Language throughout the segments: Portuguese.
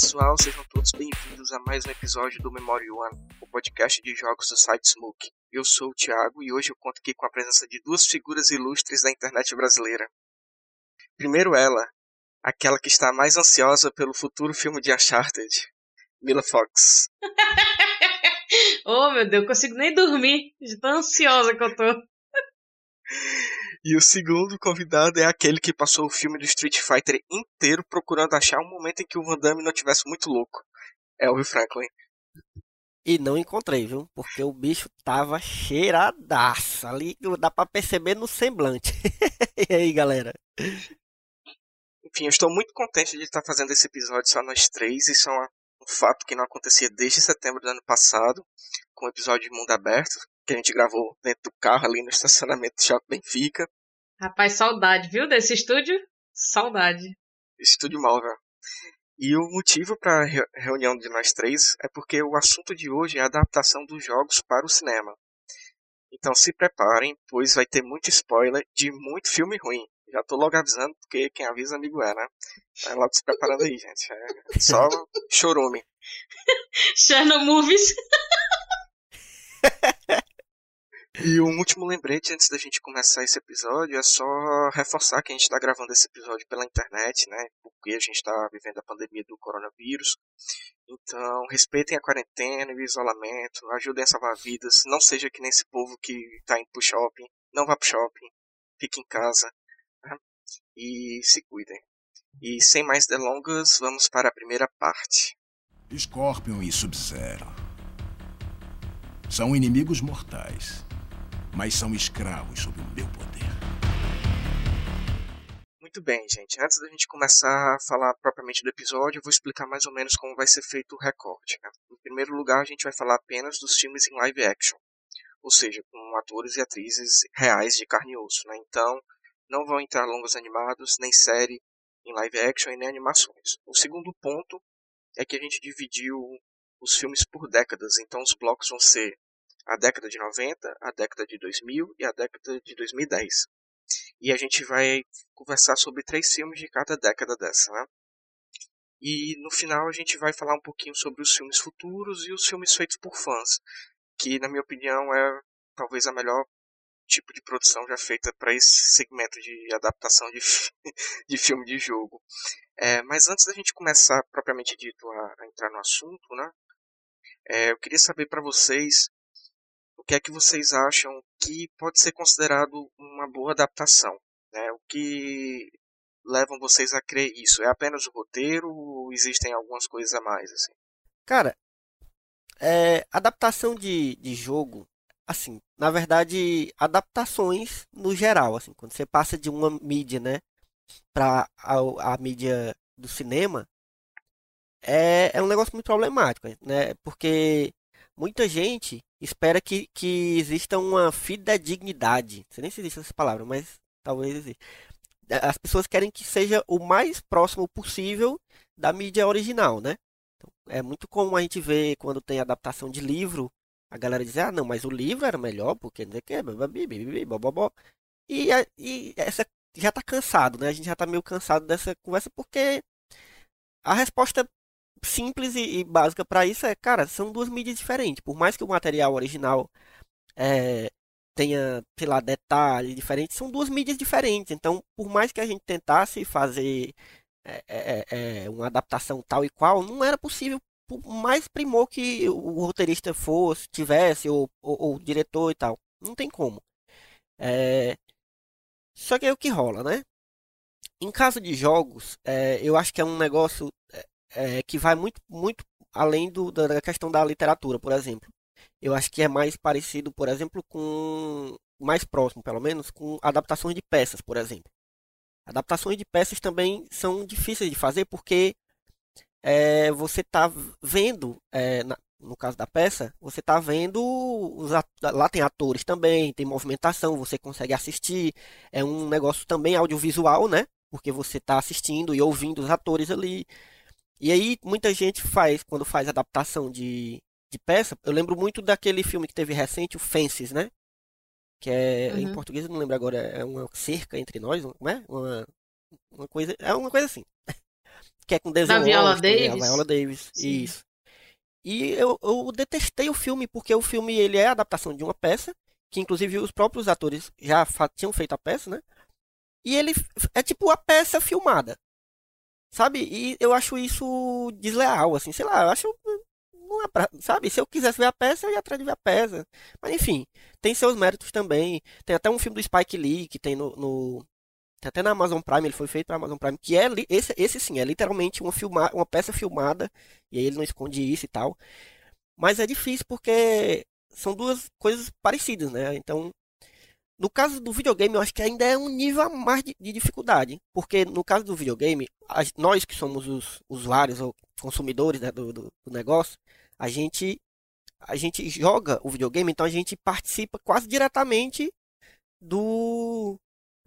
pessoal, sejam todos bem-vindos a mais um episódio do Memory One, o podcast de jogos do site Smoke. Eu sou o Thiago e hoje eu conto aqui com a presença de duas figuras ilustres da internet brasileira. Primeiro ela, aquela que está mais ansiosa pelo futuro filme de Uncharted, Mila Fox. oh meu Deus, eu consigo nem dormir de tão ansiosa que eu tô. E o segundo convidado é aquele que passou o filme do Street Fighter inteiro procurando achar um momento em que o Van Damme não tivesse muito louco. É o Franklin. E não encontrei, viu? Porque o bicho tava cheiradaço. Ali dá pra perceber no semblante. e aí, galera? Enfim, eu estou muito contente de estar fazendo esse episódio só nós três. Isso é um fato que não acontecia desde setembro do ano passado, com o episódio de Mundo Aberto, que a gente gravou dentro do carro ali no estacionamento do Shopping Benfica. Rapaz, saudade, viu, desse estúdio? Saudade. Estúdio móvel. E o motivo para a reunião de nós três é porque o assunto de hoje é a adaptação dos jogos para o cinema. Então se preparem, pois vai ter muito spoiler de muito filme ruim. Já tô logo avisando, porque quem avisa amigo é, né? Vai logo se preparando aí, gente. É só chorume. Chernobyl. E um último lembrete antes da gente começar esse episódio é só reforçar que a gente está gravando esse episódio pela internet, né? Porque a gente está vivendo a pandemia do coronavírus. Então, respeitem a quarentena e o isolamento, ajudem a salvar vidas. Não seja que nem esse povo que está indo pro shopping. Não vá pro shopping. Fique em casa. Né? E se cuidem. E sem mais delongas, vamos para a primeira parte. Scorpion e Sub-Zero são inimigos mortais mas são escravos sob o meu poder. Muito bem, gente. Antes da gente começar a falar propriamente do episódio, eu vou explicar mais ou menos como vai ser feito o recorte. Né? Em primeiro lugar, a gente vai falar apenas dos filmes em live action, ou seja, com atores e atrizes reais de carne e osso. Né? Então, não vão entrar longos animados, nem série em live action e nem animações. O segundo ponto é que a gente dividiu os filmes por décadas, então os blocos vão ser a década de 90, a década de 2000 e a década de 2010. E a gente vai conversar sobre três filmes de cada década dessa, né? E no final a gente vai falar um pouquinho sobre os filmes futuros e os filmes feitos por fãs, que na minha opinião é talvez a melhor tipo de produção já feita para esse segmento de adaptação de, de filme de jogo. É, mas antes da gente começar propriamente dito a, a entrar no assunto, né? É, eu queria saber para vocês que é que vocês acham que pode ser considerado uma boa adaptação? Né? O que levam vocês a crer isso? É apenas o roteiro ou existem algumas coisas a mais? Assim? Cara, é, adaptação de, de jogo, assim, na verdade, adaptações no geral, assim, quando você passa de uma mídia, né, para a, a mídia do cinema, é, é um negócio muito problemático, né? Porque muita gente espera que, que exista uma fidedignidade. Não sei nem se existe essa palavra, mas talvez exista. As pessoas querem que seja o mais próximo possível da mídia original, né? Então, é muito comum a gente ver quando tem adaptação de livro, a galera dizer, ah, não, mas o livro era melhor, porque não sei o que, e, e essa já tá cansado, né? A gente já tá meio cansado dessa conversa, porque a resposta simples e, e básica para isso é, cara, são duas mídias diferentes. Por mais que o material original é, tenha, sei lá, detalhes diferentes, são duas mídias diferentes. Então, por mais que a gente tentasse fazer é, é, uma adaptação tal e qual, não era possível. Por mais primor que o roteirista fosse, tivesse, ou, ou, ou o diretor e tal. Não tem como. Só que é o que rola, né? Em caso de jogos, eu acho que é um negócio é, que vai muito, muito além do, da questão da literatura, por exemplo. Eu acho que é mais parecido, por exemplo, com. mais próximo, pelo menos, com adaptações de peças, por exemplo. Adaptações de peças também são difíceis de fazer porque é, você está vendo, é, na, no caso da peça, você está vendo. Os lá tem atores também, tem movimentação, você consegue assistir. É um negócio também audiovisual, né? Porque você está assistindo e ouvindo os atores ali. E aí muita gente faz, quando faz adaptação de, de peça, eu lembro muito daquele filme que teve recente, o Fences, né? Que é, uhum. em português eu não lembro agora, é uma cerca entre nós, não é? Uma, uma coisa, é uma coisa assim. que é com Denzel Da Viola Washington, né, a Davis? Viola Davis, Sim. isso. E eu, eu detestei o filme porque o filme ele é a adaptação de uma peça, que inclusive os próprios atores já tinham feito a peça, né? E ele é tipo a peça filmada. Sabe? E eu acho isso desleal, assim, sei lá, eu acho não é pra, sabe? Se eu quisesse ver a peça, eu ia atrás de ver a peça. Mas enfim, tem seus méritos também. Tem até um filme do Spike Lee que tem no, no- tem até na Amazon Prime, ele foi feito para Amazon Prime, que é esse, esse sim, é literalmente uma filma, uma peça filmada, e aí ele não esconde isso e tal. Mas é difícil porque são duas coisas parecidas, né? Então, no caso do videogame, eu acho que ainda é um nível a mais de, de dificuldade, porque no caso do videogame, as- nós que somos os usuários ou consumidores né, do, do- do negócio, a gente a gente joga o videogame, então a gente participa quase diretamente do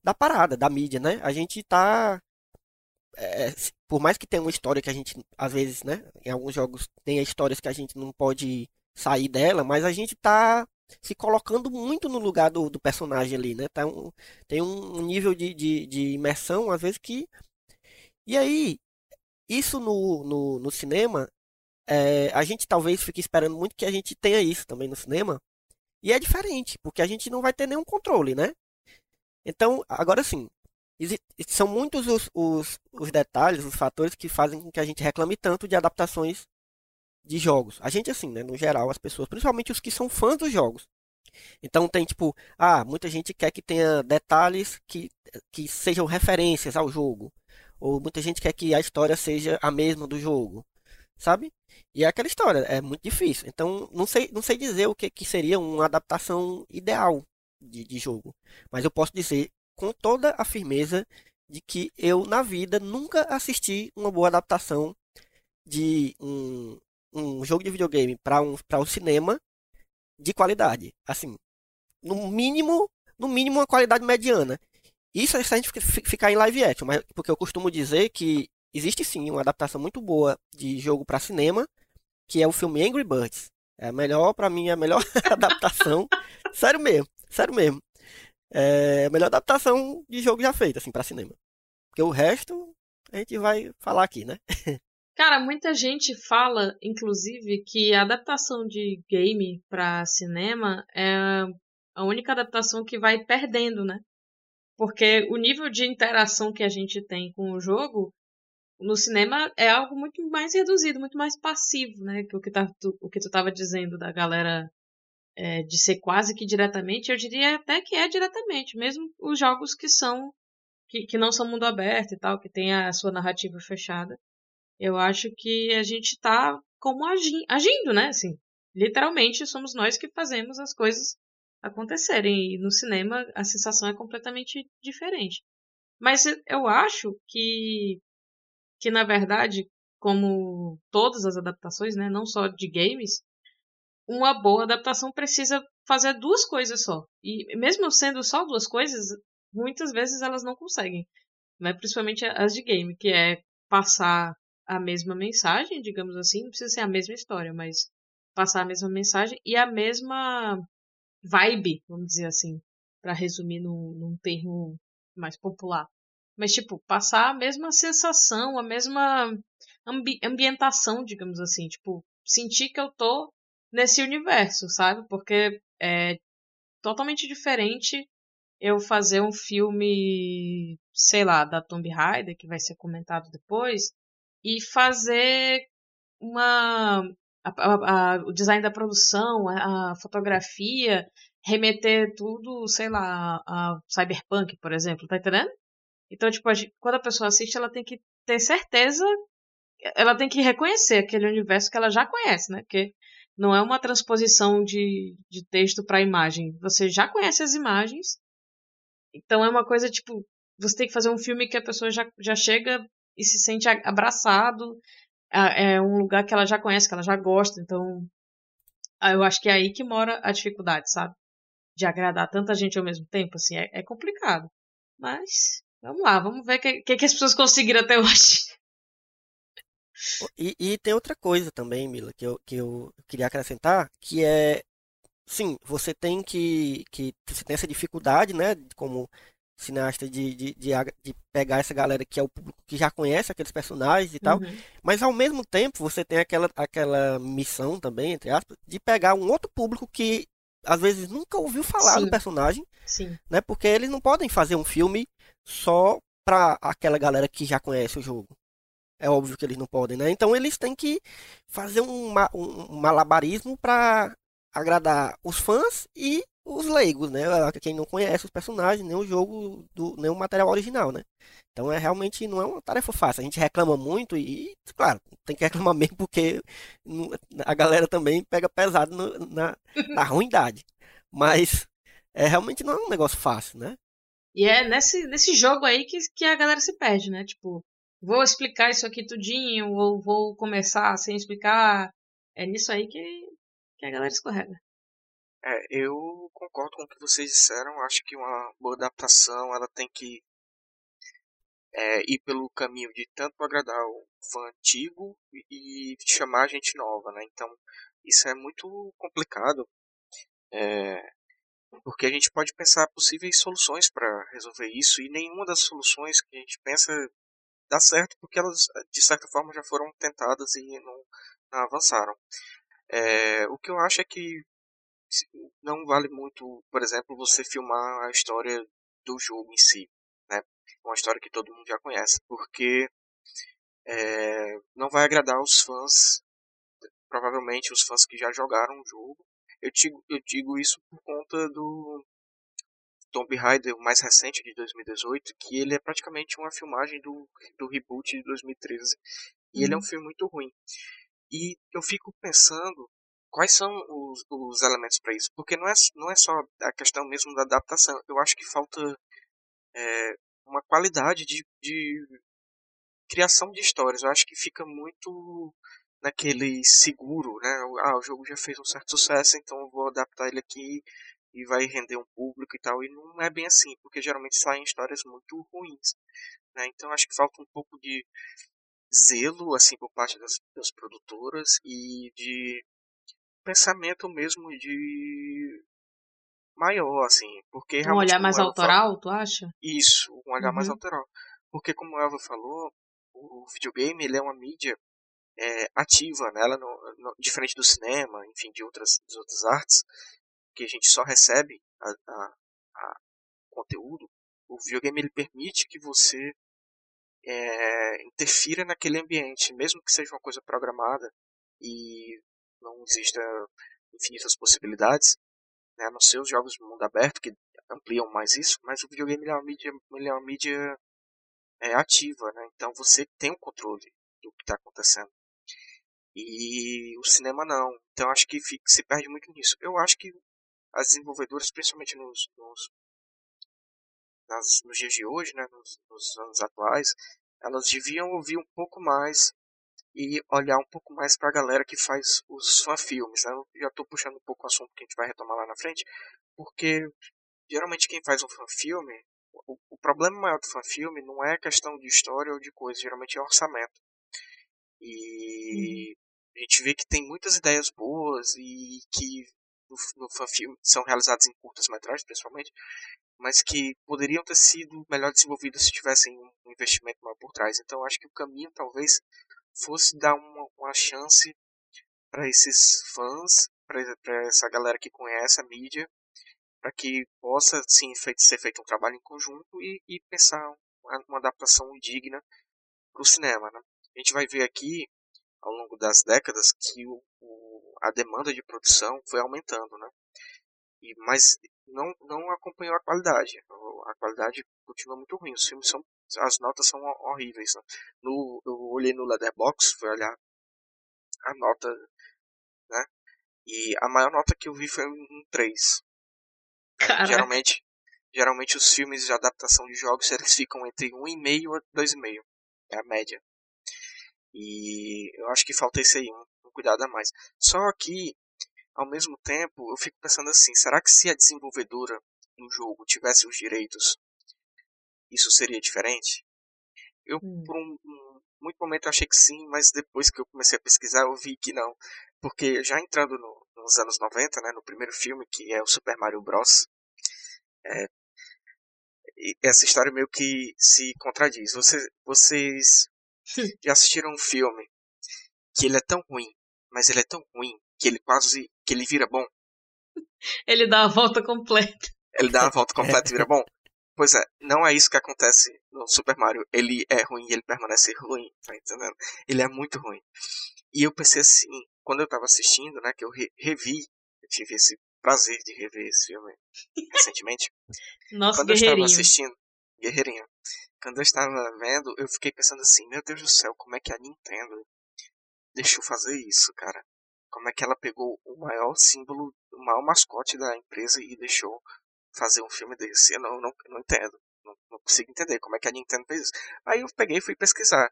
da parada, da mídia, né? A gente tá é, se- por mais que tenha uma história que a gente às vezes, né, em alguns jogos tem histórias que a gente não pode sair dela, mas a gente tá se colocando muito no lugar do, do personagem ali, né? Tá um, tem um nível de, de, de imersão, às vezes, que. E aí, isso no, no, no cinema, é, a gente talvez fique esperando muito que a gente tenha isso também no cinema. E é diferente, porque a gente não vai ter nenhum controle, né? Então, agora sim, são muitos os, os, os detalhes, os fatores que fazem com que a gente reclame tanto de adaptações de jogos. A gente, assim, né? No geral, as pessoas, principalmente os que são fãs dos jogos. Então tem tipo, ah, muita gente quer que tenha detalhes que, que sejam referências ao jogo. Ou muita gente quer que a história seja a mesma do jogo. Sabe? E é aquela história, é muito difícil. Então, não sei, não sei dizer o que, que seria uma adaptação ideal de, de jogo. Mas eu posso dizer com toda a firmeza de que eu, na vida, nunca assisti uma boa adaptação de um, um jogo de videogame para um, para o cinema de qualidade. Assim, no mínimo, no mínimo uma qualidade mediana. Isso é se a gente fi- ficar em live action, mas porque eu costumo dizer que existe sim uma adaptação muito boa de jogo para cinema, que é o filme Angry Birds. É a melhor, para mim, é a melhor adaptação. Sério mesmo, sério mesmo. É a melhor adaptação de jogo já feita, assim, para cinema. Porque o resto a gente vai falar aqui, né? Cara, muita gente fala, inclusive, que a adaptação de game pra cinema é a única adaptação que vai perdendo, né? Porque o nível de interação que a gente tem com o jogo no cinema é algo muito mais reduzido, muito mais passivo, né? Que o que, tá, tu, o que tu tava dizendo da galera é, de ser quase que diretamente, eu diria até que é diretamente, mesmo os jogos que são que, que não são mundo aberto e tal, que tem a sua narrativa fechada. Eu acho que a gente tá como agi agindo, né? Assim, literalmente somos nós que fazemos as coisas acontecerem. E no cinema a sensação é completamente diferente. Mas eu acho que, que na verdade, como todas as adaptações, né? Não só de games, uma boa adaptação precisa fazer duas coisas só. E mesmo sendo só duas coisas, muitas vezes elas não conseguem. Né? Principalmente as de game, que é passar a mesma mensagem, digamos assim, não precisa ser a mesma história, mas passar a mesma mensagem e a mesma vibe, vamos dizer assim, para resumir num, num termo mais popular. Mas, tipo, passar a mesma sensação, a mesma ambi ambientação, digamos assim, tipo, sentir que eu tô nesse universo, sabe? Porque é totalmente diferente eu fazer um filme, sei lá, da Tomb Raider, que vai ser comentado depois, e fazer uma a, a, a, o design da produção, a, fotografia, remeter tudo, sei lá, a Cyberpunk, por exemplo, tá entendendo? Então, tipo, quando a pessoa assiste, ela tem que ter certeza, ela tem que reconhecer aquele universo que ela já conhece, né? Porque não é uma transposição de, de texto para imagem. Você já conhece as imagens, então é uma coisa, tipo, você tem que fazer um filme que a pessoa já, já chega e se sente abraçado, é um lugar que ela já conhece, que ela já gosta, então eu acho que é aí que mora a dificuldade, sabe? De agradar tanta gente ao mesmo tempo, assim, é, é complicado. Mas, vamos lá, vamos ver o que, que, que, as pessoas conseguiram até hoje. E, e, tem outra coisa também, Mila, que eu, que eu queria acrescentar, que é, sim, você tem que, que você tem essa dificuldade, né, como cineasta de, de, de, de, pegar essa galera que é o público que já conhece aqueles personagens e tal. Uhum. Mas ao mesmo tempo você tem aquela, aquela missão também, entre aspas, de pegar um outro público que às vezes nunca ouviu falar Sim. do personagem, Sim. né? Porque eles não podem fazer um filme só pra aquela galera que já conhece o jogo. É óbvio que eles não podem, né? Então eles têm que fazer um, um malabarismo para agradar os fãs e os leigos, né? Quem não conhece os personagens, nem o jogo, do, nem o material original, né? Então é realmente não é uma tarefa fácil. A gente reclama muito e, claro, tem que reclamar mesmo porque a galera também pega pesado no- na, na ruindade. Mas é realmente não é um negócio fácil, né? E é nesse, nesse jogo aí que, que a galera se perde, né? Tipo, vou explicar isso aqui tudinho, ou vou começar sem explicar. É nisso aí que, que a galera escorrega. É, eu concordo com o que vocês disseram. Acho que uma boa adaptação ela tem que é, ir pelo caminho de tanto agradar o fã antigo e, e chamar gente nova, né? Então isso é muito complicado, é, porque a gente pode pensar possíveis soluções para resolver isso e nenhuma das soluções que a gente pensa dá certo porque elas de certa forma já foram tentadas e não, não avançaram. É, o que eu acho é que não vale muito, por exemplo, você filmar a história do jogo em si, né? Uma história que todo mundo já conhece, porque é, não vai agradar os fãs, provavelmente os fãs que já jogaram o jogo. Eu digo, eu digo isso por conta do Tomb Raider, o mais recente de 2018, que ele é praticamente uma filmagem do, do reboot de 2013. E ele é um Uhum. filme muito ruim. E eu fico pensando quais são os, os elementos para isso. Porque não é, não é só a questão mesmo da adaptação. Eu acho que falta é, uma qualidade de, de criação de histórias. Eu acho que fica muito naquele seguro, né? Ah, o jogo já fez um certo sucesso, então eu vou adaptar ele aqui e vai render um público e tal. E não é bem assim, porque geralmente saem histórias muito ruins. Né? Então acho que falta um pouco de zelo assim por parte das, das produtoras e de pensamento mesmo de maior assim porque Um olhar mais autoral, tu acha? isso um olhar mais Uhum. autoral porque como Eva falou o videogame ele é uma mídia é, ativa né? ela não, não- diferente do cinema enfim de outras de outras artes que a gente só recebe a, a, a conteúdo o videogame ele permite que você é, interfira naquele ambiente, mesmo que seja uma coisa programada e não exista infinitas possibilidades, né, a não ser os jogos de mundo aberto que ampliam mais isso, mas o videogame é uma mídia, é uma mídia é, ativa, né, então você tem o controle do que está acontecendo. E o cinema não. Então acho que fica, se perde muito nisso. Eu acho que as desenvolvedoras, principalmente nos, nos nas, nos dias de hoje, né, nos, nos anos atuais, elas deviam ouvir um pouco mais e olhar um pouco mais para a galera que faz os fanfilmes. Né? Eu já estou puxando um pouco o assunto que a gente vai retomar lá na frente, porque geralmente quem faz um fanfilme, o, o problema maior do fanfilme não é questão de história ou de coisa, geralmente é orçamento. E a gente vê que tem muitas ideias boas e que no, no fanfilme são realizadas em curtas metragens, principalmente, mas que poderiam ter sido melhor desenvolvidas se tivessem um investimento maior por trás. Então acho que o caminho talvez fosse dar uma, uma chance para esses fãs, para essa galera que conhece a mídia, para que possa sim feito, ser feito um trabalho em conjunto e, e pensar uma, uma adaptação digna para o cinema. Né? A gente vai ver aqui ao longo das décadas que o, o, a demanda de produção foi aumentando, né? E, mas não, não acompanhou a qualidade. A qualidade continua muito ruim. Os filmes são, as notas são horríveis. Né? No, eu olhei no Leatherbox, fui olhar a nota, né? E a maior nota que eu vi foi um 3. Caraca. Geralmente, geralmente os filmes de adaptação de jogos eles ficam entre 1,5 e 2,5. É a média. E eu acho que falta esse aí, um, um cuidado a mais. Só que, ao mesmo tempo, eu fico pensando assim, será que se a desenvolvedora do jogo tivesse os direitos, isso seria diferente? Eu, Hum. por um, um muito momento, achei que sim, mas depois que eu comecei a pesquisar, eu vi que não. Porque já entrando no, nos anos 90, né, no primeiro filme, que é o Super Mario Bros., é, essa história meio que se contradiz. Você, vocês já assistiram um filme que ele é tão ruim, mas ele é tão ruim que ele quase que ele vira bom. Ele dá a volta completa. Ele dá a volta completa e vira bom. Pois é, não é isso que acontece no Super Mario. Ele é ruim e ele permanece ruim, tá entendendo? Ele é muito ruim. E eu pensei assim, quando eu tava assistindo, né, que eu re revi, eu tive esse prazer de rever esse filme recentemente. Nossa, quando eu estava assistindo, Guerreirinho, quando eu estava vendo, eu fiquei pensando assim, meu Deus do céu, como é que a Nintendo deixou fazer isso, cara? Como é que ela pegou o maior símbolo, o maior mascote da empresa e deixou fazer um filme desse? Eu não, não, não entendo. Não, não consigo entender como é que a Nintendo fez isso. Aí eu peguei e fui pesquisar.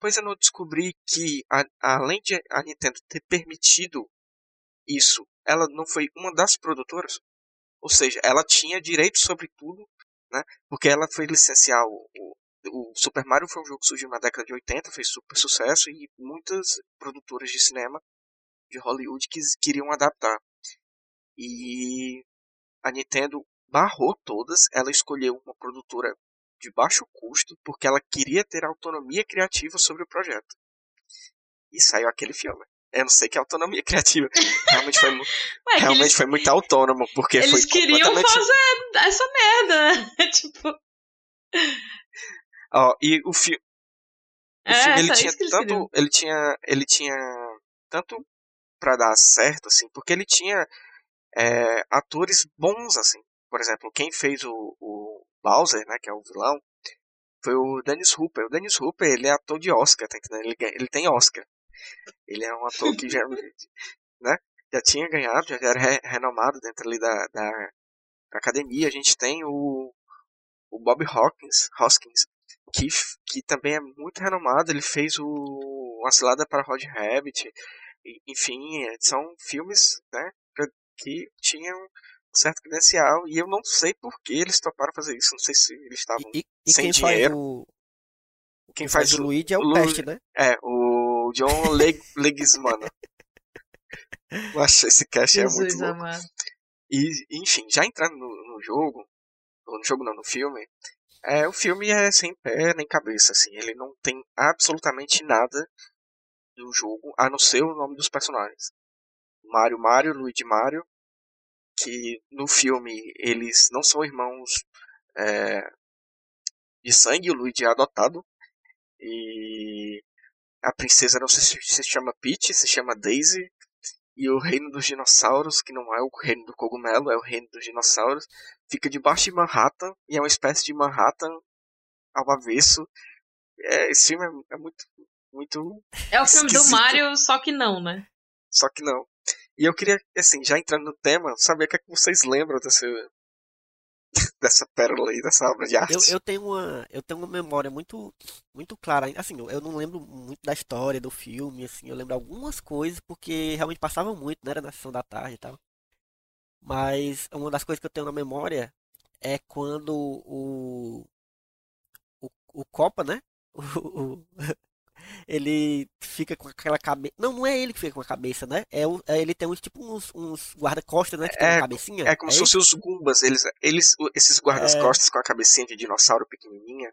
Pois eu não descobri que, a, além de a Nintendo ter permitido isso, ela não foi uma das produtoras. Ou seja, ela tinha direito sobre tudo, né? Porque ela foi licenciar o, o, o Super Mario foi um jogo que surgiu na década de 80, fez super sucesso e muitas produtoras de cinema de Hollywood que queriam adaptar. E a Nintendo barrou todas, ela escolheu uma produtora de baixo custo porque ela queria ter autonomia criativa sobre o projeto. E saiu aquele filme. Eu não sei que autonomia criativa. Realmente foi, Ué, realmente eles, foi muito autônomo, porque eles foi queriam completamente... fazer essa merda, né? tipo, Ó, e o, fi... o é, filme ele tinha eles tanto, queriam. ele tinha, ele tinha tanto para dar certo assim, porque ele tinha é, atores bons assim. Por exemplo, quem fez o, o Bowser, né, que é o vilão, foi o Dennis Hooper. O Dennis Hooper, ele é ator de Oscar, tá entendendo? Ele, ele tem Oscar. Ele é um ator que já, né, já tinha ganhado, já era re- renomado dentro ali da, da academia. A gente tem o, o Bob Hawkins, Hoskins, que, que também é muito renomado. Ele fez o Uma Cilada para Rod Rabbit. Enfim, é, são filmes né, que tinham um certo credencial. E eu não sei por que eles toparam fazer isso. Não sei se eles estavam. E, e- e sem quem faz dinheiro. o. Quem Faz faz o. Luigi é o Lu- Peste, né? É, o John Leg Leguizamo. Eu acho esse cast é muito louco. amado. E, enfim, já entrando no, no jogo, ou no jogo não, no filme, é, o filme é sem pé nem cabeça, assim, ele não tem absolutamente nada do jogo, a não ser o nome dos personagens. Mario Mario, Luigi Mario, que no filme eles não são irmãos é, de sangue, o Luigi é adotado, e a princesa não se, se chama Peach, se chama Daisy, e o reino dos dinossauros, que não é o reino do cogumelo, é o reino dos dinossauros, fica debaixo de Manhattan, e é uma espécie de Manhattan ao avesso. É, esse filme é, é muito, muito. É o filme do. Mario, só que não, né? Só que não. E eu queria, assim, já entrando no tema, saber o que, é que vocês lembram dessa, dessa pérola aí, dessa obra de arte. Eu, eu tenho uma, eu tenho uma memória muito, muito clara. Assim, eu eu não lembro muito da história do filme, assim, eu lembro algumas coisas porque realmente passavam muito, né, era na sessão da tarde e tal. Mas uma das coisas que eu tenho na memória é quando o o, o Copa, né? O, o- ele fica com aquela cabeça. Não, não é ele que fica com a cabeça, né? É, o, é ele tem uns tipo uns, uns guarda-costas, né? Que tem É, uma cabecinha. É como se isso? fossem os Gumbas, eles, eles, esses guardas-costas com a cabecinha de dinossauro pequenininha,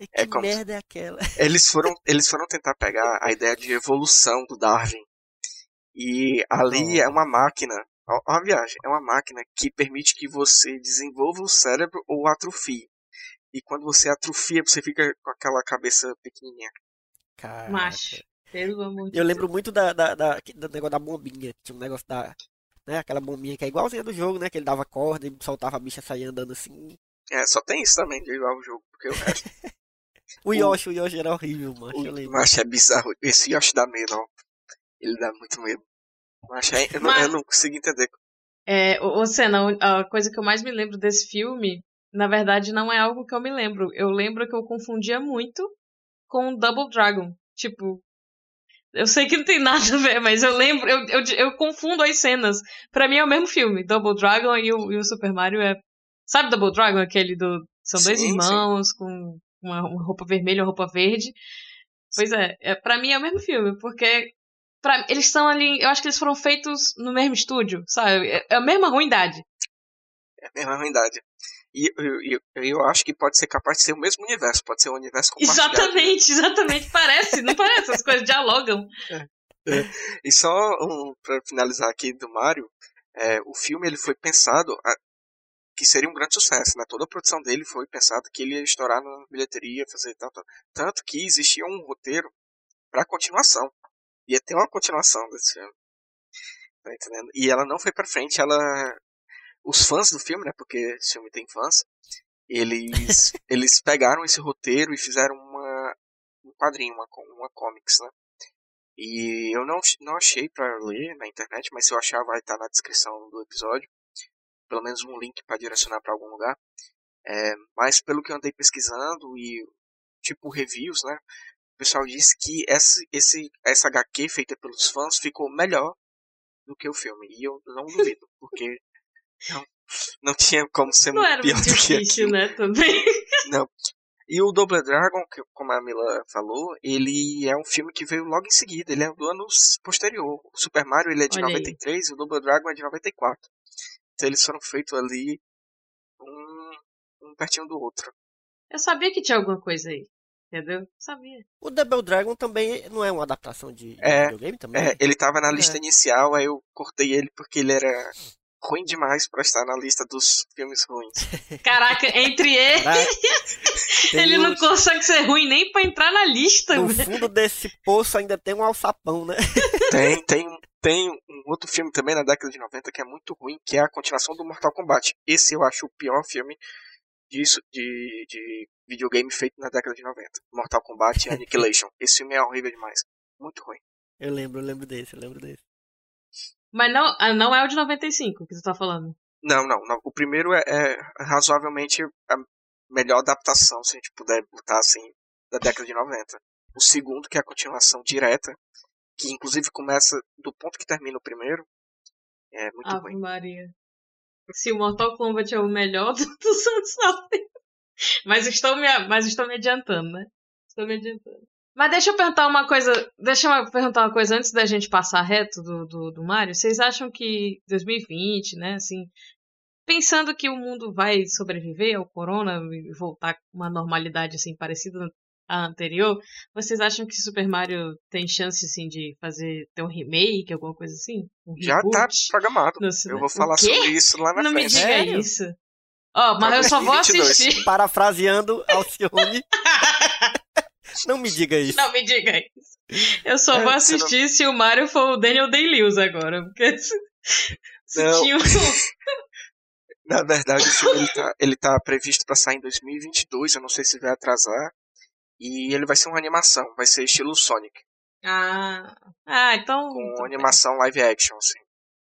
Que é como- merda é aquela? eles foram, eles foram tentar pegar a ideia de evolução do Darwin. E ali é uma máquina, a viagem, é uma máquina que permite que você desenvolva o cérebro ou atrofie. E quando você atrofia, você fica com aquela cabeça pequenininha. Caraca. Macho. Pelo amor de Eu lembro muito da, da, da- do negócio da bombinha. que Tinha um negócio da. Né, aquela bombinha que é igualzinha do jogo, né? Que ele dava corda e soltava a bicha sair andando assim. É, só tem isso também de igual o jogo, porque o resto, O Yoshi, o Yoshi era horrível, mano. Eu o, lembro. mas é bizarro. Esse Yoshi dá medo, ó. Ele dá muito medo. Mas é, eu, não, Mas- eu não consigo entender. É, ô, ô, Senna, a coisa que eu mais me lembro desse filme, na verdade, não é algo que eu me lembro. Eu lembro que eu confundia muito com Double Dragon. Tipo, eu sei que não tem nada a ver, mas eu lembro, eu, eu, eu confundo as cenas. Pra mim é o mesmo filme. Double Dragon e o, e o Super Mario é. Sabe Double Dragon? Aquele do. São dois Sim, sim. irmãos com uma, uma roupa vermelha e uma roupa verde. Pois é, é, pra mim é o mesmo filme, porque pra, eles são ali. Eu acho que eles foram feitos no mesmo estúdio, sabe? É, é a mesma ruindade. É a mesma ruindade. E eu, eu, eu acho que pode ser capaz de ser o mesmo universo, pode ser um universo compartilhado. Exatamente, exatamente. Parece, não parece? As coisas dialogam. E só um, para finalizar aqui do Mario, é, o filme ele foi pensado a, que seria um grande sucesso, né? Toda a produção dele foi pensado que ele ia estourar na bilheteria, fazer tanto, tanto que existia um roteiro para continuação. Ia ter uma continuação desse filme. Tá entendendo? E ela não foi para frente, ela os fãs do filme, né? Porque esse filme tem fãs, eles eles pegaram esse roteiro e fizeram uma um quadrinho, uma uma comics, né? E eu não, não achei para ler na internet, mas se eu achar vai estar na descrição do episódio. Pelo menos um link para direcionar para algum lugar. É, mas pelo que eu andei pesquisando e tipo reviews, né? O pessoal disse que esse, esse, essa HQ feita pelos fãs ficou melhor do que o filme. E eu não duvido, porque não, não tinha como ser não muito pior muito do que difícil, aquilo. né? Também. Não. E o Double Dragon, que, como a Mila falou, ele é um filme que veio logo em seguida. Ele é do ano posterior. O Super Mario ele é de Olha aí. 93 e o Double Dragon é de 94. Então eles foram feitos ali um, um pertinho do outro. Eu sabia que tinha alguma coisa aí. Entendeu? Sabia. O Double Dragon também não é uma adaptação de, de É, videogame também? É, ele tava na lista É. inicial, aí eu cortei ele porque ele era ruim demais pra estar na lista dos filmes ruins. Caraca, entre ele, Caraca, ele não consegue ser ruim nem pra entrar na lista. No fundo desse poço ainda tem um alçapão, né? Tem, tem, tem um outro filme também na década de 90 que é muito ruim, que é a continuação do Mortal Kombat. Esse eu acho o pior filme disso, de, de videogame feito na década de 90. Mortal Kombat Annihilation. Esse filme é horrível demais. Muito ruim. Eu lembro, eu lembro desse, eu lembro desse. Mas não, ah, não é o de 95 que tu tá falando. Não, não, não. O primeiro é, é razoavelmente a melhor adaptação, se a gente puder botar assim, da década de 90. O segundo, que é a continuação direta, que inclusive começa do ponto que termina o primeiro, é muito Ave ruim. Maria. Se o Mortal Kombat é o melhor do- dos anos 90. Mas estou me, mas estou me adiantando, né? Estou me adiantando. Mas deixa eu perguntar uma coisa. Deixa eu perguntar uma coisa antes da gente passar reto do, do, do Mario. Vocês acham que 2020, né, assim, pensando que o mundo vai sobreviver ao corona e voltar com uma normalidade assim parecida à anterior, vocês acham que Super Mario tem chance assim de fazer ter um remake, alguma coisa assim? Um Já tá programado. no Eu vou falar sobre isso lá na Não me frente. diga Sério? isso. Ó, mas eu só vou 2022. assistir. Parafraseando Alcione. não me diga isso. Não me diga isso. Eu só É, vou você não- assistir se o Mario for o Daniel Day-Lewis agora. Porque se, se tinha um... Na verdade, o filme ele tá, ele tá previsto para sair em 2022. Eu não sei se vai atrasar. E ele vai ser uma animação. Vai ser estilo Sonic. Ah, ah então... Com bem. animação live action, assim.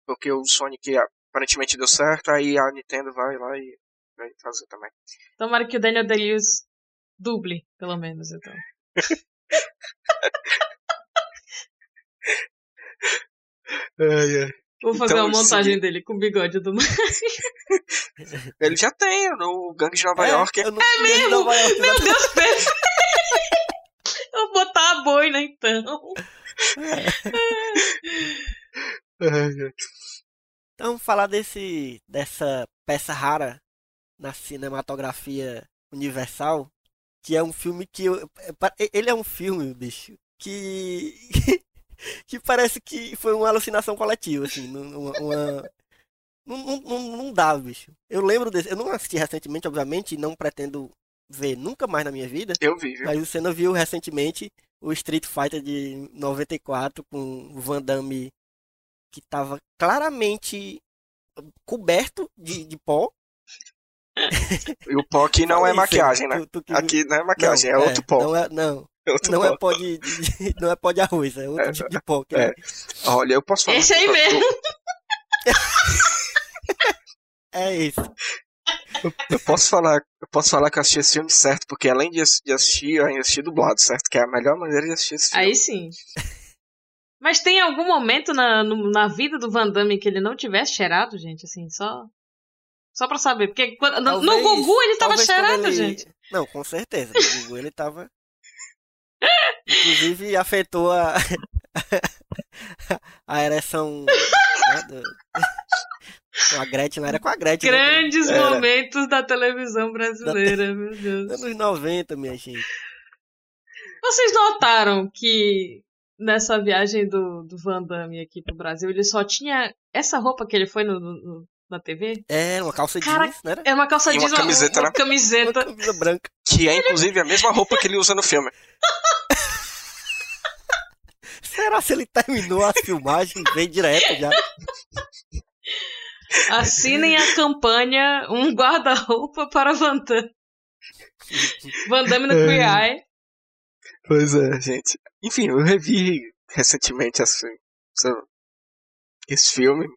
Porque o Sonic aparentemente deu certo. Aí a Nintendo vai lá e vai fazer também. Tomara que o Daniel Day-Lewis duble, pelo menos, então. Vou fazer Então, uma montagem sim. dele com o bigode do Mario. Ele já tem no Gangue de Nova É, York. não- Gangue de Nova York, Meu Deus, Pedro! Eu vou botar a boina, então. Então, vamos falar desse, dessa peça rara na cinematografia universal, que é um filme que eu, é ele é um filme, bicho, que que parece que foi uma alucinação coletiva, assim, não- uma, uma- não, não, não, dá, bicho. Eu lembro desse, eu não assisti recentemente, obviamente, não pretendo ver nunca mais na minha vida, Eu vi, viu? mas o Senna viu recentemente o Street Fighter de 94 com o Van Damme que tava claramente coberto de, de pó. E o pó aqui não Fala é aí, maquiagem, né? tu- tu que- Aqui não é maquiagem, Não, é outro pó. Não é, não, É outro não pó. é pó de, de- não é pó de arroz, é outro É, tipo de pó. que é. Olha, eu posso falar. Esse aí mesmo. É isso. Eu, eu posso falar, eu posso falar que eu assisti esse filme certo, porque além de, de assistir, eu ainda assisti dublado, certo? Que é a melhor maneira de assistir esse filme. Aí sim. Mas tem algum momento na, no- na vida do Van Damme que ele não tivesse cheirado, gente? Assim, só. Só pra saber. Porque quando- no- no Talvez- Gugu ele tava talvez cheirado, ele- gente. Não, com certeza. No Gugu ele tava. Inclusive afetou a. a ereção. né, Com a Gretchen, não era com a Gretchen. né? Grandes Era. momentos da televisão brasileira, meu Deus. Anos 90, minha gente. Vocês notaram que nessa viagem do, do Van Damme aqui pro Brasil, ele só tinha essa roupa que ele foi no- no- na TV? É, uma calça Cara, jeans, né? É uma calça E uma jeans, camiseta, uma né? camiseta. Uma camisa branca. Que é inclusive a mesma roupa que ele usa no filme. Será se ele terminou a filmagem e veio direto já? Assinem a campanha Um Guarda-Roupa para Van Damme. Van Damme no Queer Eye. Pois é, gente. Enfim, eu revi recentemente essa- esse filme.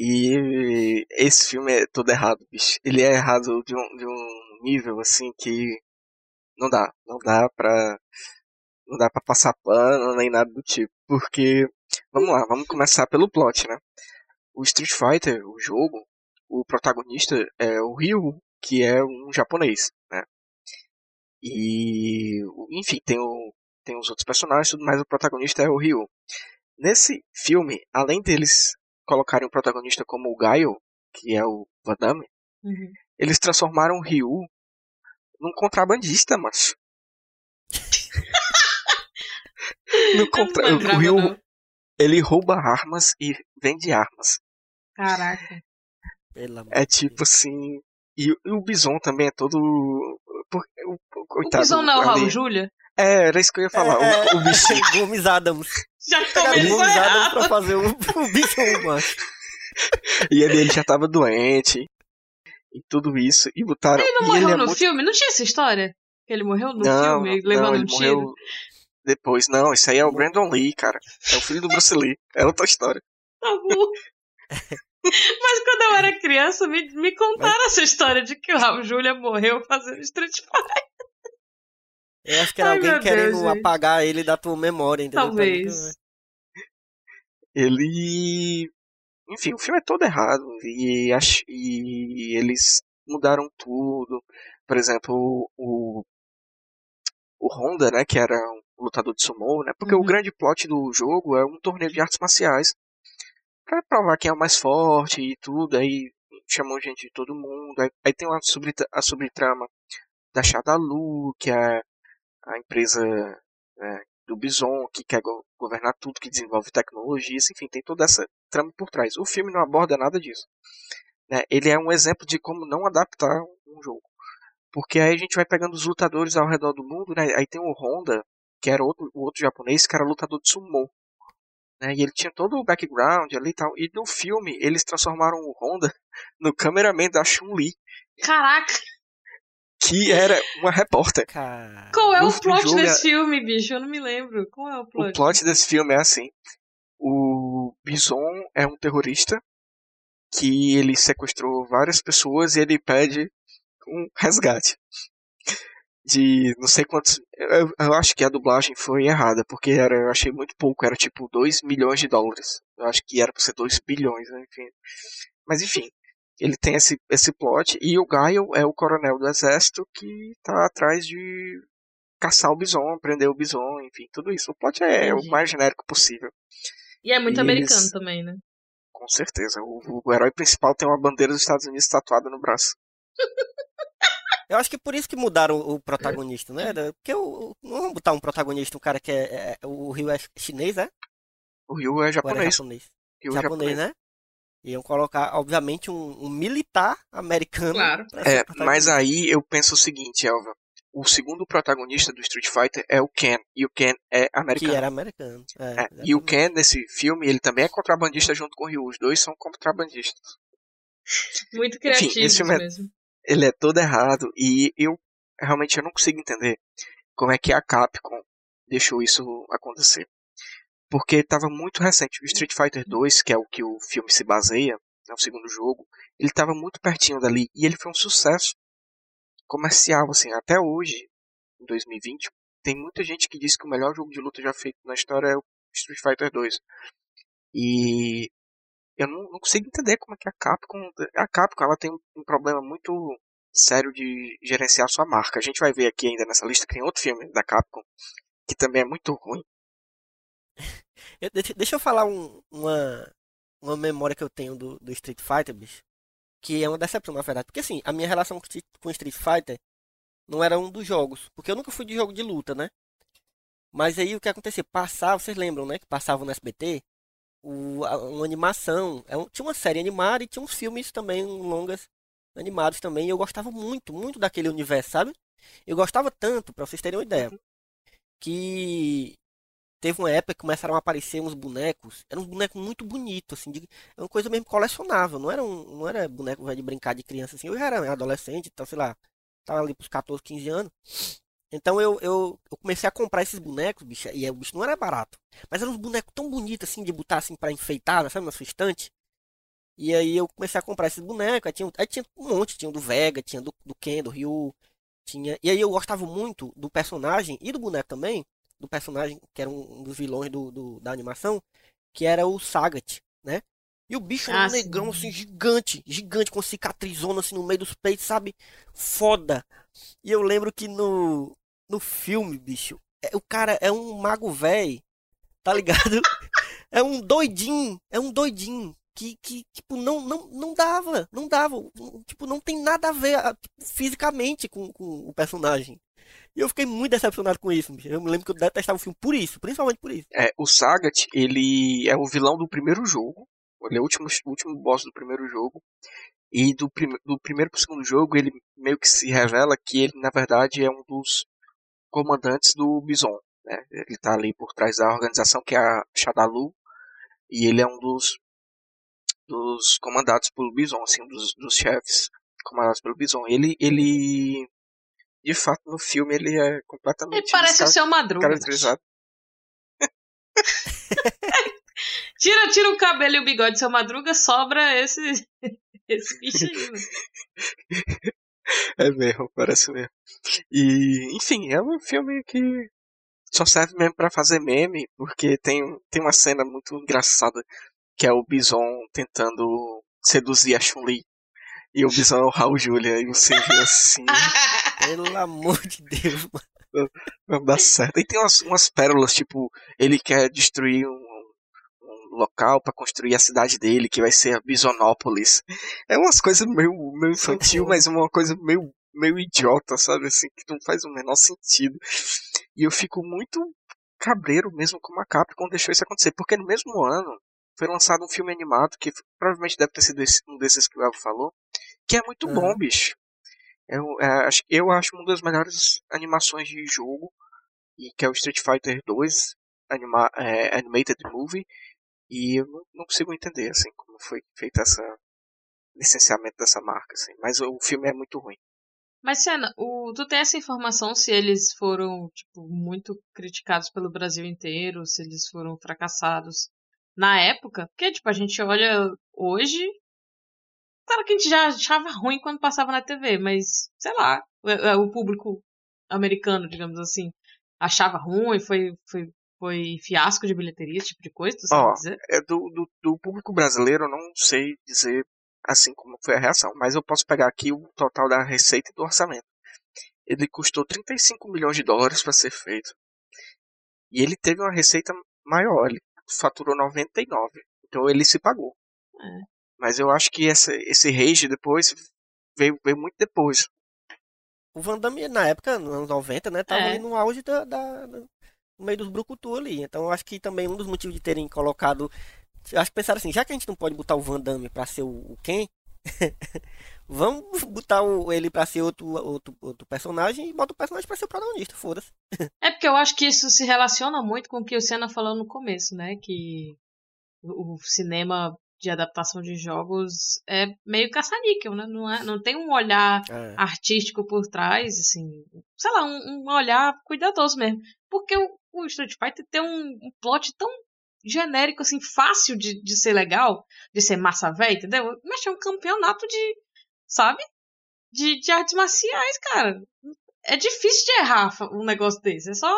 E esse filme é todo errado, bicho. Ele é errado de um, de um nível assim que não dá. Não dá pra. Não dá pra passar pano nem nada do tipo. Porque. Vamos lá, vamos começar pelo plot, né? O Street Fighter, o jogo, o protagonista é o Ryu, que é um japonês, né? E, enfim, tem, o, tem os outros personagens, tudo mais, o protagonista é o Ryu. Nesse filme, além deles colocarem o protagonista como o Gaio, que é o Van Damme, Uhum. eles transformaram o Ryu num contrabandista, macho. no contra... Não O lembrava, Ryu, não. ele rouba armas e vende armas. Caraca. É tipo assim... E, e o Bison também é todo... por- O, o, O coitado, Bison não é o Raul ali- Júlia? É, era isso que eu ia falar. É, o, o bichinho. Gomes Adams. Já começou errado. pra fazer o, o bicho, mano. E ele, ele já tava doente. E tudo isso. E botaram. Ele não e morreu ele é no muito... filme? Não tinha essa história? Que ele morreu no não, filme, não, levando ele um tiro? morreu depois. Não, isso aí é o Brandon Lee, cara. É o filho do Bruce Lee. É outra história. Tá bom. Mas quando eu era criança, me, me contaram essa história de que o Raul Júlia morreu fazendo Street Fighter. Eu acho que era Ai, alguém querendo Deus, gente. apagar ele da tua memória, entendeu? Talvez. Ele. Enfim, o filme é todo errado. E, ach... e eles mudaram tudo. Por exemplo, o. O, Honda, né? Que era um lutador de sumo, né? Porque Uhum. o grande plot do jogo é um torneio de artes marciais. Pra provar quem é o mais forte e tudo. Aí chamam gente de todo mundo. Aí, aí tem uma subtra... a subtrama da Shadalu, que é a empresa né, do Bison, que quer go- governar tudo, que desenvolve tecnologias, enfim, tem toda essa trama por trás. O filme não aborda nada disso. né? Ele é um exemplo de como não adaptar um jogo. Porque aí a gente vai pegando os lutadores ao redor do mundo, né? Aí tem o Honda, que era outro, o outro japonês, que era lutador de sumo. Né? E ele tinha todo o background ali e tal. E no filme, eles transformaram o Honda no cameraman da Chun-Li, Caraca, que era uma repórter. Cara. qual é No- o plot jogo desse filme, bicho? Eu não me lembro. Qual é o plot? O plot desse filme é assim: o Bison é um terrorista que ele sequestrou várias pessoas e ele pede um resgate de não sei quantos. Eu, eu acho que a dublagem foi errada porque era, eu achei muito pouco, era tipo 2 milhões de dólares. Eu acho que era pra ser 2 bilhões, né? enfim. Mas enfim, ele tem esse, esse plot e o Gaio é o coronel do exército que tá atrás de caçar o Bison, prender o Bison, enfim, tudo isso. O plot é Entendi. o mais genérico possível. E é muito E americano eles- também, né? Com certeza. O, o herói principal tem uma bandeira dos Estados Unidos tatuada no braço. Eu acho que por isso que mudaram o o protagonista, né? Da- Porque o, o- não vamos botar um protagonista, um cara que é, é- o Rio é chinês, é? O Ryu é Ou era japonês. japonês? Ryu é japonês, né? Iam colocar, obviamente, um, um militar americano. Claro. É, mas aí eu penso o seguinte, Elva. O segundo protagonista do Street Fighter é o Ken, e o Ken é Que americano. era americano. É, É, e o. Ken, nesse filme, ele também é contrabandista junto com o Ryu. Os dois são contrabandistas. Muito Enfim, criativos esse filme é- mesmo. Ele é todo errado, e eu realmente eu não consigo entender como é que a Capcom deixou isso acontecer. Porque estava muito recente. O Street Fighter 2, que é o que o filme se baseia, é o segundo jogo, ele estava muito pertinho dali, e ele foi um sucesso comercial, assim, até hoje, em 2020, tem muita gente que diz que o melhor jogo de luta já feito na história é o Street Fighter 2. E eu não, não consigo entender como é que a Capcom. A Capcom ela tem um problema muito sério de gerenciar sua marca. A gente vai ver aqui ainda nessa lista que tem outro filme da Capcom que também é muito ruim. Eu- deixa, eu falar um- uma, uma memória que eu tenho do, do Street Fighter, bicho, que é uma decepção, na verdade. Porque assim, a minha relação com Street Fighter não era um dos jogos. Porque eu nunca fui de jogo de luta, né? Mas aí o que acontecia? Passava, vocês lembram, né? Que passava no SBT o, a, uma animação. É tinha uma série animada e tinha uns filmes também, longas animados também. E eu gostava muito, muito daquele universo, sabe? Eu gostava tanto, pra vocês terem uma ideia, uhum. que teve uma época que começaram a aparecer uns bonecos. Eram uns bonecos muito bonitos, assim, de, era uma coisa mesmo colecionável. Não era, um, não era boneco de brincar de criança assim. Eu já era adolescente, então, sei lá, tava ali pros 14, 15 anos. Então eu, eu, eu comecei a comprar esses bonecos, bicho, e o bicho não era barato. Mas eram uns bonecos tão bonitos assim de botar assim para enfeitar, sabe, na sua estante. E aí eu comecei a comprar esses bonecos, aí tinha, aí tinha um monte, tinha do Vega, tinha do, do Ken, do Ryu, tinha. E aí eu gostava muito do personagem e do boneco também, do personagem que era um dos vilões do, do da animação, que era o Sagat, né? E o bicho era um ah, negrão assim, gigante, gigante, com cicatrizona assim no meio dos peitos, sabe? Foda. E eu lembro que no, no filme, bicho, é, o cara é um mago velho, tá ligado? é um doidinho, é um doidinho. Que, que tipo, não, não, não dava, não dava. Tipo, não tem nada a ver tipo, fisicamente com, com o personagem. E eu fiquei muito decepcionado com isso. Eu me lembro que eu detestava o filme por isso, principalmente por isso. É, o Sagat, ele é o vilão do primeiro jogo. Ele é o último, último boss do primeiro jogo. E do, prim do primeiro pro segundo jogo, ele meio que se revela que ele, na verdade, é um dos comandantes do Bison. Né? Ele está ali por trás da organização que é a Shadalu. E ele é um dos, dos comandados pelo Bison, assim, um dos, dos chefes comandados pelo Bison. Ele, ele, de fato, no filme ele é completamente. Ele parece o seu Madruga. Caracterizado. tira, tira o cabelo e o bigode do seu Madruga, sobra esse, esse bichinho. É mesmo, parece mesmo. E, enfim, é um filme que só serve mesmo para fazer meme, porque tem, tem uma cena muito engraçada que é o Bison tentando seduzir a Chun-Li. E o Bison é o Raul Julia, e você vê assim. Pelo amor de Deus, mano. Não, não dá certo. E tem umas, umas pérolas, tipo, ele quer destruir um local para construir a cidade dele, que vai ser a Bisonópolis. É umas coisas meio, meio infantil, mas uma coisa meio, meio idiota, sabe? Assim, que não faz o menor sentido. E eu fico muito cabreiro mesmo com a Capcom deixou isso acontecer, porque no mesmo ano foi lançado um filme animado, que provavelmente deve ter sido esse, um desses que o Elvo falou, que é muito uhum. bom, bicho. Eu, é, eu acho uma das melhores animações de jogo, e que é o Street Fighter 2 anima, é, Animated Movie, e eu não, não consigo entender, assim, como foi feito essa licenciamento dessa marca, assim. Mas o filme é muito ruim. Mas, Senna, o, tu tem essa informação se eles foram, tipo, muito criticados pelo Brasil inteiro, se eles foram fracassados na época? Porque, tipo, a gente olha hoje. Claro que a gente já achava ruim quando passava na TV, mas, sei lá, o, o público americano, digamos assim, achava ruim, foi, foi foi fiasco de bilheteria, esse tipo de coisa, tu sabe dizer? É do, do, do, público brasileiro, eu não sei dizer assim como foi a reação, mas eu posso pegar aqui o total da receita e do orçamento. Ele custou 35 milhões de dólares para ser feito. E ele teve uma receita maior, ele faturou 99. Então ele se pagou. É. Mas eu acho que essa, esse rage depois veio, veio muito depois. O Van Damme, na época, nos anos 90, né, tava é. ali no auge da, da, no meio dos brucutu ali. Então eu acho que também um dos motivos de terem colocado. Acho que pensaram assim, já que a gente não pode botar o Van Damme pra ser o, o Ken, vamos botar o, ele pra ser outro, outro, outro personagem e bota o personagem pra ser o protagonista, foda-se. é porque eu acho que isso se relaciona muito com o que o Senna falou no começo, né? Que o, o cinema de adaptação de jogos é meio caça-níquel, né? Não, é, não tem um olhar é. artístico por trás, assim, sei lá, um, um olhar cuidadoso mesmo. Porque o, o Street Fighter tem um, um plot tão genérico, assim, fácil de, de ser legal, de ser massa velha, entendeu? Mas é um campeonato de, sabe? De, de artes marciais, cara. É difícil de errar um negócio desse. É só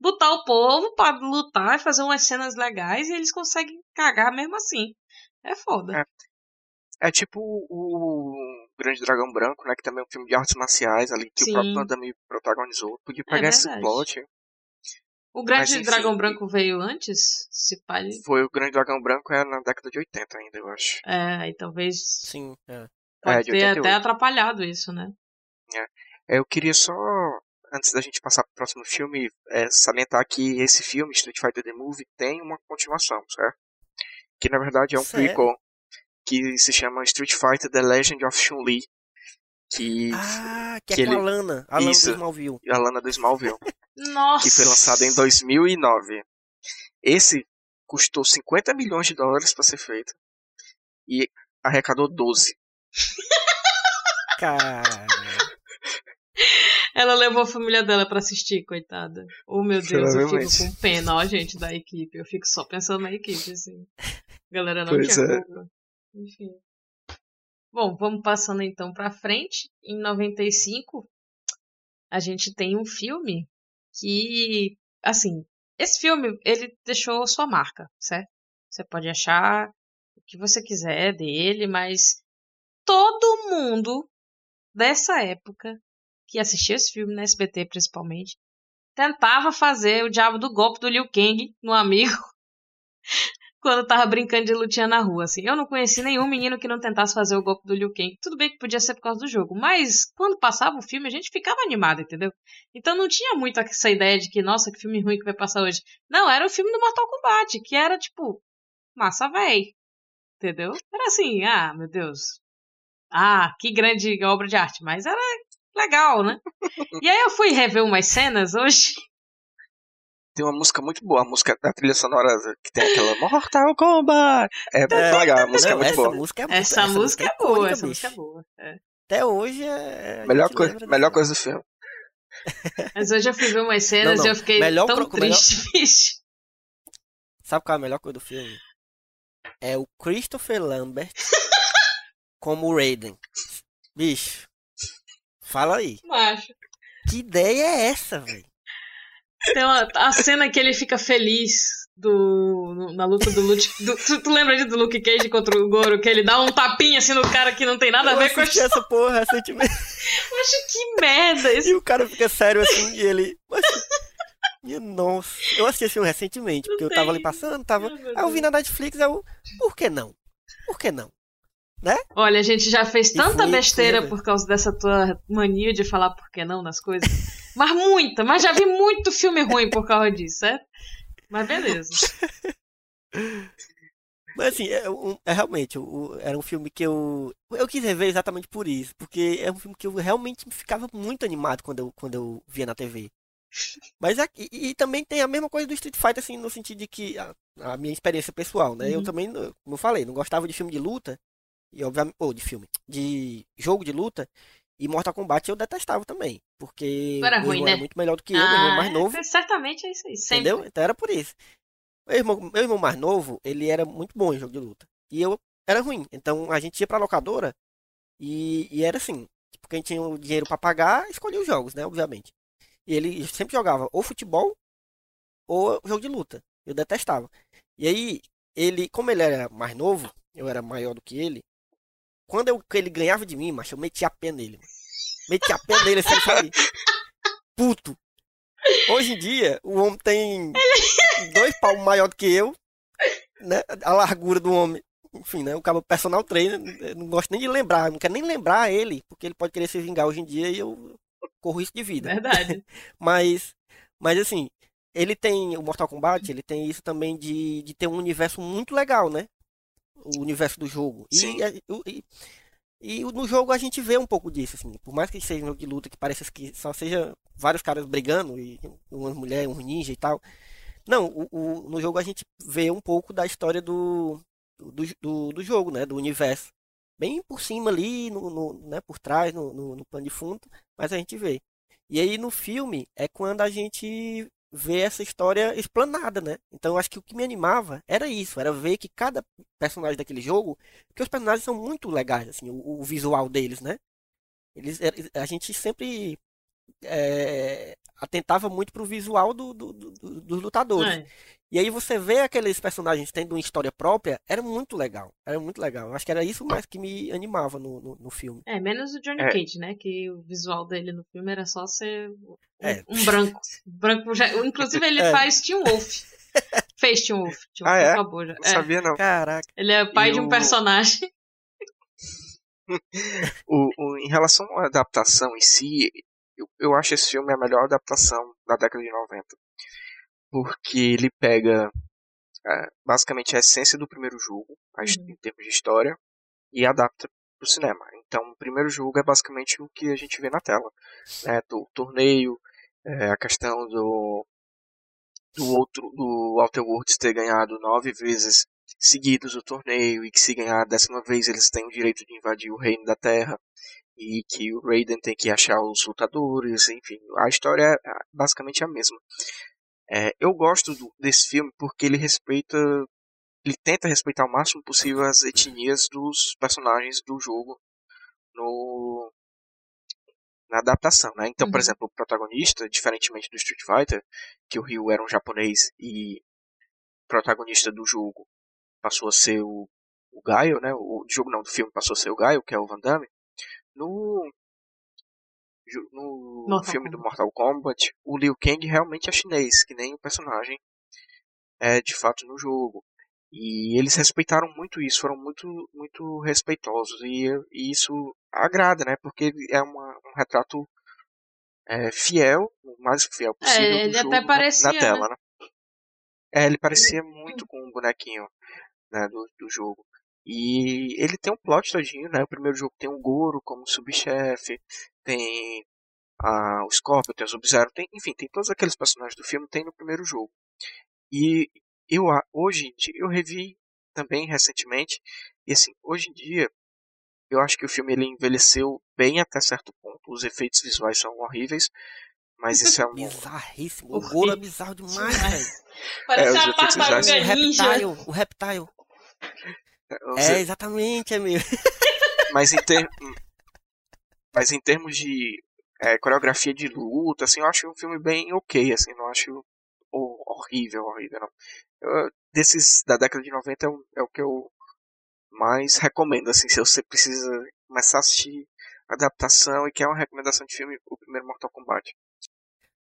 botar o povo para lutar e fazer umas cenas legais e eles conseguem cagar mesmo assim. É foda. É, é tipo o Grande Dragão Branco, né? Que também é um filme de artes marciais ali, que Sim. o próprio Van protagonizou. Podia é pegar é esse plot O Grande enfim. Dragão Branco veio antes? Se pare. Foi o Grande Dragão Branco é na década de 80 ainda, eu acho. É, aí talvez Sim, é. pode É, ter 88. até atrapalhado isso, né? É, Eu queria só, antes da gente passar pro próximo filme, é, salientar que esse filme, Street Fighter The Movie, tem uma continuação, certo? Que na verdade é um Sério? prequel que se chama Street Fighter The Legend of Chun-Li. Que Ah, que é que com ele- a Lana. A Lana Isso. do Smallville. a Lana do Smallville, Nossa! que foi lançado em 2009. Esse custou 50 milhões de dólares para ser feito e arrecadou 12. Cara. Ela levou a família dela pra assistir, coitada. Oh, meu Deus, eu fico com pena, ó, gente, da equipe. Eu fico só pensando na equipe, assim. A galera não Pois tinha é. culpa. Enfim. Bom, vamos passando então pra frente. Em 95, a gente tem um filme que, assim, esse filme, ele deixou sua marca, certo? Você pode achar o que você quiser dele, mas todo mundo dessa época que assistia esse filme na SBT principalmente, tentava fazer o diabo do golpe do Liu Kang no amigo quando tava brincando de lutinha na rua, assim. Eu não conheci nenhum menino que não tentasse fazer o golpe do Liu Kang. Tudo bem que podia ser por causa do jogo, mas quando passava o filme a gente ficava animado, entendeu? Então não tinha muito essa ideia de que, nossa, que filme ruim que vai passar hoje. Não, era o filme do Mortal Kombat, que era tipo, massa véi. Entendeu? Era assim, ah, meu Deus. Ah, que grande obra de arte, mas era legal, né? E aí eu fui rever umas cenas hoje. Tem uma música muito boa, a música da trilha sonora que tem aquela Mortal Kombat. É É, legal, a música Não, é muito essa boa. música é muito Essa, música é boa, icônica, essa bicho. música é boa. é. Até hoje é. Melhor, coi- melhor coisa do filme. Mas hoje eu fui ver umas cenas Não, não. e eu fiquei Melhor tão pro- melhor- triste, bicho. Sabe qual é a melhor coisa do filme? É o Christopher Lambert como Raiden. Bicho. Fala aí. Macho. Que ideia é essa, velho? Tem uma, a cena que ele fica feliz do, na luta do Luke. do- tu, tu lembra disso do Luke Cage contra o Goro? Que ele dá um tapinha assim no cara que não tem nada a Eu ver com a assisti essa porra recentemente. Acho que merda. Esse E o cara fica sério assim e ele. Mas, minha nossa. Eu assisti esse filme recentemente, porque eu tava ali passando, tava. Aí eu vi na Netflix, eu. Por que não? Por que não? Olha, a gente já fez tanta fui- besteira fui, por causa dessa tua mania de falar por que não nas coisas. Mas muita, mas já vi muito filme ruim por causa disso, certo? Mas beleza. Mas assim, é, um- é realmente, o- o- era um filme que eu. Eu quis rever exatamente por isso. Porque é um filme que eu realmente ficava muito animado quando eu, quando eu via na TV. Mas aqui, e, e também tem a mesma coisa do Street Fighter, assim, no sentido de que a, a minha experiência pessoal, né? Eu Uhum. também, não- como eu falei, não gostava de filme de luta. E obviamente. Ou de filme. De jogo de luta. E Mortal Kombat eu detestava também. Porque Era ruim, né? era muito melhor do que eu, meu irmão mais novo. é, certamente é isso aí. Sempre. Entendeu? Então era por isso. Meu irmão, meu irmão mais novo, ele era muito bom em jogo de luta. E eu era ruim. Então a gente ia pra locadora e, e era assim. Tipo, quem tinha o dinheiro pra pagar, escolhia os jogos, né? Obviamente. E ele sempre jogava ou futebol ou jogo de luta. Eu detestava. E aí, ele, como ele era mais novo, eu era maior do que ele, quando eu, ele ganhava de mim, macho, eu metia a pé nele. mano. Metia a pé nele, assim, sabe? Puto. Hoje em dia, o homem tem dois pau maior do que eu, né? A largura do homem. Enfim, né? O cara personal trainer, eu não gosto nem de lembrar, não quero nem lembrar ele, porque ele pode querer se vingar hoje em dia e eu corro risco de vida. Verdade. Mas, mas assim, ele tem, o Mortal Kombat, ele tem isso também de, de ter um universo muito legal, né? O universo do jogo. E, e, e, e no jogo a gente vê um pouco disso, assim. Por mais que seja um jogo de luta que pareça que só seja vários caras brigando e uma mulher, um ninja e tal. Não, o, o- no jogo a gente vê um pouco da história do, do, do, do jogo, né? Do universo. Bem por cima ali, no, no- né? por trás, no, no, no pano de fundo, mas a gente vê. E aí no filme é quando a gente vê essa história explanada, né? Então eu acho que o que me animava era isso, era ver que cada personagem daquele jogo, porque os personagens são muito legais, assim, o, o visual deles, né? Eles, a gente sempre é, atentava muito pro visual do, do, do, dos lutadores. É. E aí você vê aqueles personagens tendo uma história própria, era muito legal. Era muito legal. Eu acho que era isso mais que me animava no, no, no filme. É, menos o Johnny É. Cage, né? Que o visual dele no filme era só ser um, É. um branco. branco já, inclusive ele É. faz Teen Wolf. Fez Teen Wolf. Ah, é? acabou já. Não É. sabia não. Caraca. Ele é pai de um Eu- personagem. O, o- em relação à adaptação em si, eu, eu acho esse filme a melhor adaptação da década de 90. Porque ele pega é, basicamente a essência do primeiro jogo, Uhum. em termos de história, e adapta para o cinema. Então, o primeiro jogo é basicamente o que a gente vê na tela. Né? Do torneio, é, a questão do, do outro do Outer Worlds ter ganhado nove vezes seguidos o torneio e que se ganhar a décima vez eles têm o direito de invadir o reino da Terra e que o Raiden tem que achar os lutadores, enfim, a história é basicamente a mesma. É, eu gosto do- desse filme porque ele respeita, ele tenta respeitar o máximo possível as etnias dos personagens do jogo no na adaptação, né? Então, por Uhum. exemplo, o protagonista, diferentemente do Street Fighter, que o Ryu era um japonês e o protagonista do jogo passou a ser o, o Gaio, né? O jogo não, do filme passou a ser o Gaio, que é o Van Damme. No no Mortal filme do Kombat. Mortal Kombat, o Liu Kang realmente é chinês, que nem o personagem é de fato no jogo. E eles respeitaram muito isso, foram muito muito respeitosos e, e isso agrada, né? Porque é uma, um retrato é, fiel, o mais fiel possível É, do ele até na- parecia, na tela, né? É, ele parecia muito com o bonequinho né, do, do jogo. E ele tem um plot todinho, né? O primeiro jogo tem o Goro como subchefe, tem a, o Scorpion, tem o Sub-Zero, tem, enfim, tem todos aqueles personagens do filme, tem no primeiro jogo. E eu, a- hoje em dia, eu revi também recentemente, e assim, hoje em dia, eu acho que o filme ele envelheceu bem até certo ponto, os efeitos visuais são horríveis, mas isso é um... Bizarríssimo. O. Goro é bizarro demais, velho. Parece os uma efeitos tartaruga visuais- O ninja. Reptile, o Reptile. É, exatamente, é meu. mas em, ter... mas em termos de é, coreografia de luta, assim, eu acho um filme bem ok, assim, não acho ho- horrível, horrível, não. Eu- desses da década de 90 é o, é o que eu mais recomendo, assim, se você precisa começar a assistir adaptação e quer uma recomendação de filme, o primeiro Mortal Kombat.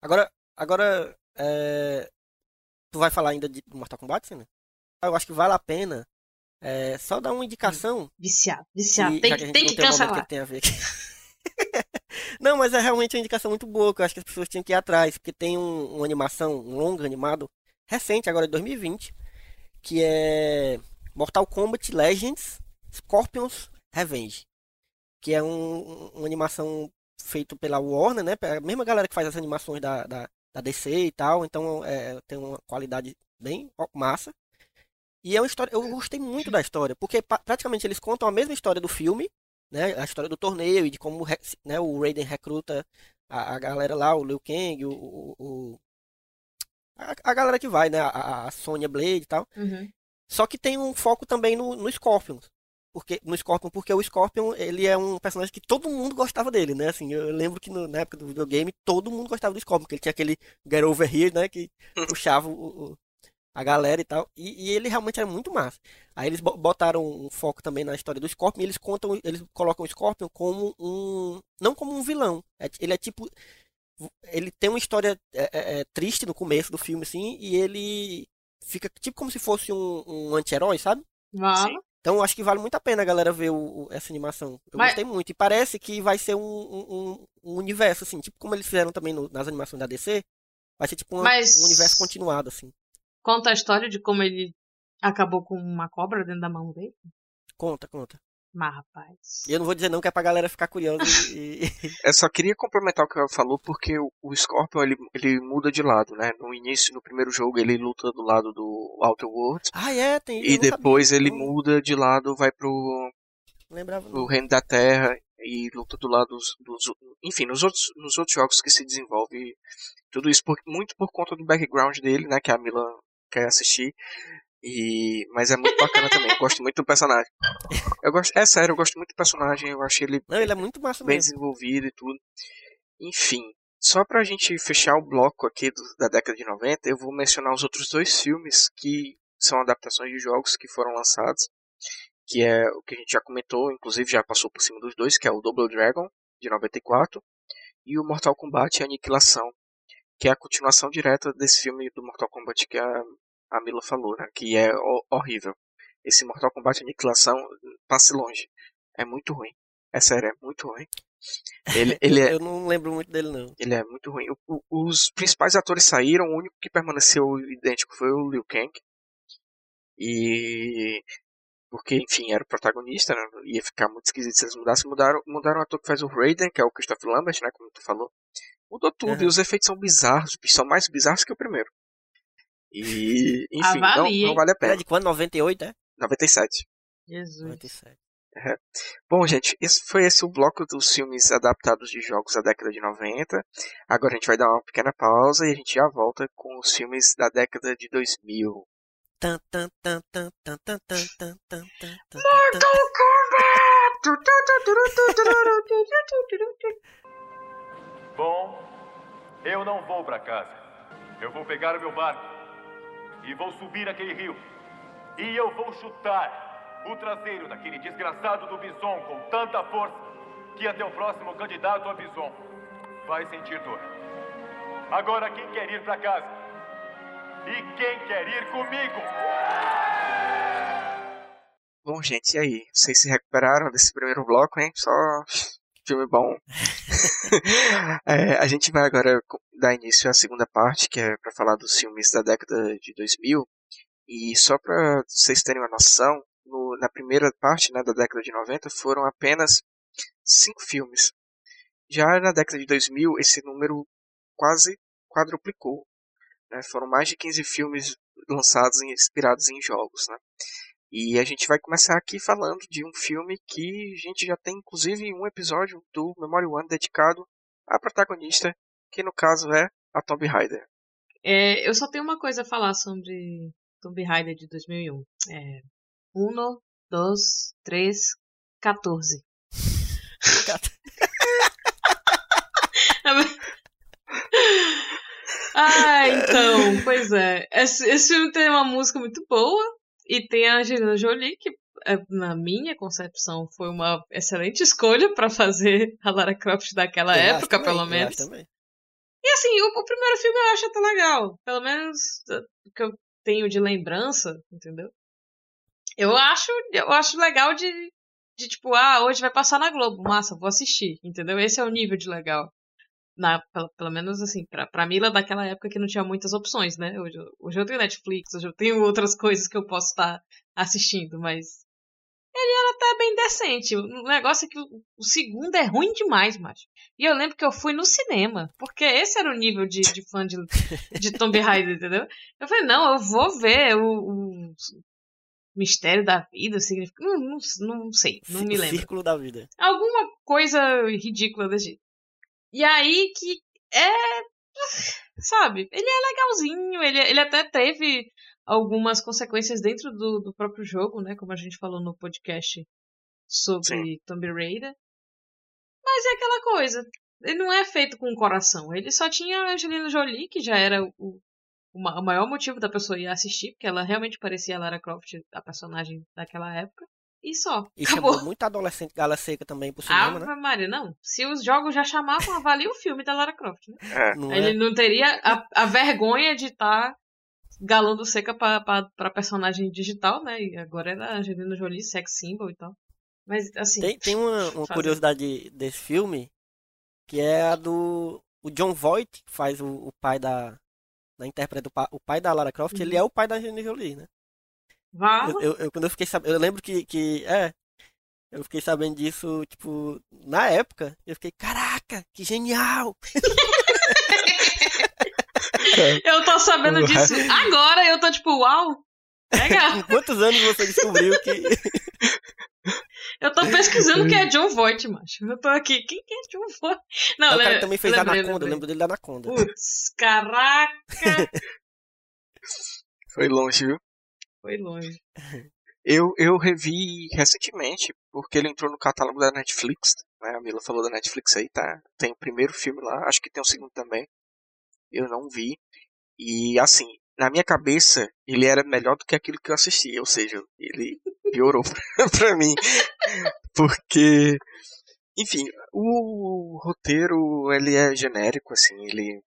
Agora, agora é, tu vai falar ainda de Mortal Kombat, né? Eu acho que vale a pena é, só dar uma indicação. Viciado, viciado. e- tem que, tem que um cancelar. que tem a ver aqui. Não, mas é realmente uma indicação muito boa, que eu acho que as pessoas tinham que ir atrás, porque tem um, uma animação, um longa animado, recente, agora de 2020, que é Mortal Kombat Legends Scorpions Revenge, que é um, um- uma animação feita pela Warner, né? A mesma galera que faz as animações da, da, da DC e tal, então é, tem uma qualidade bem massa. E é uma história, eu gostei muito da história, porque praticamente eles contam a mesma história do filme, né? A história do torneio e de como né, o Raiden recruta a, a galera lá, o Liu Kang, o, o- o- a, a galera que vai, né? A, a Sonya Blade e tal. Uhum. Só que tem um foco também no, no Scorpion. Porque, no Scorpion, porque o Scorpion, ele é um personagem que todo mundo gostava dele, né? Assim, eu lembro que no- na época do videogame, todo mundo gostava do Scorpion, porque ele tinha aquele Get Over Here, né? Que puxava o, o- a galera e tal. E, e ele realmente era muito massa. Aí eles bo- botaram um foco também na história do Scorpion, e eles contam, eles colocam o Scorpion como um, não como um vilão. É- ele é tipo, ele tem uma história é, é, é, triste no começo do filme, assim, e ele fica tipo como se fosse um, um anti-herói, sabe? Sim. Então eu acho que vale muito a pena a galera ver o- o- essa animação. Eu Mas- gostei muito. E parece que vai ser um, um- um- um universo, assim, tipo como eles fizeram também no- nas animações da DC. Vai ser tipo uma- Mas- um universo continuado, assim. Conta a história de como ele acabou com uma cobra dentro da mão dele. Conta, conta. Mas, rapaz. E eu não vou dizer não, que é pra galera ficar curiosa e. Eu só queria complementar o que ela falou, porque o, Scorpion ele, ele muda de lado, né? No início, no primeiro jogo, ele luta do lado do Outer Worlds, ah, é, tem. e não sabia. depois ele Não muda de lado, vai pro, Lembrava pro. Reino da Terra e luta do lado dos, dos enfim, nos outros, nos outros jogos que se desenvolve tudo isso por, muito por conta do background dele, né? Que a Mila quer assistir. E, mas é muito bacana também. Eu gosto muito do personagem. Eu gosto, é sério, eu gosto muito do personagem. Eu acho ele Não, ele é muito massa bem mesmo. desenvolvido e tudo. Enfim, Só pra gente fechar o bloco aqui do, da década de 90, eu vou mencionar os outros dois filmes que são adaptações de jogos que foram lançados, que é o que a gente já comentou, inclusive já passou por cima dos dois, que é o Double Dragon, de 94, e o Mortal Kombat Aniquilação, que é a continuação direta desse filme do Mortal Kombat que a, a Mila falou, né, que é horrível. Esse Mortal Kombat Aniquilação, passe longe. É muito ruim. É sério, é muito ruim. Ele, ele é, Eu não lembro muito dele, não. ele é muito ruim. O- os principais atores saíram, o único que permaneceu idêntico foi o Liu Kang. E. Porque, enfim, era o protagonista, né? ia ficar muito esquisito se eles mudassem. Mudaram, mudaram o ator que faz o Raiden, que é o Christopher Lambert, né? Como tu falou. Mudou tudo, Uhum. e os efeitos são bizarros, são mais bizarros que o primeiro. E, enfim, não, não, vale a pena. É de quando? 98, é? 97. Jesus. 97. É. Bom, gente, esse foi esse o bloco dos filmes adaptados de jogos da década de 90. Agora a gente vai dar uma pequena pausa e a gente já volta com os filmes da década de 2000. Mortal Kombat! Bom, eu não vou para casa. Eu vou pegar o meu barco e vou subir aquele rio. E eu vou chutar o traseiro daquele desgraçado do Bison com tanta força que até o próximo candidato a Bison vai sentir dor. Agora quem quer ir pra casa? E quem quer ir comigo? Bom, gente, e aí? Vocês se recuperaram desse primeiro bloco, hein? Só filme bom. É, a gente vai agora dar início à segunda parte, que é para falar dos filmes da década de 2000. E só para vocês terem uma noção, no- na primeira parte né, da década de 90 foram apenas cinco filmes. Já na década de 2000, esse número quase quadruplicou. né? Foram mais de 15 filmes lançados e inspirados em jogos. Né? E a gente vai começar aqui falando de um filme que a gente já tem inclusive um episódio do Memory One dedicado à protagonista, que no caso é a Tomb Raider. É, eu só tenho uma coisa a falar sobre Tomb Raider de 2001. É, uno, dois, três, 14. ah, então, pois é. Esse, esse filme tem uma música muito boa e tem a Angelina Jolie, que é, na minha concepção foi uma excelente escolha pra fazer a Lara Croft daquela Eu época, também, pelo menos. E assim, o, o primeiro filme eu acho até legal. Pelo menos uh, o que eu tenho de lembrança, entendeu? Eu acho, eu acho legal de, de tipo, ah, hoje vai passar na Globo, massa, vou assistir, entendeu? Esse é o nível de legal. Na, pelo, pelo menos assim, pra, pra Mila daquela época que não tinha muitas opções, né? Hoje, eu- hoje eu tenho Netflix, hoje eu tenho outras coisas que eu posso estar assistindo, mas ele era até bem decente. O negócio é que o, segundo é ruim demais, macho. E eu lembro que eu fui no cinema, porque esse era o nível de, de fã de, de Tomb Raider, entendeu? Eu falei, não, eu vou ver o, o mistério da vida, o significado. Não, não, não sei, não me lembro. Círculo da vida. Alguma coisa ridícula desse jeito. E aí que é. Sabe, ele é legalzinho, ele, ele até teve algumas consequências dentro do, do próprio jogo, né? Como a gente falou no podcast sobre Sim. Tomb Raider. Mas é aquela coisa. Ele não é feito com o coração. Ele só tinha a Angelina Jolie, que já era o, o ma- o maior motivo da pessoa ir assistir, porque ela realmente parecia a Lara Croft, a personagem daquela época. E só. E Acabou. chamou muito adolescente gala seca também pro cinema, Ave né? Maria, não. Se os jogos já chamavam, avalie o filme da Lara Croft. Né? É, Não Ele é? não teria a, a vergonha de estar galando seca pra, pra, pra personagem digital, né? E agora era a Angelina Jolie, sex symbol e tal. Mas, assim. Tem, tem uma, uma curiosidade desse filme, que é a do o John Voight, que faz o, o pai da. Da pa- o pai da Lara Croft, Uhum. ele é o pai da Angelina Jolie, né? Eu, eu- eu- quando eu fiquei sabendo, eu lembro que, que é, eu fiquei sabendo disso, tipo, na época, eu fiquei, caraca, que genial! Eu tô sabendo Uhum. disso agora eu tô tipo, uau! Legal. Quantos anos você descobriu que Eu tô pesquisando quem é John Voight, macho. Eu tô aqui. Quem que é John Voight? Não, é o cara também fez lembrei, Anaconda, eu lembrei. lembro dele da Anaconda. Putz, caraca! foi longe, viu? Foi longe. Eu, eu revi recentemente, porque ele entrou no catálogo da Netflix. Né? A Mila falou da Netflix aí, tá? Tem o primeiro filme lá, acho que tem o segundo também. Eu não vi. E assim, na minha cabeça, ele era melhor do que aquilo que eu assisti. Ou seja, ele piorou pra, mim. Porque, enfim, o roteiro, ele é genérico, assim, ele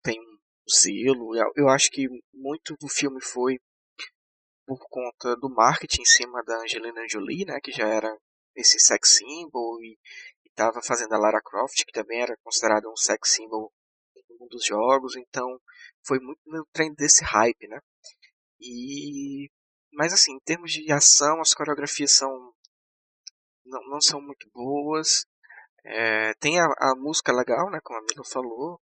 tem um zelo. Eu acho que muito do filme foi por conta do marketing em cima da Angelina Jolie, né, que já era esse sex symbol e estava fazendo a Lara Croft, que também era considerada um sex symbol em um dos jogos, então foi muito no trem desse hype, né? E mas assim, em termos de ação, as coreografias são não, não são muito boas. É, tem a, a, música legal, né, como a Mila falou,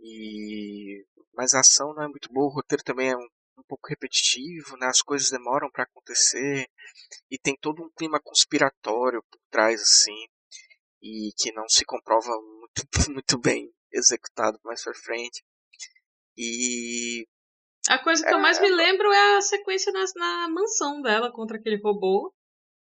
e mas a ação não é muito boa. O roteiro também é um, um pouco repetitivo, né? As coisas demoram para acontecer e tem todo um clima conspiratório por trás assim e que não se comprova muito, muito bem executado mais para frente. E a coisa que é, eu mais me lembro é a sequência na, na mansão dela contra aquele robô.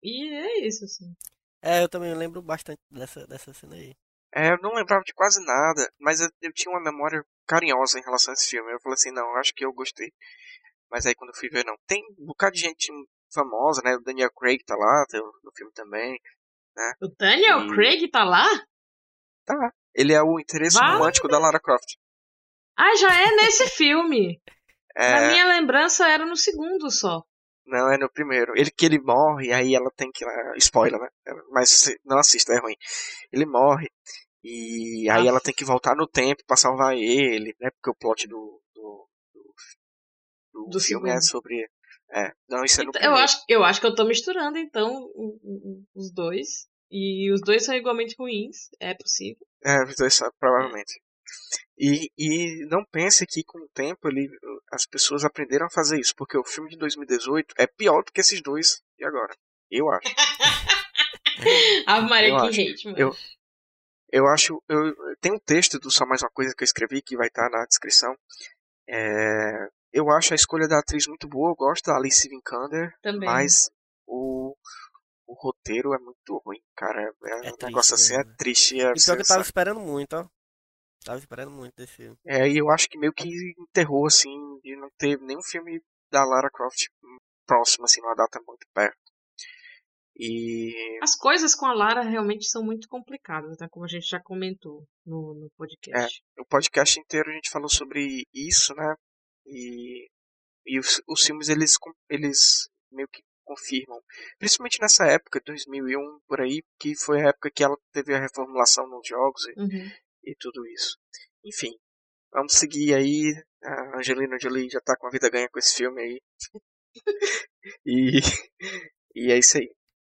E é isso, assim. É, eu também lembro bastante dessa, dessa cena aí. É, eu não lembrava de quase nada, mas eu, eu, tinha uma memória carinhosa em relação a esse filme. Eu falei assim, não, acho que eu gostei. Mas aí quando eu fui ver, não. Tem um bocado de gente famosa, né? O Daniel Craig tá lá, no filme também, né? O Daniel e... Craig tá lá? Tá. Ele é o interesse vale. romântico da Lara Croft. Ah, já é nesse filme. É... Na minha lembrança era no segundo só. Não, é no primeiro. Ele que ele morre, aí ela tem que. Spoiler, né? Mas não assista, é ruim. Ele morre. E aí ela tem que voltar no tempo para salvar ele, né? Porque o plot do, do, do, do filme é segundo. é sobre. É, não, isso é no então, eu acho, eu acho que eu tô misturando, então, os dois. E os dois são igualmente ruins, é possível. É, os dois provavelmente. E, e não pense que com o tempo ele, as pessoas aprenderam a fazer isso, porque o filme de 2018 é pior do que esses dois de agora. Eu acho. A Maria que hate, mano. Eu, eu acho. Eu, tem um texto do Só Mais Uma Coisa que eu escrevi que vai estar na descrição. É, eu acho a escolha da atriz muito boa, eu gosto da Alice Vikander, Também. mas o, o roteiro é muito ruim, cara. É, é um negócio assim, é triste. É, e pior que eu tava esperando muito, ó. Tava esperando muito desse filme. É, e eu acho que meio que enterrou, assim, de não ter nenhum filme da Lara Croft próximo, assim, numa data muito perto. E... As coisas com a Lara realmente são muito complicadas, né? Como a gente já comentou no, no podcast. É, o podcast inteiro a gente falou sobre isso, né? E, e os, os filmes, eles, eles meio que confirmam. Principalmente nessa época, 2001, por aí, que foi a época que ela teve a reformulação nos jogos. E, uhum e tudo isso. Enfim, vamos seguir aí. A Angelina Jolie já tá com a vida ganha com esse filme aí. e, e é isso aí.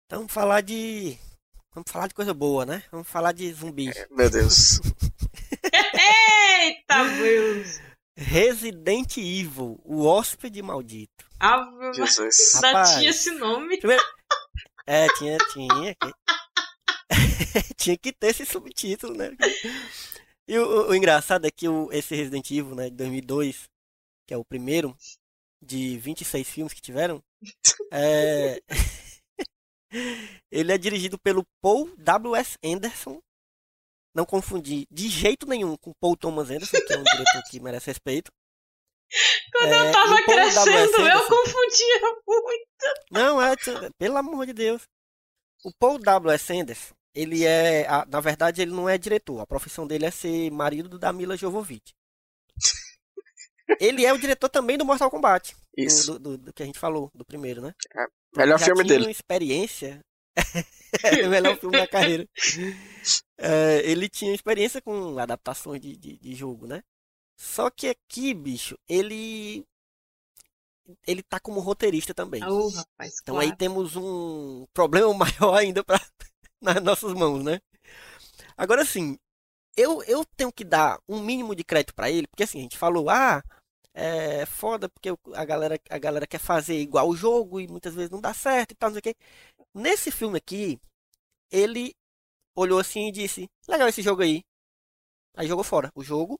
Então vamos falar de. Vamos falar de coisa boa, né? Vamos falar de zumbi. É, meu Deus. Eita, Deus! Resident Evil, o hóspede maldito. Ah, Jesus. Rapaz, tinha esse nome. É, tinha, tinha. Tinha que ter esse subtítulo, né? E o, o engraçado é que o, esse Resident Evil, né, de 2002, que é o primeiro de 26 filmes que tiveram, é... ele é dirigido pelo Paul W.S. Anderson. Não confundir de jeito nenhum com Paul Thomas Anderson, que é um diretor que merece respeito. Quando é, eu tava crescendo, eu confundia muito. Não, é, pelo amor de Deus. O Paul W.S. Anderson, ele é, na verdade, ele não é diretor. A profissão dele é ser marido da Mila Jovovich. ele é o diretor também do Mortal Kombat. Isso. Do, do, do que a gente falou, do primeiro, né? Melhor filme dele. experiência. é o melhor filme da carreira. É, ele tinha experiência com adaptações de, de, de jogo, né? Só que aqui, bicho, ele ele tá como roteirista também. Oh, rapaz, então claro. aí temos um problema maior ainda pra, nas nossas mãos, né? Agora sim, eu, eu tenho que dar um mínimo de crédito para ele, porque assim, a gente falou, ah, é foda porque a galera, a galera quer fazer igual o jogo e muitas vezes não dá certo e tal, não sei o quê. Nesse filme aqui, ele olhou assim e disse, legal esse jogo aí. Aí jogou fora o jogo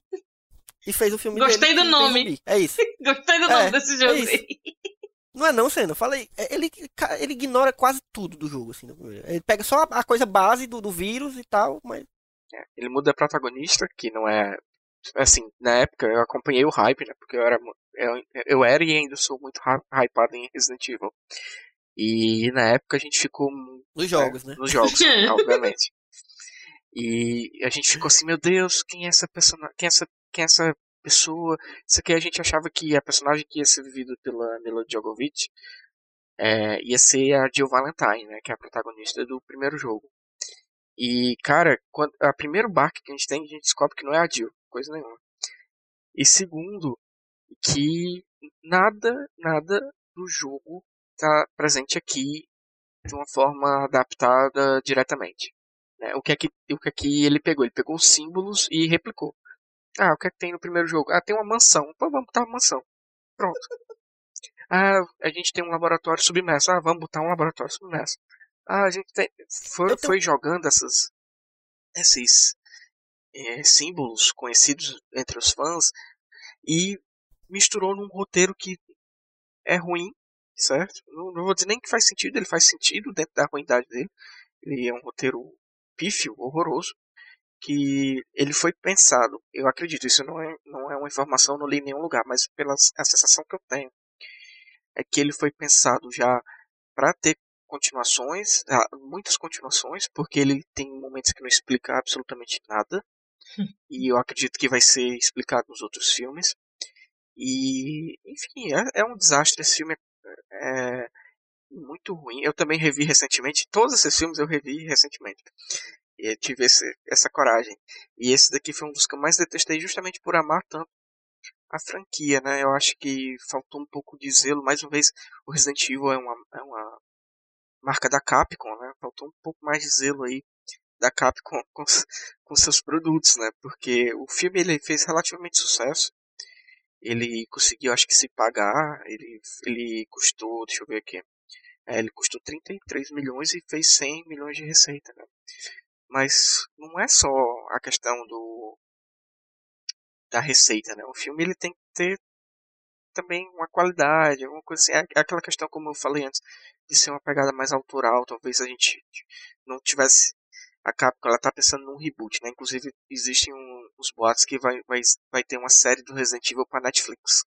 e fez o filme Gostei dele, do nome. É isso. Gostei do nome é, desse jogo. É Não é não, Senna. Eu falei, é, ele, ele ignora quase tudo do jogo, assim. Ele pega só a a coisa base do, do vírus e tal, mas. É, ele muda a protagonista, que não é. Assim, na época eu acompanhei o hype, né? Porque eu era, eu, eu era e ainda sou muito hy- hypado em Resident Evil. E na época a gente ficou. Nos jogos, é, né? Nos jogos, obviamente. E a gente ficou assim, meu Deus, quem é essa personagem? Quem é essa, quem é essa pessoa? Isso aqui a gente achava que a personagem que ia ser vivida pela Mila Jovovich é, ia ser a Jill Valentine, né? Que é a protagonista do primeiro jogo. E, cara, quando, a primeiro barco que a gente tem, a gente descobre que não é a Jill, coisa nenhuma. E segundo, que nada, nada do jogo tá presente aqui de uma forma adaptada diretamente. né? O que é que, o que é que ele pegou? Ele pegou os símbolos e replicou. Ah, o que é que tem no primeiro jogo? Ah, tem uma mansão. Pô, vamos botar uma mansão. Pronto. Ah, a gente tem um laboratório submerso. Ah, vamos botar um laboratório submerso. Ah, a gente tem... foi, foi jogando essas, esses eh, símbolos conhecidos entre os fãs e misturou num roteiro que é ruim, certo? Não, não vou dizer nem que faz sentido, ele faz sentido dentro da ruindade dele. Ele é um roteiro pífio, horroroso, que ele foi pensado, eu acredito, isso não é, não é uma informação, não li em nenhum lugar, mas pela a sensação que eu tenho, é que ele foi pensado já para ter continuações, ah, muitas continuações, porque ele tem momentos que não explica absolutamente nada, e eu acredito que vai ser explicado nos outros filmes. E, enfim, é, é um desastre. Esse filme é, é muito ruim. Eu também revi recentemente. Todos esses filmes eu revi recentemente. E eu tive esse, essa coragem. E esse daqui foi um dos que eu mais detestei, justamente por amar tanto a franquia, né? Eu acho que faltou um pouco de zelo. Mais uma vez, o Resident Evil é uma, é uma marca da Capcom, né? Faltou um pouco mais de zelo aí da Capcom com, com seus produtos, né? Porque o filme ele fez relativamente sucesso. Ele conseguiu, acho que, se pagar. Ele, ele custou, deixa eu ver aqui. É, ele custou 33 milhões e fez 100 milhões de receita, né? Mas não é só a questão do da receita, né? O filme ele tem que ter também uma qualidade, alguma coisa assim. É aquela questão, como eu falei antes, de ser uma pegada mais autoral. Talvez a gente não tivesse a Capcom, ela tá pensando num reboot, né? Inclusive existem um, uns boatos que vai, vai, vai ter uma série do Resident Evil para Netflix.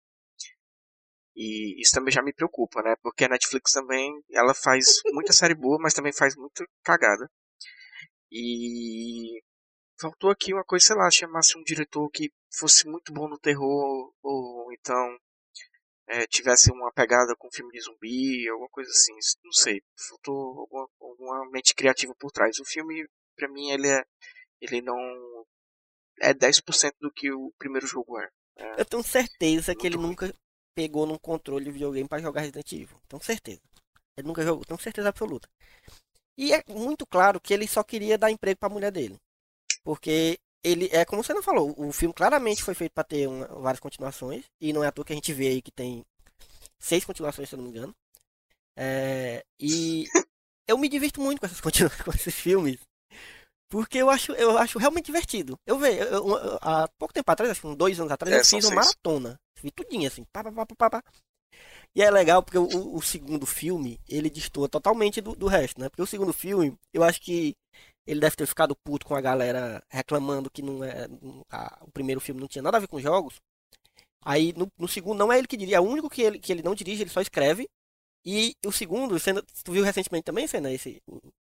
E isso também já me preocupa, né? Porque a Netflix também, ela faz muita série boa, mas também faz muito cagada. E faltou aqui uma coisa, sei lá, chamasse um diretor que fosse muito bom no terror, ou então é, tivesse uma pegada com filme de zumbi, alguma coisa assim, não sei, faltou alguma, alguma mente criativa por trás. O filme, pra mim, ele é, ele não é 10% do que o primeiro jogo é. é Eu tenho certeza que ele nunca pegou num controle de videogame pra jogar Resident Evil. Tenho certeza. Ele nunca jogou, tenho certeza absoluta. E é muito claro que ele só queria dar emprego pra mulher dele. Porque ele, é como você não falou, o filme claramente foi feito pra ter uma- várias continuações. E não é à toa que a gente vê aí que tem seis continuações, se eu não me engano. É, e eu me divirto muito com, essas com esses filmes. Porque eu acho, eu acho realmente divertido. Eu vejo, eu- eu- há pouco tempo atrás, acho que uns dois anos atrás, É, eu fiz uma maratona. Vi tudinho assim, pá, pá, pá, pá. E é legal porque o, o segundo filme, ele destoa totalmente do, do resto, né? Porque o segundo filme, eu acho que ele deve ter ficado puto com a galera reclamando que não é, a- o primeiro filme não tinha nada a ver com jogos. Aí no, no segundo, não é ele que dirige, é o único que ele, que ele não dirige, ele só escreve. E o segundo, Senna, tu viu recentemente também, Senna, esse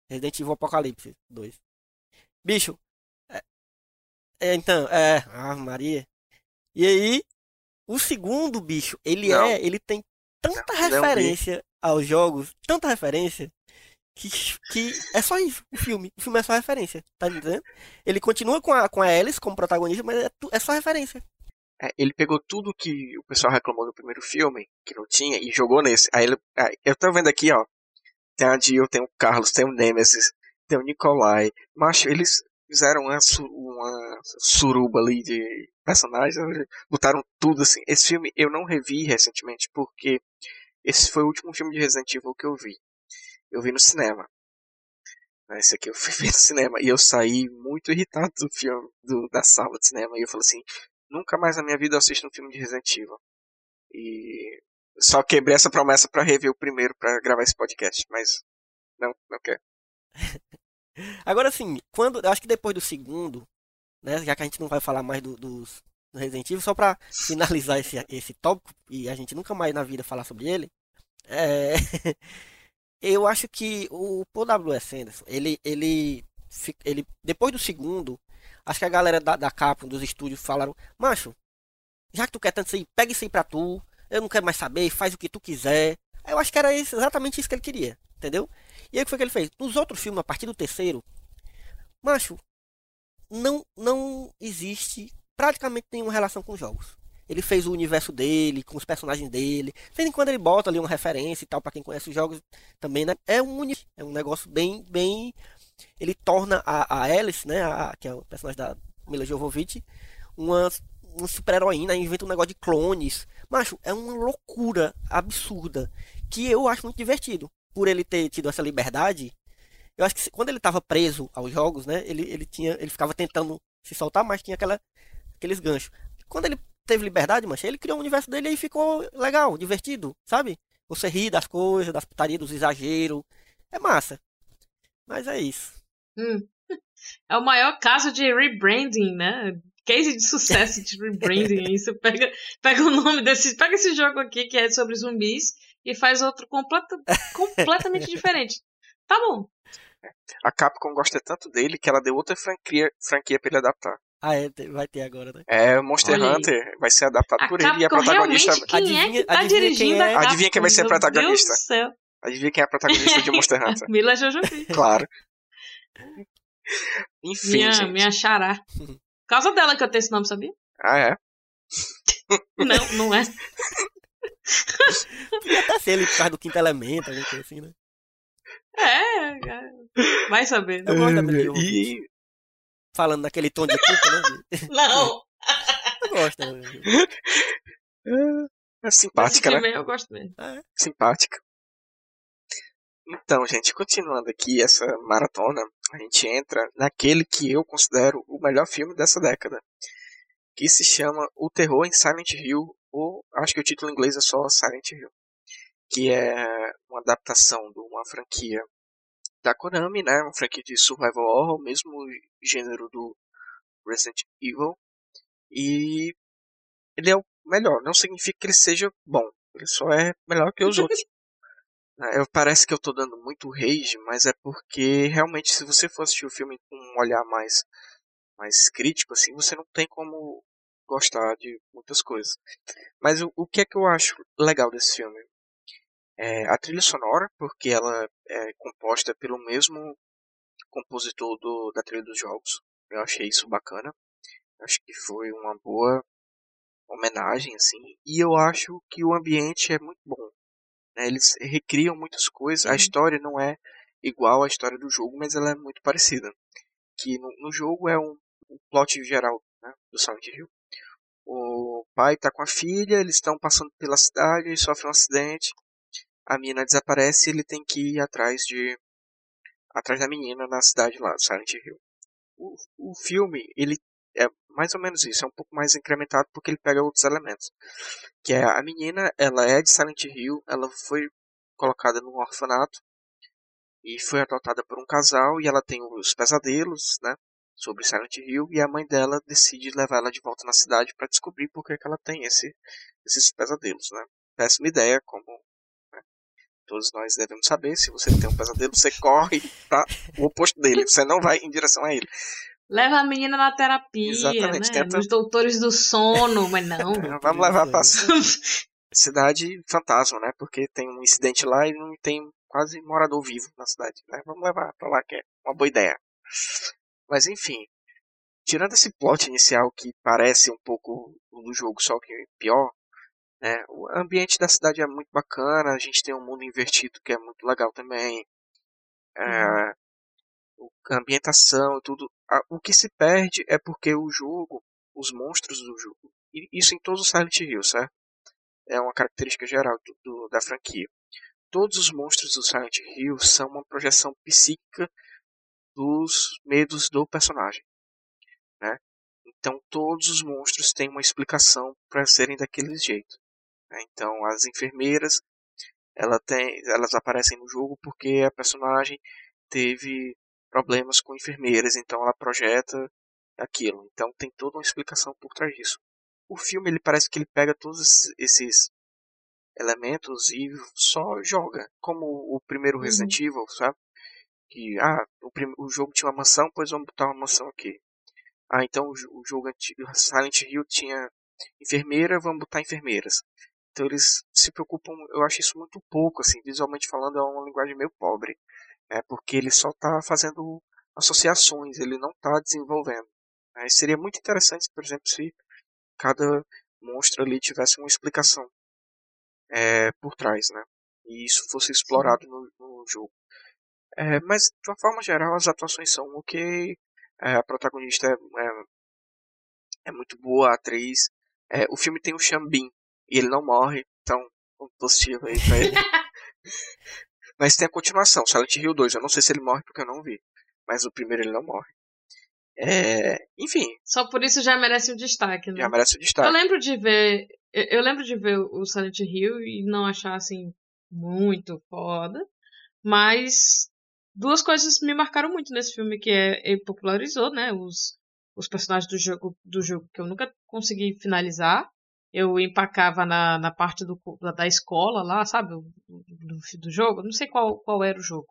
Resident Evil Apocalipse 2. Bicho, é, é, então, é, ah, Maria. E aí, o segundo, bicho, ele Não. é, ele tem tanta Não, não vi. referência aos jogos, tanta referência, que, que é só isso, o filme. O filme é só referência, tá entendendo? Ele continua com a, com a Alice como protagonista, mas é, é só referência. É, ele pegou tudo que o pessoal reclamou no primeiro filme, que não tinha, e jogou nesse. Aí ele, ah, eu tô vendo aqui, ó. Tem a Jill, tem o Carlos, tem o Nemesis, tem o Nikolai. Macho, eles fizeram uma, uma suruba ali de personagens, botaram tudo assim. Esse filme eu não revi recentemente, porque esse foi o último filme de Resident Evil que eu vi. Eu vi no cinema. Né, Esse aqui eu fui ver no cinema. E eu saí muito irritado do filme, do- da sala de cinema. E eu falei assim, nunca mais na minha vida eu assisto um filme de Resident Evil. E Só quebrei essa promessa pra rever o primeiro pra gravar esse podcast, mas não, não quero. Agora sim, quando. Acho que depois do segundo, né? Já que a gente não vai falar mais do, dos do Resident Evil, só pra finalizar esse, esse tópico e a gente nunca mais na vida falar sobre ele. É, eu acho que o Paul W.S. Anderson, ele, ele, ele. Depois do segundo, acho que a galera da, da Capcom, dos estúdios, falaram: Macho, já que tu quer tanto isso aí, pega isso aí pra tu. Eu não quero mais saber, faz o que tu quiser. Eu acho que era isso- exatamente isso que ele queria, entendeu? E aí o que foi que ele fez? Nos outros filmes, a partir do terceiro, macho, não, não existe praticamente nenhuma relação com os jogos. Ele fez o universo dele, com os personagens dele. De vez em quando ele bota ali uma referência e tal, pra quem conhece os jogos também, né? É um, é um negócio bem, bem. Ele torna a, a Alice, né? A, que é o personagem da Mila Jovovich, uma, uma super-heroína, inventa um negócio de clones. Macho, é uma loucura absurda que eu acho muito divertido. Por ele ter tido essa liberdade, eu acho que quando ele estava preso aos jogos, né, ele, ele tinha, ele ficava tentando se soltar, mas tinha aquela, aqueles ganchos. Quando ele teve liberdade, mancha, ele criou o universo dele e ficou legal, divertido, sabe? Você ri das coisas, das putarias, dos exageros. É massa. Mas é isso. Hum. É o maior caso de rebranding, né? Case de sucesso de rebranding. Você pega, pega o nome desse. Pega esse jogo aqui que é sobre zumbis e faz outro completa, completamente diferente. Tá bom. A Capcom gosta tanto dele que ela deu outra franquia, franquia pra ele adaptar. Ah, é, vai ter agora, né? É, Monster Olha aí. Hunter vai ser adaptado A por ele e a Capcom protagonista. quem é Adivinha- que tá adivinha quem dirigindo é? a Capcom? Adivinha quem vai ser Meu protagonista? Deus do céu. Adivinha quem é a protagonista de Monster Hunter? Mila Jojobi. Claro. Enfim, Minha, gente. minha xará. Por causa dela que eu tenho esse nome, sabia? Ah, é? Não, não é. Podia até ser ele por causa do quinto elemento, alguma coisa assim, né? É, é. vai saber. Eu gosto da Jovovich. E Falando naquele tom de culpa, né? Não. Eu gosto. né? é simpática, né? eu gosto mesmo. Simpática. Então, gente, continuando aqui essa maratona, a gente entra naquele que eu considero o melhor filme dessa década, que se chama O Terror em Silent Hill, ou acho que o título em inglês é só Silent Hill, que é uma adaptação de uma franquia da Konami, né, uma franquia de survival horror, mesmo gênero do Resident Evil, e ele é o melhor, não significa que ele seja bom, ele só é melhor que os outros. É, Eu, parece que eu tô dando muito rage, mas é porque realmente se você for assistir o filme com um olhar mais, mais crítico, assim, você não tem como gostar de muitas coisas. Mas o, o que é que eu acho legal desse filme? É a trilha sonora, porque ela é composta pelo mesmo compositor do, da trilha dos jogos. Eu achei isso bacana. Acho que foi uma boa homenagem, assim. E eu acho que o ambiente é muito bom. né? Eles recriam muitas coisas. A Uhum. história não é igual à história do jogo, mas ela é muito parecida. Que no, no jogo é um, um plot geral né, do Silent Hill. O pai tá com a filha, eles estão passando pela cidade, ele sofre um acidente, a menina desaparece e ele tem que ir atrás de atrás da menina na cidade lá, Silent Hill. O, o filme, ele é mais ou menos isso, é um pouco mais incrementado porque ele pega outros elementos. Que é a menina, ela é de Silent Hill, ela foi colocada num orfanato e foi adotada por um casal e ela tem os pesadelos, né, sobre Silent Hill e a mãe dela decide levar ela de volta na cidade para descobrir por que, que ela tem esse, esses pesadelos, né. Péssima ideia, como né, todos nós devemos saber, se você tem um pesadelo, você corre para o oposto dele, você não vai em direção a ele. Leva a menina na terapia, Exatamente, né? tenta- Nos doutores do sono, mas não. Vamos levar para cidade fantasma, né? Porque tem um incidente lá e não tem quase morador vivo na cidade, né? Vamos levar pra lá que é uma boa ideia. Mas enfim, tirando esse plot inicial que parece um pouco do jogo, só que pior, né? O ambiente da cidade é muito bacana, a gente tem um mundo invertido que é muito legal também. É, a ambientação e tudo. O que se perde é porque o jogo, os monstros do jogo, e isso em todos os Silent Hill, certo? é uma característica geral do, do- da franquia. Todos os monstros do Silent Hill são uma projeção psíquica dos medos do personagem, né? Então todos os monstros têm uma explicação para serem daquele jeito. Né? Então as enfermeiras ela tem, elas aparecem no jogo porque a personagem teve problemas com enfermeiras, então ela projeta aquilo. Então tem toda uma explicação por trás disso. O filme ele parece que ele pega todos esses elementos e só joga, como o primeiro Resident uhum. Evil, sabe? Que ah, o, o jogo tinha uma mansão, pois vamos botar uma mansão aqui. Ah, então o, o jogo antigo, Silent Hill tinha enfermeira, vamos botar enfermeiras. Então eles se preocupam, eu acho isso muito pouco, assim, visualmente falando é uma linguagem meio pobre, né? Porque ele só está fazendo associações, ele não está desenvolvendo. Né? Seria muito interessante, por exemplo, se cada monstro ali tivesse uma explicação é, por trás, né? E isso fosse explorado no, no jogo. É, mas, de uma forma geral, as atuações são ok. É, a protagonista é, é, é, muito boa, a atriz. É, o filme tem o Xambin, e ele não morre, então, um positivo aí pra ele. mas tem a continuação, Silent Hill 2. Eu não sei se ele morre porque eu não vi. Mas o primeiro ele não morre. É, enfim. Só por isso já merece o destaque, né? Já merece o destaque. Eu lembro de ver. Eu lembro de ver o Silent Hill e não achar assim muito foda. Mas duas coisas me marcaram muito nesse filme, que é ele popularizou, né? Os, os personagens do jogo, do jogo que eu nunca consegui finalizar. Eu empacava na, na parte do, da escola lá, sabe? Do, do, do jogo. Não sei qual, qual era o jogo.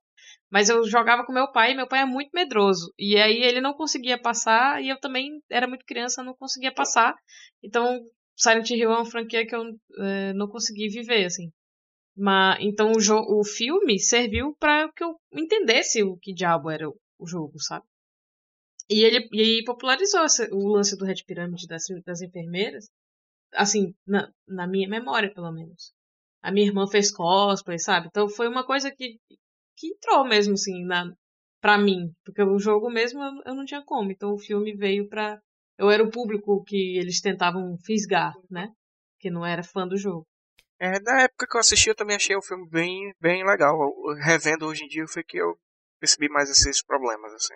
Mas eu jogava com meu pai, e meu pai é muito medroso. E aí ele não conseguia passar, e eu também era muito criança, não conseguia passar. Então, Silent Hill é uma franquia que eu é, não consegui viver, assim. Mas, então o, o filme serviu para que eu entendesse o que diabo era o, jogo, sabe? E ele, e popularizou o lance do Red Pyramid das, das enfermeiras, assim, na, na minha memória, pelo menos. A minha irmã fez cosplay, sabe? Então foi uma coisa que, que entrou mesmo, assim, na, pra mim. Porque o jogo mesmo eu, eu não tinha como. Então o filme veio pra. Eu era o público que eles tentavam fisgar, né? Que não era fã do jogo. É, na época que eu assisti, eu também achei o filme bem, bem legal. Revendo hoje em dia, foi que eu percebi mais esses problemas, assim.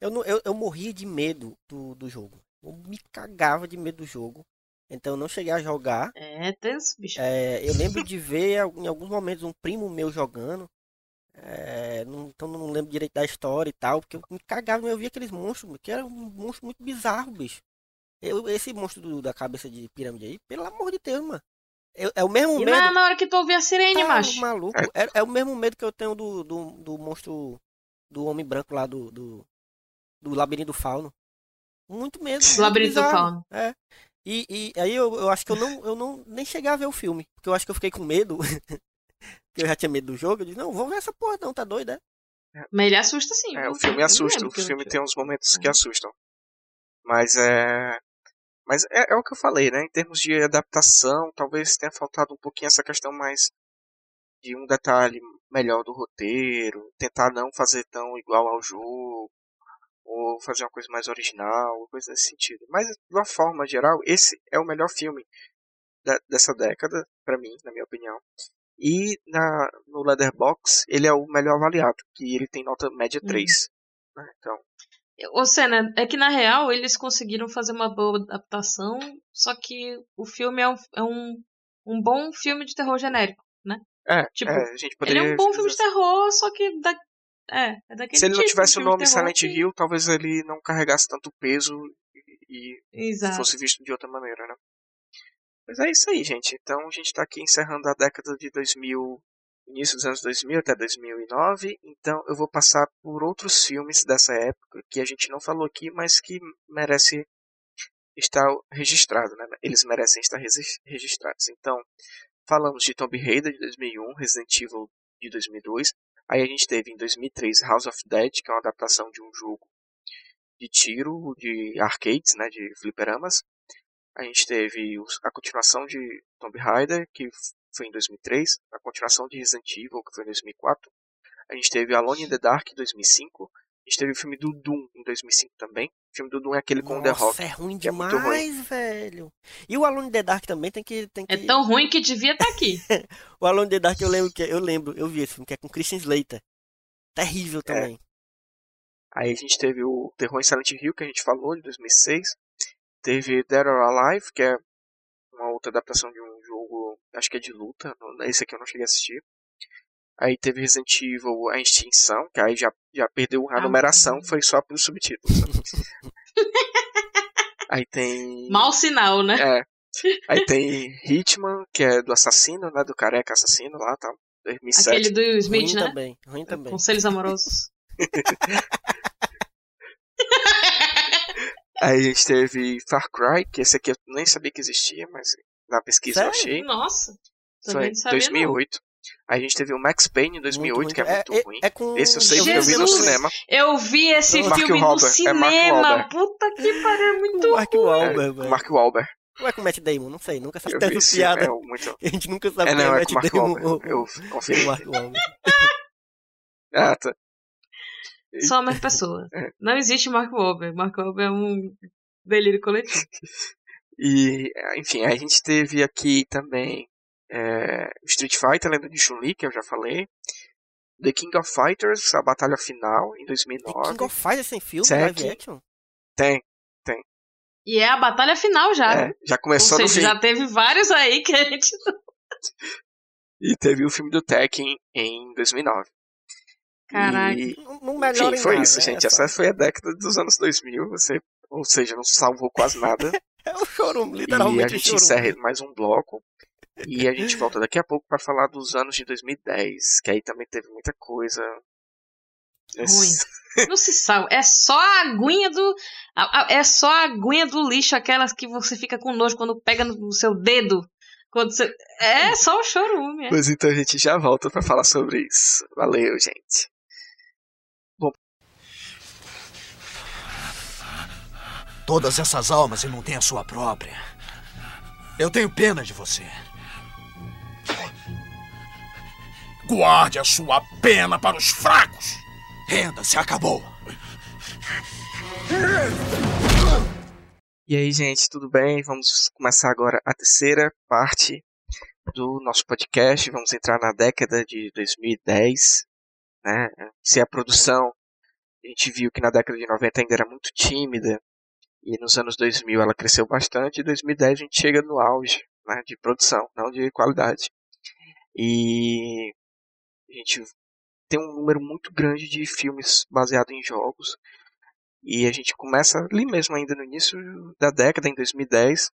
Eu, não, eu, eu morria de medo do, do jogo. Eu me cagava de medo do jogo. Então eu não cheguei a jogar. É tenso, bicho. É, eu lembro de ver em alguns momentos um primo meu jogando. É, não, então não lembro direito da história e tal, porque eu me cagava, eu via aqueles monstros, que era um monstro muito bizarro, bicho. Eu, esse monstro do, da cabeça de pirâmide aí, pelo amor de Deus, mano. É, é o mesmo e medo. Na, na hora que tu ouvir a sirene, tá macho. maluco. É, é, o mesmo medo que eu tenho do, do, do monstro do homem branco lá do, do, do labirinto do fauno. Muito medo. Do labirinto do fauno. É. E, e aí eu, eu acho que eu não, eu não nem cheguei a ver o filme. Porque eu acho que eu fiquei com medo. porque eu já tinha medo do jogo. Eu disse, não, vou ver essa porra não, tá doido, é? Mas ele assusta sim. É, o filme assusta. O filme tem uns momentos que assustam. Mas é. Mas é, é, o que eu falei, né? Em termos de adaptação, talvez tenha faltado um pouquinho essa questão mais de um detalhe melhor do roteiro, tentar não fazer tão igual ao jogo, ou fazer uma coisa mais original, coisa nesse sentido. Mas, de uma forma geral, esse é o melhor filme da, dessa década, para mim, na minha opinião. E na, no Leatherbox, ele é o melhor avaliado, que ele tem nota média 3. Uhum. Né? Então. Ô, Senna, é que na real eles conseguiram fazer uma boa adaptação, só que o filme é um, é um, um bom filme de terror genérico, né? É, tipo, é, a gente poderia... ele é um bom filme de terror, só que da, é, é daquele Se ele tipo não tivesse o nome Silent que... Hill, talvez ele não carregasse tanto peso e Exato. fosse visto de outra maneira, né? Mas é isso aí, gente. Então a gente está aqui encerrando a década de 2000, início dos anos 2000 até 2009. Então eu vou passar por outros filmes dessa época que a gente não falou aqui, mas que merece estar registrado, né? Eles merecem estar registrados. Então falamos de Tomb Raider de 2001, Resident Evil de 2002, Aí a gente teve em 2003 House of Dead, que é uma adaptação de um jogo de tiro, de arcades, né, de fliperamas. A gente teve a continuação de Tomb Raider, que foi em 2003, a continuação de Resident Evil, que foi em 2004. A gente teve Alone in the Dark, em 2005. A gente teve o filme do Doom, em 2005 também. O filme do Doom é aquele com Nossa, The Rock. é ruim demais, é ruim. velho. E o Alone in the Dark também tem que... Tem é que... É tão ruim que devia estar tá aqui. o Alone in the Dark eu lembro, que, eu lembro, eu vi esse filme, que é com Christian Slater. Terrível é. também. É. Aí a gente teve o Terror em Silent Hill, que a gente falou, de 2006. Teve Dead or Alive, que é uma outra adaptação de um jogo acho que é de luta, esse aqui eu não cheguei a assistir. Aí teve Resident Evil A Extinção, que aí já, já perdeu a Ah, numeração, foi só pelos subtítulos. aí tem. Mau sinal, né? É. Aí tem Hitman, que é do assassino, né? Do careca assassino lá, tá? 2007. Aquele do Smith, ruim né? também, ruim também. Conselhos amorosos. Aí a gente teve Far Cry, que esse aqui eu nem sabia que existia, mas na pesquisa eu Sério? achei. Nossa. Foi Também em não sabia, 2008. Aí a gente teve o Max Payne em 2008, Muito que é ruim. muito é, ruim. É, com Esse eu sei que eu vi no cinema. não. Eu vi esse Mark filme no Wahlberg, é cinema. Wahlberg. Puta que pariu, é muito o Mark É, Wahlberg, velho. Mark Wahlberg. Ou é com o Matt Damon? Não sei, nunca Eu sabe vi essa esse piada. é muito... A gente nunca sabe É, quem não, é Matt com Mark Damon Wahlberg. ou- Eu ou confirmo. o Mark Wahlberg. Ah, tá. Só a mesma pessoa. É. Não existe Mark Wahlberg. Mark Wahlberg é um delírio coletivo. E, enfim, a gente teve aqui também é, Street Fighter, Lenda de Chun-Li, que eu já falei. The King of Fighters, a batalha final, em The 2009. King of Fighters sem filme, live action? Tem, E é a batalha final já. é, já Ou começou no seja, fim. já teve vários aí que a gente. E teve o filme do Tekken em 2009. Caraca. E, Não, não melhora enfim, foi nada, isso, é gente. só- Essa foi a década dos anos 2000. Você, ou seja, não salvou quase nada. É o chorume, e literalmente a o gente encerra mais um bloco. E a gente volta daqui a pouco para falar dos anos de 2010, que aí também teve muita coisa. Ruim. Não se salva. É só a aguinha do. é só a aguinha do lixo, aquelas que você fica com nojo quando pega no, seu dedo. Quando você... É só o chorume. É. Pois então a gente já volta para falar sobre isso. Valeu, gente. Todas essas almas e não tem a sua própria. Eu tenho pena de você. Guarde a sua pena para os fracos. Renda-se, acabou. E aí, gente, tudo bem? Vamos começar agora a terceira parte do nosso podcast. Vamos entrar na década de 2010. Né? Se a produção, a gente viu que na década de 90 ainda era muito tímida, e nos anos 2000 ela cresceu bastante, e em 2010 a gente chega no auge né, de produção, não de qualidade. E a gente tem um número muito grande de filmes baseados em jogos. E a gente começa ali mesmo, ainda no início da década, em 2010.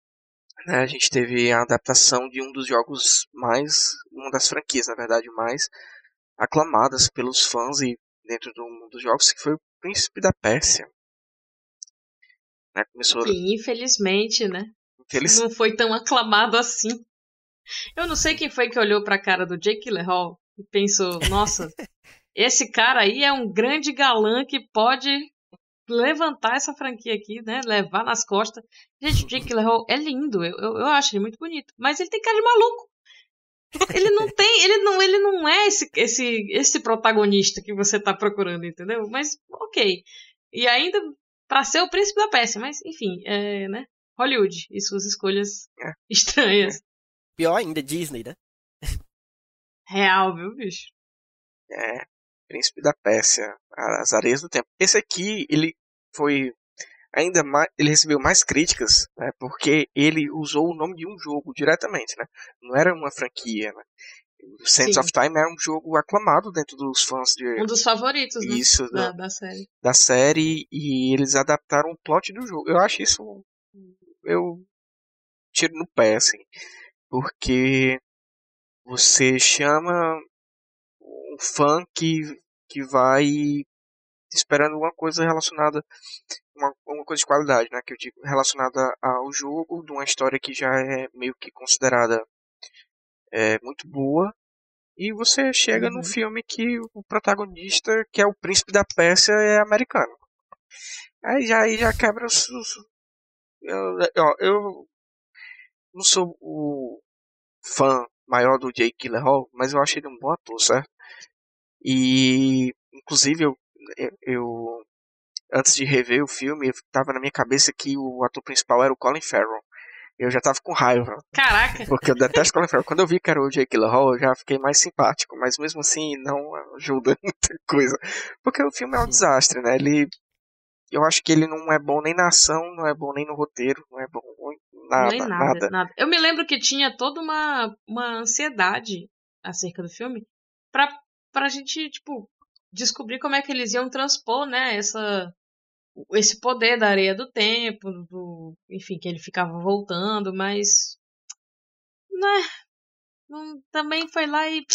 né, a gente teve a adaptação de um dos jogos mais, uma das franquias, na verdade, mais aclamadas pelos fãs e dentro do mundo dos jogos, que foi o Príncipe da Pérsia. Né, começou, Que infelizmente, né? infeliz- Não foi tão aclamado assim. Eu não sei quem foi que olhou pra cara do Jake Gyllenhaal e pensou, nossa, esse cara aí é um grande galã que pode levantar essa franquia aqui, né? Levar nas costas. Gente, o Jake Gyllenhaal é lindo, eu, eu, eu acho ele muito bonito, mas ele tem cara de maluco. Ele não tem, ele não, ele não é esse, esse, esse protagonista que você tá procurando, entendeu? Mas, ok. E ainda pra ser o príncipe da peça, mas enfim, é, né? Hollywood e suas escolhas É. estranhas. Pior ainda, Disney, né? Real, viu, bicho? É, Príncipe da Pérsia, As Areias do Tempo. Esse aqui, ele foi ainda mais, ele recebeu mais críticas, né, porque ele usou o nome de um jogo diretamente, né? Não era uma franquia, né? Sands Sim. of Time era um jogo aclamado dentro dos fãs de, Um dos favoritos, né? Isso, da, da- da série. da série e eles adaptaram o plot do jogo. Eu acho isso eu tiro no pé assim, porque você chama um fã que que vai esperando alguma coisa relacionada uma, uma coisa de qualidade, né, que eu digo relacionada ao jogo, de uma história que já é meio que considerada é, muito boa. E você chega Uhum. num filme que o protagonista, que é o príncipe da Pérsia, é americano. Aí já, aí já quebra os. eu, ó, eu não sou o fã maior do Jake Gyllenhaal, mas eu acho ele um bom ator, certo? E, inclusive, eu, eu antes de rever o filme, tava na minha cabeça que o ator principal era o Colin Farrell. Eu já tava com raiva, Caraca! porque eu detesto Colin Farrell. Quando eu vi que era o Jake Gyllenhaal, eu já fiquei mais simpático, mas mesmo assim não ajuda muita coisa. Porque o filme é um desastre, né? Ele eu acho que ele não é bom nem na ação, não é bom nem no roteiro, não é bom Nada, não é nada, nada, nada. Eu me lembro que tinha toda uma, uma ansiedade acerca do filme pra, pra gente, tipo, descobrir como é que eles iam transpor, né, essa, esse poder da areia do tempo, do, enfim, que ele ficava voltando, mas. Né, também foi lá e.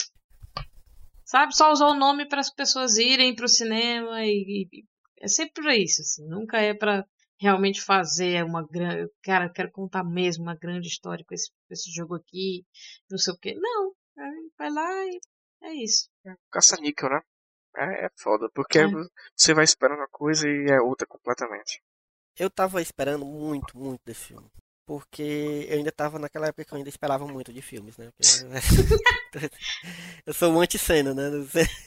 Sabe, só usou o nome para as pessoas irem pro cinema e, e, é sempre isso, assim, nunca é para realmente fazer uma grande. Cara, quero contar mesmo uma grande história com esse, com esse jogo aqui, não sei o que. Não, vai lá e é isso. Caça-níquel, né? É, é foda, porque é. você vai esperando uma coisa e é outra completamente. Eu tava esperando muito, muito desse filme. Porque eu ainda tava naquela época que eu ainda esperava muito de filmes, né? eu sou um anti-cena, né?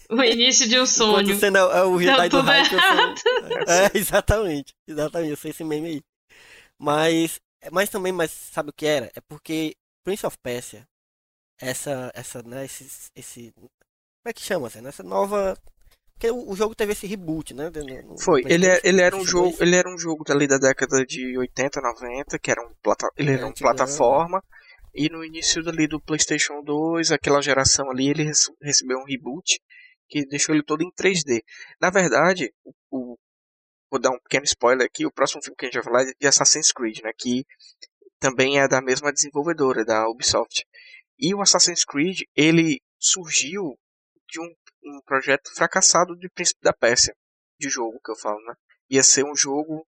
O início de um sonho. O cena é o Jedi do Hype. Sou... É, exatamente. Exatamente, eu sei esse meme aí. Mas, mas também, mas sabe o que era? É porque Prince of Persia, essa, essa, né, esse, esse, como é que chama, assim, essa nova porque o, jogo teve esse reboot, né? No, Foi. Ele, é, ele era um jogo, ele era um jogo ali da década de 80, 90, que era um plata, ele era uma plataforma. E no início ali do PlayStation 2, aquela geração ali, ele recebeu um reboot que deixou ele todo em 3D. Na verdade, o, o, vou dar um pequeno spoiler aqui, o próximo filme que a gente vai falar é de Assassin's Creed, né, que também é da mesma desenvolvedora, da Ubisoft. E o Assassin's Creed, ele surgiu de um um projeto fracassado de Príncipe da Pérsia, de jogo que eu falo, né? Ia ser um jogo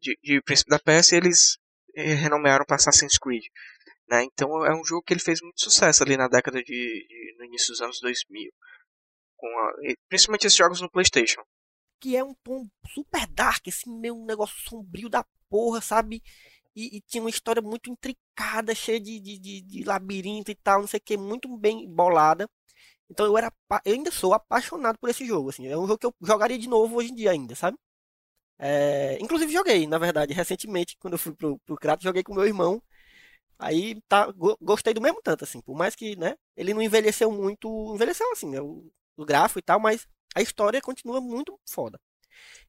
de, de Príncipe da Pérsia e eles eh, renomearam para Assassin's Creed. Né? Então é um jogo que ele fez muito sucesso ali na década de, de no início dos anos 2000, com a, principalmente esses jogos no PlayStation. Que é um tom super dark, assim, meio um negócio sombrio da porra, sabe? E, e tinha uma história muito intricada, cheia de, de, de, de labirinto e tal, não sei o que, muito bem bolada. Então eu era eu ainda sou apaixonado por esse jogo, assim. É um jogo que eu jogaria de novo hoje em dia ainda, sabe? É, inclusive joguei, na verdade, recentemente, quando eu fui pro, pro Kratos, joguei com meu irmão. Aí tá, gostei do mesmo tanto, assim. Por mais que, né, ele não envelheceu muito. Envelheceu assim, né? O, o gráfico e tal, mas a história continua muito foda.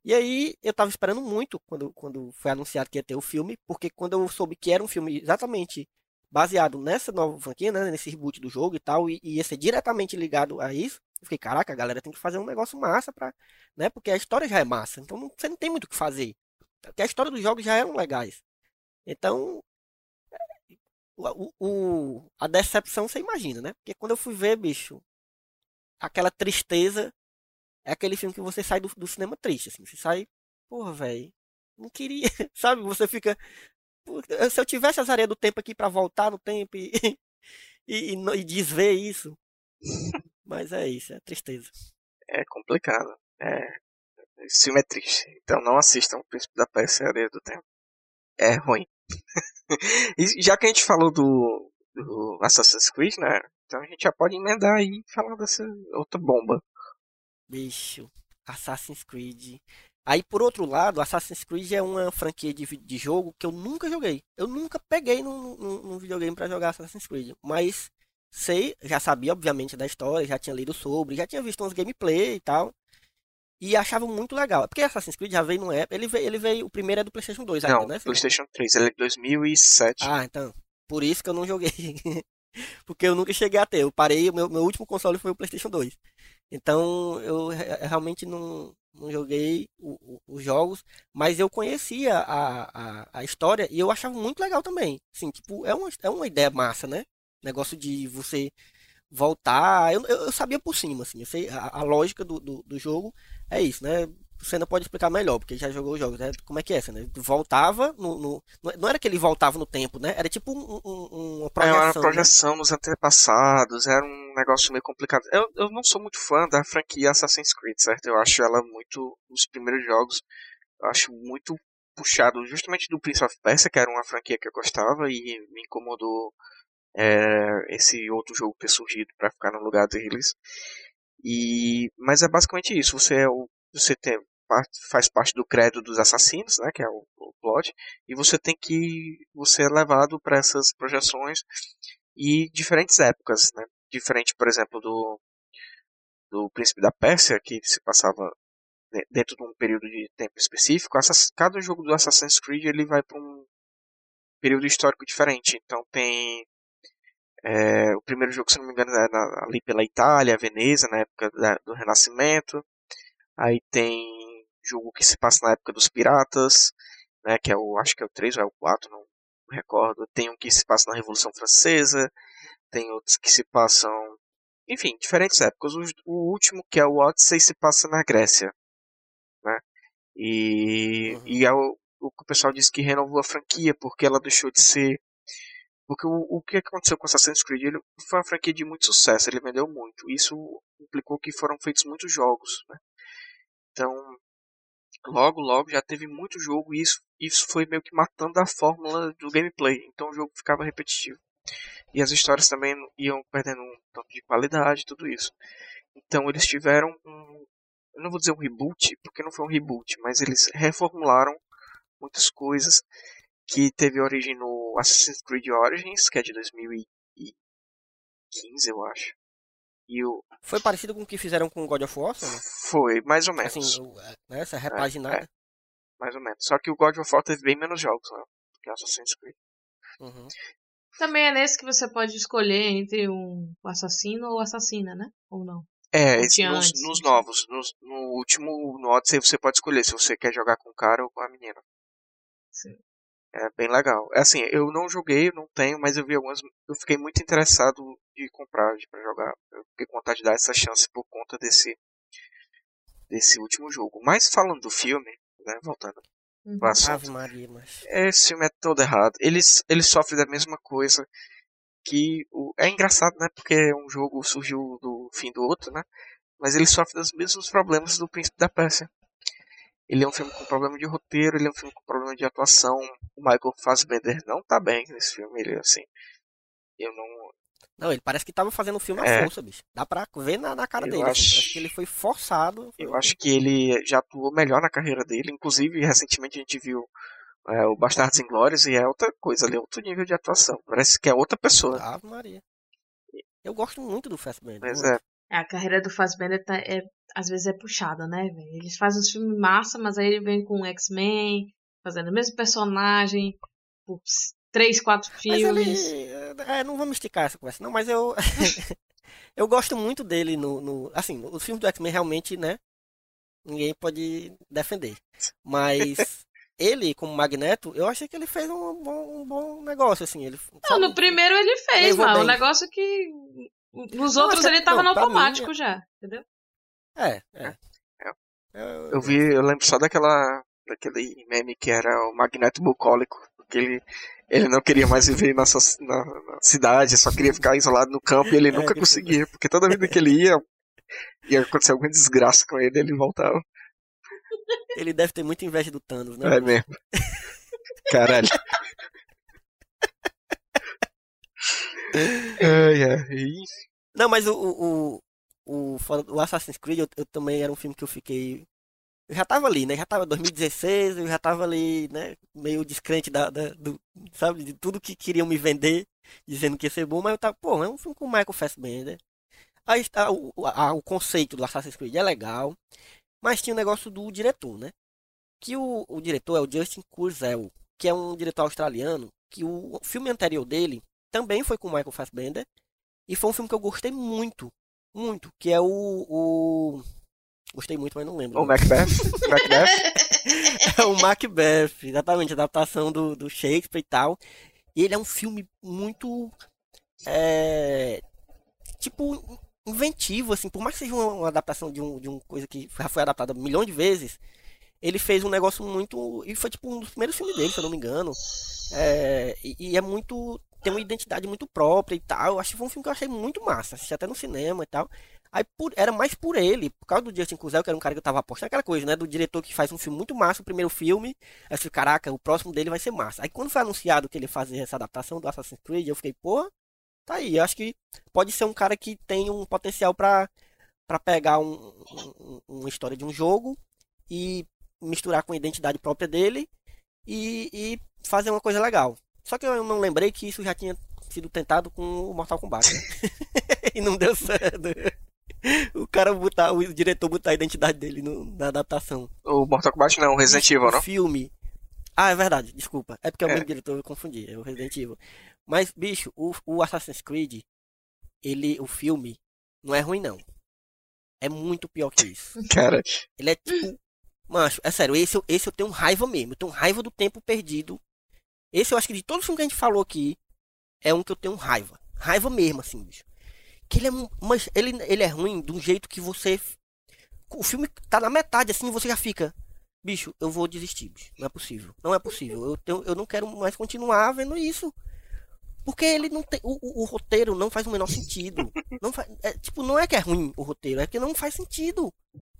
E aí eu tava esperando muito quando, quando foi anunciado que ia ter o filme, porque quando eu soube que era um filme exatamente baseado nessa nova franquia, né, nesse reboot do jogo e tal, e, e ia ser diretamente ligado a isso. Eu fiquei, caraca, a galera tem que fazer um negócio massa pra, né, porque a história já é massa, então não, você não tem muito o que fazer. Porque a história dos jogos já eram legais. Então, o, o, a decepção você imagina, né? Porque quando eu fui ver, bicho, aquela tristeza é aquele filme que você sai do, do cinema triste, assim. Você sai, porra, velho, não queria, sabe? Você fica, se eu tivesse as areias do tempo aqui para voltar no tempo e, e, e, e desver isso. Mas é isso, é tristeza. É complicado. É, esse filme é triste. Então não assistam o Príncipe da Pérsia e a Areia do Tempo. É ruim. e já que a gente falou do, do Assassin's Creed, né? Então a gente já pode emendar aí e falar dessa outra bomba. Bicho, Assassin's Creed. Aí, por outro lado, Assassin's Creed é uma franquia de, de jogo que eu nunca joguei. Eu nunca peguei num, num, num videogame para jogar Assassin's Creed. Mas sei, já sabia, obviamente, da história, já tinha lido sobre, já tinha visto uns gameplay e tal. E achava muito legal. Porque Assassin's Creed já veio no época. Ele veio, ele veio. O primeiro é do PlayStation 2 ainda, não, né? PlayStation 3, ele é de 2007. Ah, então. Por isso que eu não joguei. porque eu nunca cheguei a ter. Eu parei, meu, meu último console foi o PlayStation 2. Então eu realmente não, não joguei os jogos, mas eu conhecia a, a, a, história e eu achava muito legal também. Assim, tipo, é uma, é uma ideia massa, né? Negócio de você voltar. Eu, eu, sabia por cima, assim, eu sei, a, a lógica do, do, do, jogo é isso, né? Você ainda pode explicar melhor, porque já jogou os jogos, né? Como é que é essa, né? Voltava no, no, Não era que ele voltava no tempo, né? Era tipo um, um, uma projeção. Era uma projeção né? nos antepassados, era um negócio meio complicado. Eu, eu não sou muito fã da franquia Assassin's Creed, certo? Eu acho ela muito. Os primeiros jogos, eu acho muito puxado justamente do Prince of Persia, que era uma franquia que eu gostava e me incomodou é, esse outro jogo ter surgido para ficar no lugar deles. E, mas é basicamente isso. Você é o você tem, faz parte do credo dos assassinos, né, que é o, o plot, e você tem que você é levado para essas projeções e diferentes épocas, né? Diferente, por exemplo, do do Príncipe da Pérsia, que se passava dentro de um período de tempo específico. Cada jogo do Assassin's Creed ele vai para um período histórico diferente. Então tem é, o primeiro jogo, se não me engano, é ali pela Itália, Veneza, na época da, do Renascimento. Aí tem jogo que se passa na época dos piratas, né, que é o, acho que é o 3 ou é o 4, não recordo. Tem um que se passa na Revolução Francesa, tem outros que se passam, enfim, diferentes épocas. O, o último, que é o Odyssey, se passa na Grécia, né? E, uhum. e é o, o que o pessoal diz que renovou a franquia, porque ela deixou de ser porque o, o que aconteceu com Assassin's Creed? Ele foi uma franquia de muito sucesso, ele vendeu muito. Isso implicou que foram feitos muitos jogos. Né? Então, logo, logo já teve muito jogo e isso, isso foi meio que matando a fórmula do gameplay. Então o jogo ficava repetitivo. E as histórias também iam perdendo um tanto de qualidade, tudo isso. Então eles tiveram um. Eu não vou dizer um reboot, porque não foi um reboot, mas eles reformularam muitas coisas que teve origem no Assassin's Creed Origins, que é de 2015, eu acho. E o... Foi parecido com o que fizeram com God of War? Né? Foi, mais ou menos. Assim, é, né, essa repaginada. É, é, mais ou menos. Só que o God of War teve bem menos jogos né, que o Assassin's Creed. Uhum. Também é nesse que você pode escolher entre um assassino ou assassina, né? Ou não? É, esse, nos, nos, novos. Nos, no último, no Odyssey, você pode escolher se você quer jogar com o cara ou com a menina. Sim. É bem legal. É assim, eu não joguei, não tenho, mas eu vi algumas. Eu fiquei muito interessado de comprar para jogar. Eu fiquei com vontade de dar essa chance por conta desse desse último jogo. Mas falando do filme, né, voltando uhum. Ave Maria, mas... Esse filme é todo errado. Ele, ele sofre da mesma coisa que o, é engraçado, né? Porque um jogo surgiu do fim do outro, né? Mas ele sofre dos mesmos problemas do Príncipe da Pérsia. Ele é um filme com problema de roteiro, ele é um filme com problema de atuação. O Michael Fassbender não tá bem nesse filme, ele assim. Eu não. Não, ele parece que tava fazendo o filme à é. força, bicho. Dá pra ver na, na cara eu dele. Assim. Acho... acho... que ele foi forçado. Eu acho que ele já atuou melhor na carreira dele. Inclusive, recentemente a gente viu é, o Bastardos Inglórios e é outra coisa ali, é outro nível de atuação. Parece que é outra pessoa. Ave Maria. Eu gosto muito do Fassbender. Mas é. A carreira do Fassbender tá, é às vezes é puxada, né, velho? Eles fazem os filmes massa, mas aí ele vem com X-Men, fazendo o mesmo personagem, por três, quatro filmes. Ele, é, não vamos esticar essa conversa, não, mas eu. eu gosto muito dele no. no assim, os filmes do X-Men realmente, né? Ninguém pode defender. Mas. ele, como Magneto, eu achei que ele fez um bom, um bom negócio, assim. Ele, não, no primeiro ele fez, mano. Um negócio que. Nos outros ele tava não, no automático já, entendeu? É, é. é. Eu, vi, eu lembro só daquela daquele meme que era o Magneto bucólico, porque ele, ele não queria mais viver na, na, na cidade, só queria ficar isolado no campo e ele é, nunca conseguia, porque toda vida que ele ia, ia acontecer alguma desgraça com ele, ele voltava. Ele deve ter muita inveja do Thanos, né? É mesmo. Caralho. ai, ai. Não, mas o, o, o, o Assassin's Creed, eu, eu, também era um filme que eu fiquei. Eu já tava ali, né? Já tava 2016, eu já tava ali, né? Meio descrente da, da do, sabe? De tudo que queriam me vender, dizendo que ia ser bom, mas eu tava, pô, é um filme com o Michael Fassbender. Aí está o, a, o conceito do Assassin's Creed é legal, mas tinha o um negócio do diretor, né? Que o, o diretor é o Justin Kurzel, que é um diretor australiano, que o filme anterior dele também foi com o Michael Fassbender, e foi um filme que eu gostei muito, muito, que é o, o... Gostei muito, mas não lembro. O Macbeth? Macbeth? é o Macbeth, exatamente, adaptação do, do Shakespeare e tal. E ele é um filme muito. É, tipo, inventivo, assim, por mais que seja uma, uma adaptação de, um, de uma coisa que já foi adaptada milhões de vezes, ele fez um negócio muito. E foi tipo um dos primeiros filmes dele, se eu não me engano. É, e, e, é muito tem uma identidade muito própria e tal. Acho que foi um filme que eu achei muito massa. Assisti até no cinema e tal. Aí por, era mais por ele, por causa do Justin Cusel, que era um cara que eu tava apostando aquela coisa, né? Do diretor que faz um filme muito massa, o primeiro filme. Aí eu falei, caraca, o próximo dele vai ser massa. Aí quando foi anunciado que ele fazia essa adaptação do Assassin's Creed, eu fiquei, porra, tá aí. Eu acho que pode ser um cara que tem um potencial para para pegar um, um, uma história de um jogo e misturar com a identidade própria dele e, e fazer uma coisa legal. Só que eu não lembrei que isso já tinha sido tentado com o Mortal Kombat. Né? e não deu certo. O cara botar, o diretor botar a identidade dele no, na adaptação. O Mortal Kombat não, o Resident Evil, não? filme. Ah, é verdade, desculpa. É porque é o É. mesmo diretor, eu confundi, é o Resident Evil. Mas, bicho, o, o Assassin's Creed, ele, o filme, não é ruim, não. É muito pior que isso. Cara, Ele é tipo. Mancho, é sério, esse, eu- esse eu tenho raiva mesmo. Eu tenho raiva do tempo perdido. Esse eu acho que de todos os filmes que a gente falou aqui, é um que eu tenho raiva. Raiva mesmo, assim, bicho. Que ele é. Mas ele, ele é ruim de um jeito que você. O filme tá na metade, assim, você já fica. Bicho, eu vou desistir, bicho. Não é possível. Não é possível. Eu, tenho, eu não quero mais continuar vendo isso. Porque ele não tem. O, o- o roteiro não faz o menor sentido. Não faz, é, tipo, não é que é ruim o roteiro, é que não faz sentido.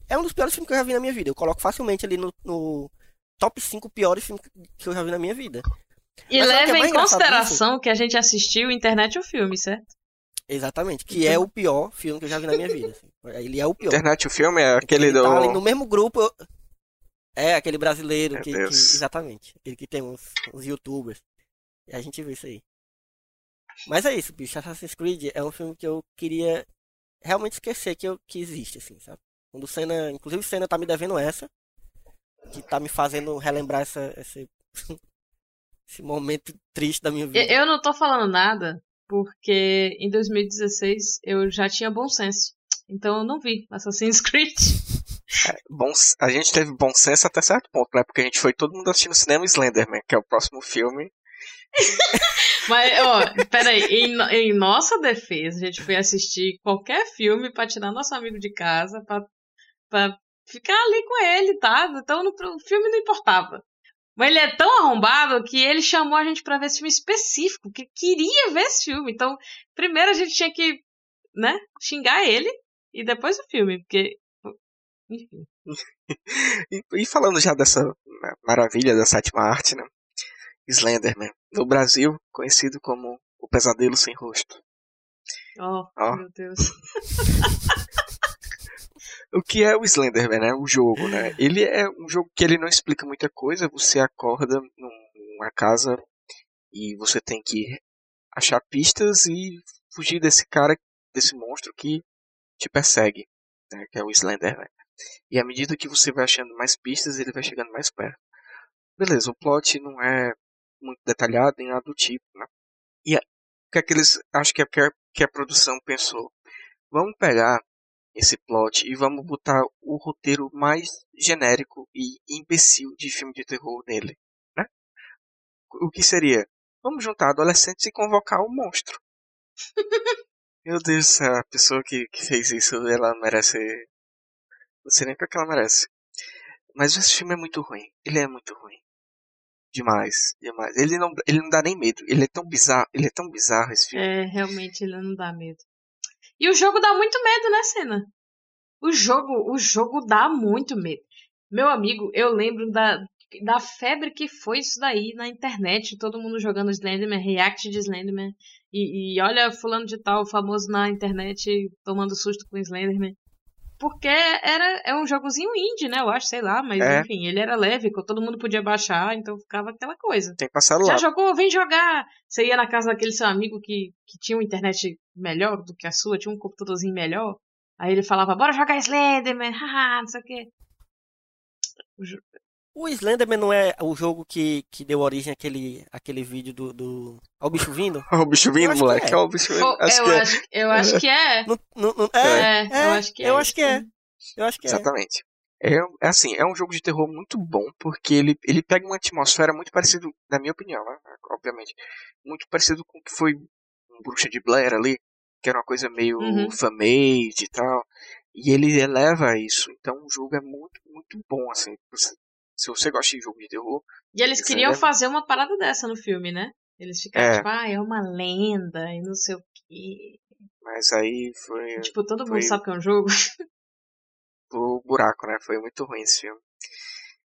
É um dos piores filmes que eu já vi na minha vida. Eu coloco facilmente ali no, no top 5 piores filmes que eu já vi na minha vida. E Mas o é leva em consideração que a gente assistiu internet ou filme, certo? Exatamente. Que é o pior filme que eu já vi na minha vida. assim. Ele é o pior. internet o filme é aquele Ele do. tá no mesmo grupo. eu- É, aquele brasileiro que, que-. Exatamente. Aquele que tem uns, uns youtubers. E a gente vê isso aí. Mas é isso, bicho. Assassin's Creed é um filme que eu queria realmente esquecer que, eu, que existe, assim, sabe? Quando o Senna. Inclusive o Senna tá me devendo essa. Que tá me fazendo relembrar essa, esse, esse momento triste da minha vida. Eu não tô falando nada porque em 2016 eu já tinha bom senso. Então eu não vi Assassin's Creed. Bom, a gente teve bom senso até certo ponto, né? Porque a gente foi todo mundo assistindo no cinema Slenderman, que é o próximo filme. Mas, ó, peraí, em, em nossa defesa, a gente foi assistir qualquer filme pra tirar nosso amigo de casa, pra, pra ficar ali com ele, tá? Então no- o filme não importava. Mas ele é tão arrombado que ele chamou a gente pra ver esse filme específico, que queria ver esse filme. Então, primeiro a gente tinha que, né, xingar ele e depois o filme, porque. Enfim. E, e falando já dessa maravilha da sétima arte, né? Slenderman. No Brasil, conhecido como o pesadelo sem rosto. Oh, Ó. meu Deus. O que é o Slenderman, né? O jogo, né? Ele é um jogo que ele não explica muita coisa. Você acorda num- numa casa e você tem que achar pistas e fugir desse cara, desse monstro que te persegue, né? Que é o Slenderman. E à medida que você vai achando mais pistas, ele vai chegando mais perto. Beleza, o plot não é muito detalhado nem nada do tipo, né? E o que é que eles acho que é que a produção pensou? Vamos pegar esse plot e vamos botar o roteiro mais genérico e imbecil de filme de terror nele, né? O que seria? Vamos juntar adolescentes e convocar o monstro. Meu Deus a pessoa que, que fez isso, ela merece. Não sei nem o que que ela merece. Mas esse filme é muito ruim. Ele é muito ruim. Demais, demais. Ele não, ele não dá nem medo. Ele é tão bizarro, ele é tão bizarro esse filme. É, realmente ele não dá medo. E o jogo dá muito medo, né, Cena? O jogo, o jogo dá muito medo. Meu amigo, eu lembro da, da febre que foi isso daí na internet, todo mundo jogando Slenderman, react de Slenderman. E, e olha fulano de tal, famoso na internet, tomando susto com Slenderman. Porque era é um jogozinho indie, né? Eu acho, sei lá, mas É. enfim, ele era leve, todo mundo podia baixar, então ficava aquela coisa. Tem que passar Já lá. jogou? Vem jogar! Você ia na casa daquele seu amigo que, que tinha uma internet melhor do que a sua, tinha um computadorzinho melhor. Aí ele falava, bora jogar Slenderman, haha, não sei o quê. O Slenderman não é o jogo que, que deu origem àquele, àquele vídeo do, do. Ao bicho vindo? Olha o bicho Eu vindo, moleque. é. Olha o bicho vindo. Oh, Acho eu, que é. acho, eu acho que é. É, é, eu acho que é. eu acho que é. Eu acho que é. Exatamente. É, é assim, é um jogo de terror muito bom, porque ele, ele pega uma atmosfera muito parecida, na minha opinião, né? obviamente, muito parecido com o que foi um Bruxa de Blair ali, que era uma coisa meio Uhum. fan-made e tal, e ele eleva isso, então o jogo é muito, muito bom, assim, você- se você gosta de jogo de terror, E eles queriam é- fazer uma parada dessa no filme, né? Eles ficaram É. tipo, ah, é uma lenda e não sei o quê. mas aí foi Tipo, todo mundo foi- sabe que é um jogo. pro buraco, né, foi muito ruim esse filme.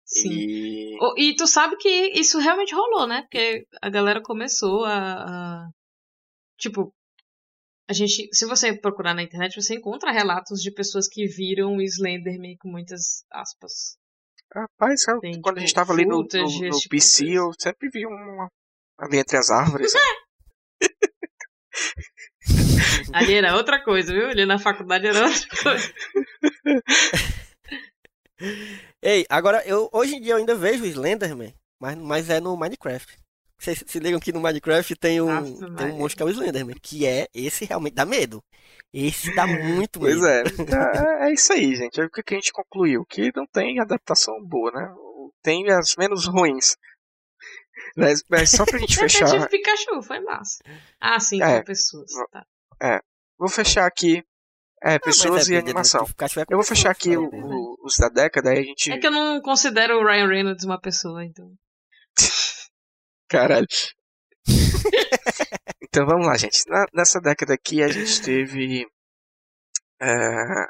Sim. E... O- E tu sabe que isso realmente rolou, né? Porque a galera começou a. a- Tipo, a gente. Se você procurar na internet, você encontra relatos de pessoas que viram o Slenderman com muitas aspas. Rapaz, sabe, Tem, quando a tipo, gente tava ali no, no, no tipo, PC, coisa. eu sempre vi uma ali entre as árvores. né? Ali era outra coisa, viu? Ali na faculdade era outra coisa. Ei, agora, eu, hoje em dia eu ainda vejo Slenderman Mas, mas é no Minecraft. Vocês se ligam que no Minecraft tem um, Aff, tem um monstro que é o Slenderman, que é esse realmente dá medo. Esse dá muito medo. Pois é, é, é isso aí, gente. É o que que a gente concluiu, que não tem adaptação boa, né? Tem as menos ruins. Mas, mas só pra gente fechar, Detetive Pikachu, foi massa. Ah, sim, É. com pessoas. Tá. vou fechar aqui é, Ah, mas pessoas é e animação. É Eu vou fechar aqui o- né? o- os da década, aí a gente. É que eu não considero o Ryan Reynolds uma pessoa, então. Caralho. então vamos lá, gente. Na- nessa década aqui a gente teve a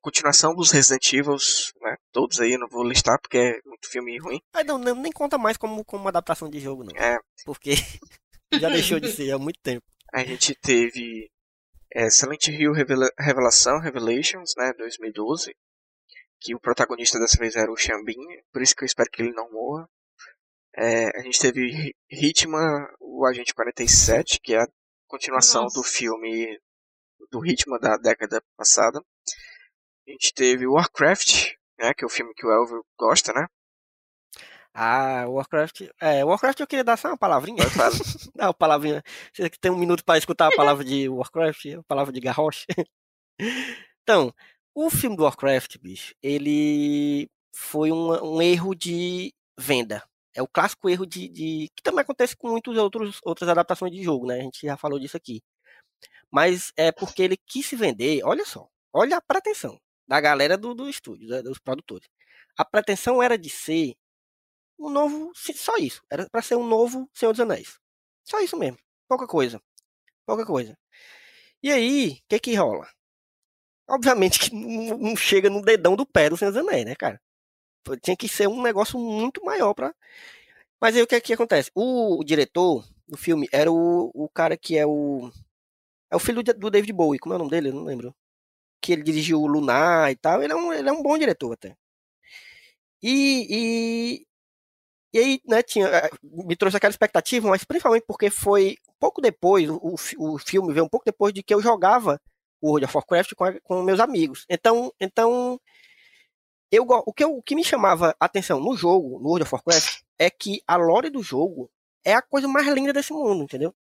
continuação dos Resident Evil, né? Todos aí, não vou listar porque é muito filme ruim. Ah, não, não, nem conta mais como, como adaptação de jogo, não. É. Porque já deixou de ser há muito tempo. A gente teve é, Silent Hill Revela Revelação, Revelations, né? 2012. Que o protagonista dessa vez era o Xambin, por isso que eu espero que ele não morra. É, a gente teve Hi- Hitman, o Agente 47, que é a continuação Nossa. do filme do Hitman da década passada. A gente teve Warcraft, né, que é o filme que o Elvio gosta, né? Ah, Warcraft. É, Warcraft eu queria dar só uma palavrinha. Não, uma palavrinha. Você que tem um minuto para escutar a palavra de Warcraft, a palavra de Garrosh. Então, o filme do Warcraft, bicho, ele foi um, um erro de venda. É o clássico erro de, de- que também acontece com muitas outros, outras adaptações de jogo, né? A gente já falou disso aqui. Mas é porque ele quis se vender. Olha só, olha a pretensão da galera do, do estúdio, dos produtores. A pretensão era de ser um novo, só isso. Era para ser um novo Senhor dos Anéis. Só isso mesmo. Pouca coisa. Pouca coisa. E aí, o que que rola? Obviamente que não não chega no dedão do pé do Senhor dos Anéis, né, cara? Tinha que ser um negócio muito maior pra. Mas aí o que que acontece? O, o diretor do filme era o, o cara que é o. É o filho do David Bowie, como é o nome dele? Eu não lembro. Que ele dirigiu o Lunar e tal. Ele é um, ele é um bom diretor até. E, e, e aí, né, tinha, eh, me trouxe aquela expectativa, mas principalmente porque foi pouco depois, o, o fi- o filme veio um pouco depois de que eu jogava o World of Warcraft com, com meus amigos. Então, então eu, o, que eu- o que me chamava atenção no jogo, no World of Warcraft, é que a lore do jogo é a coisa mais linda desse mundo, entendeu?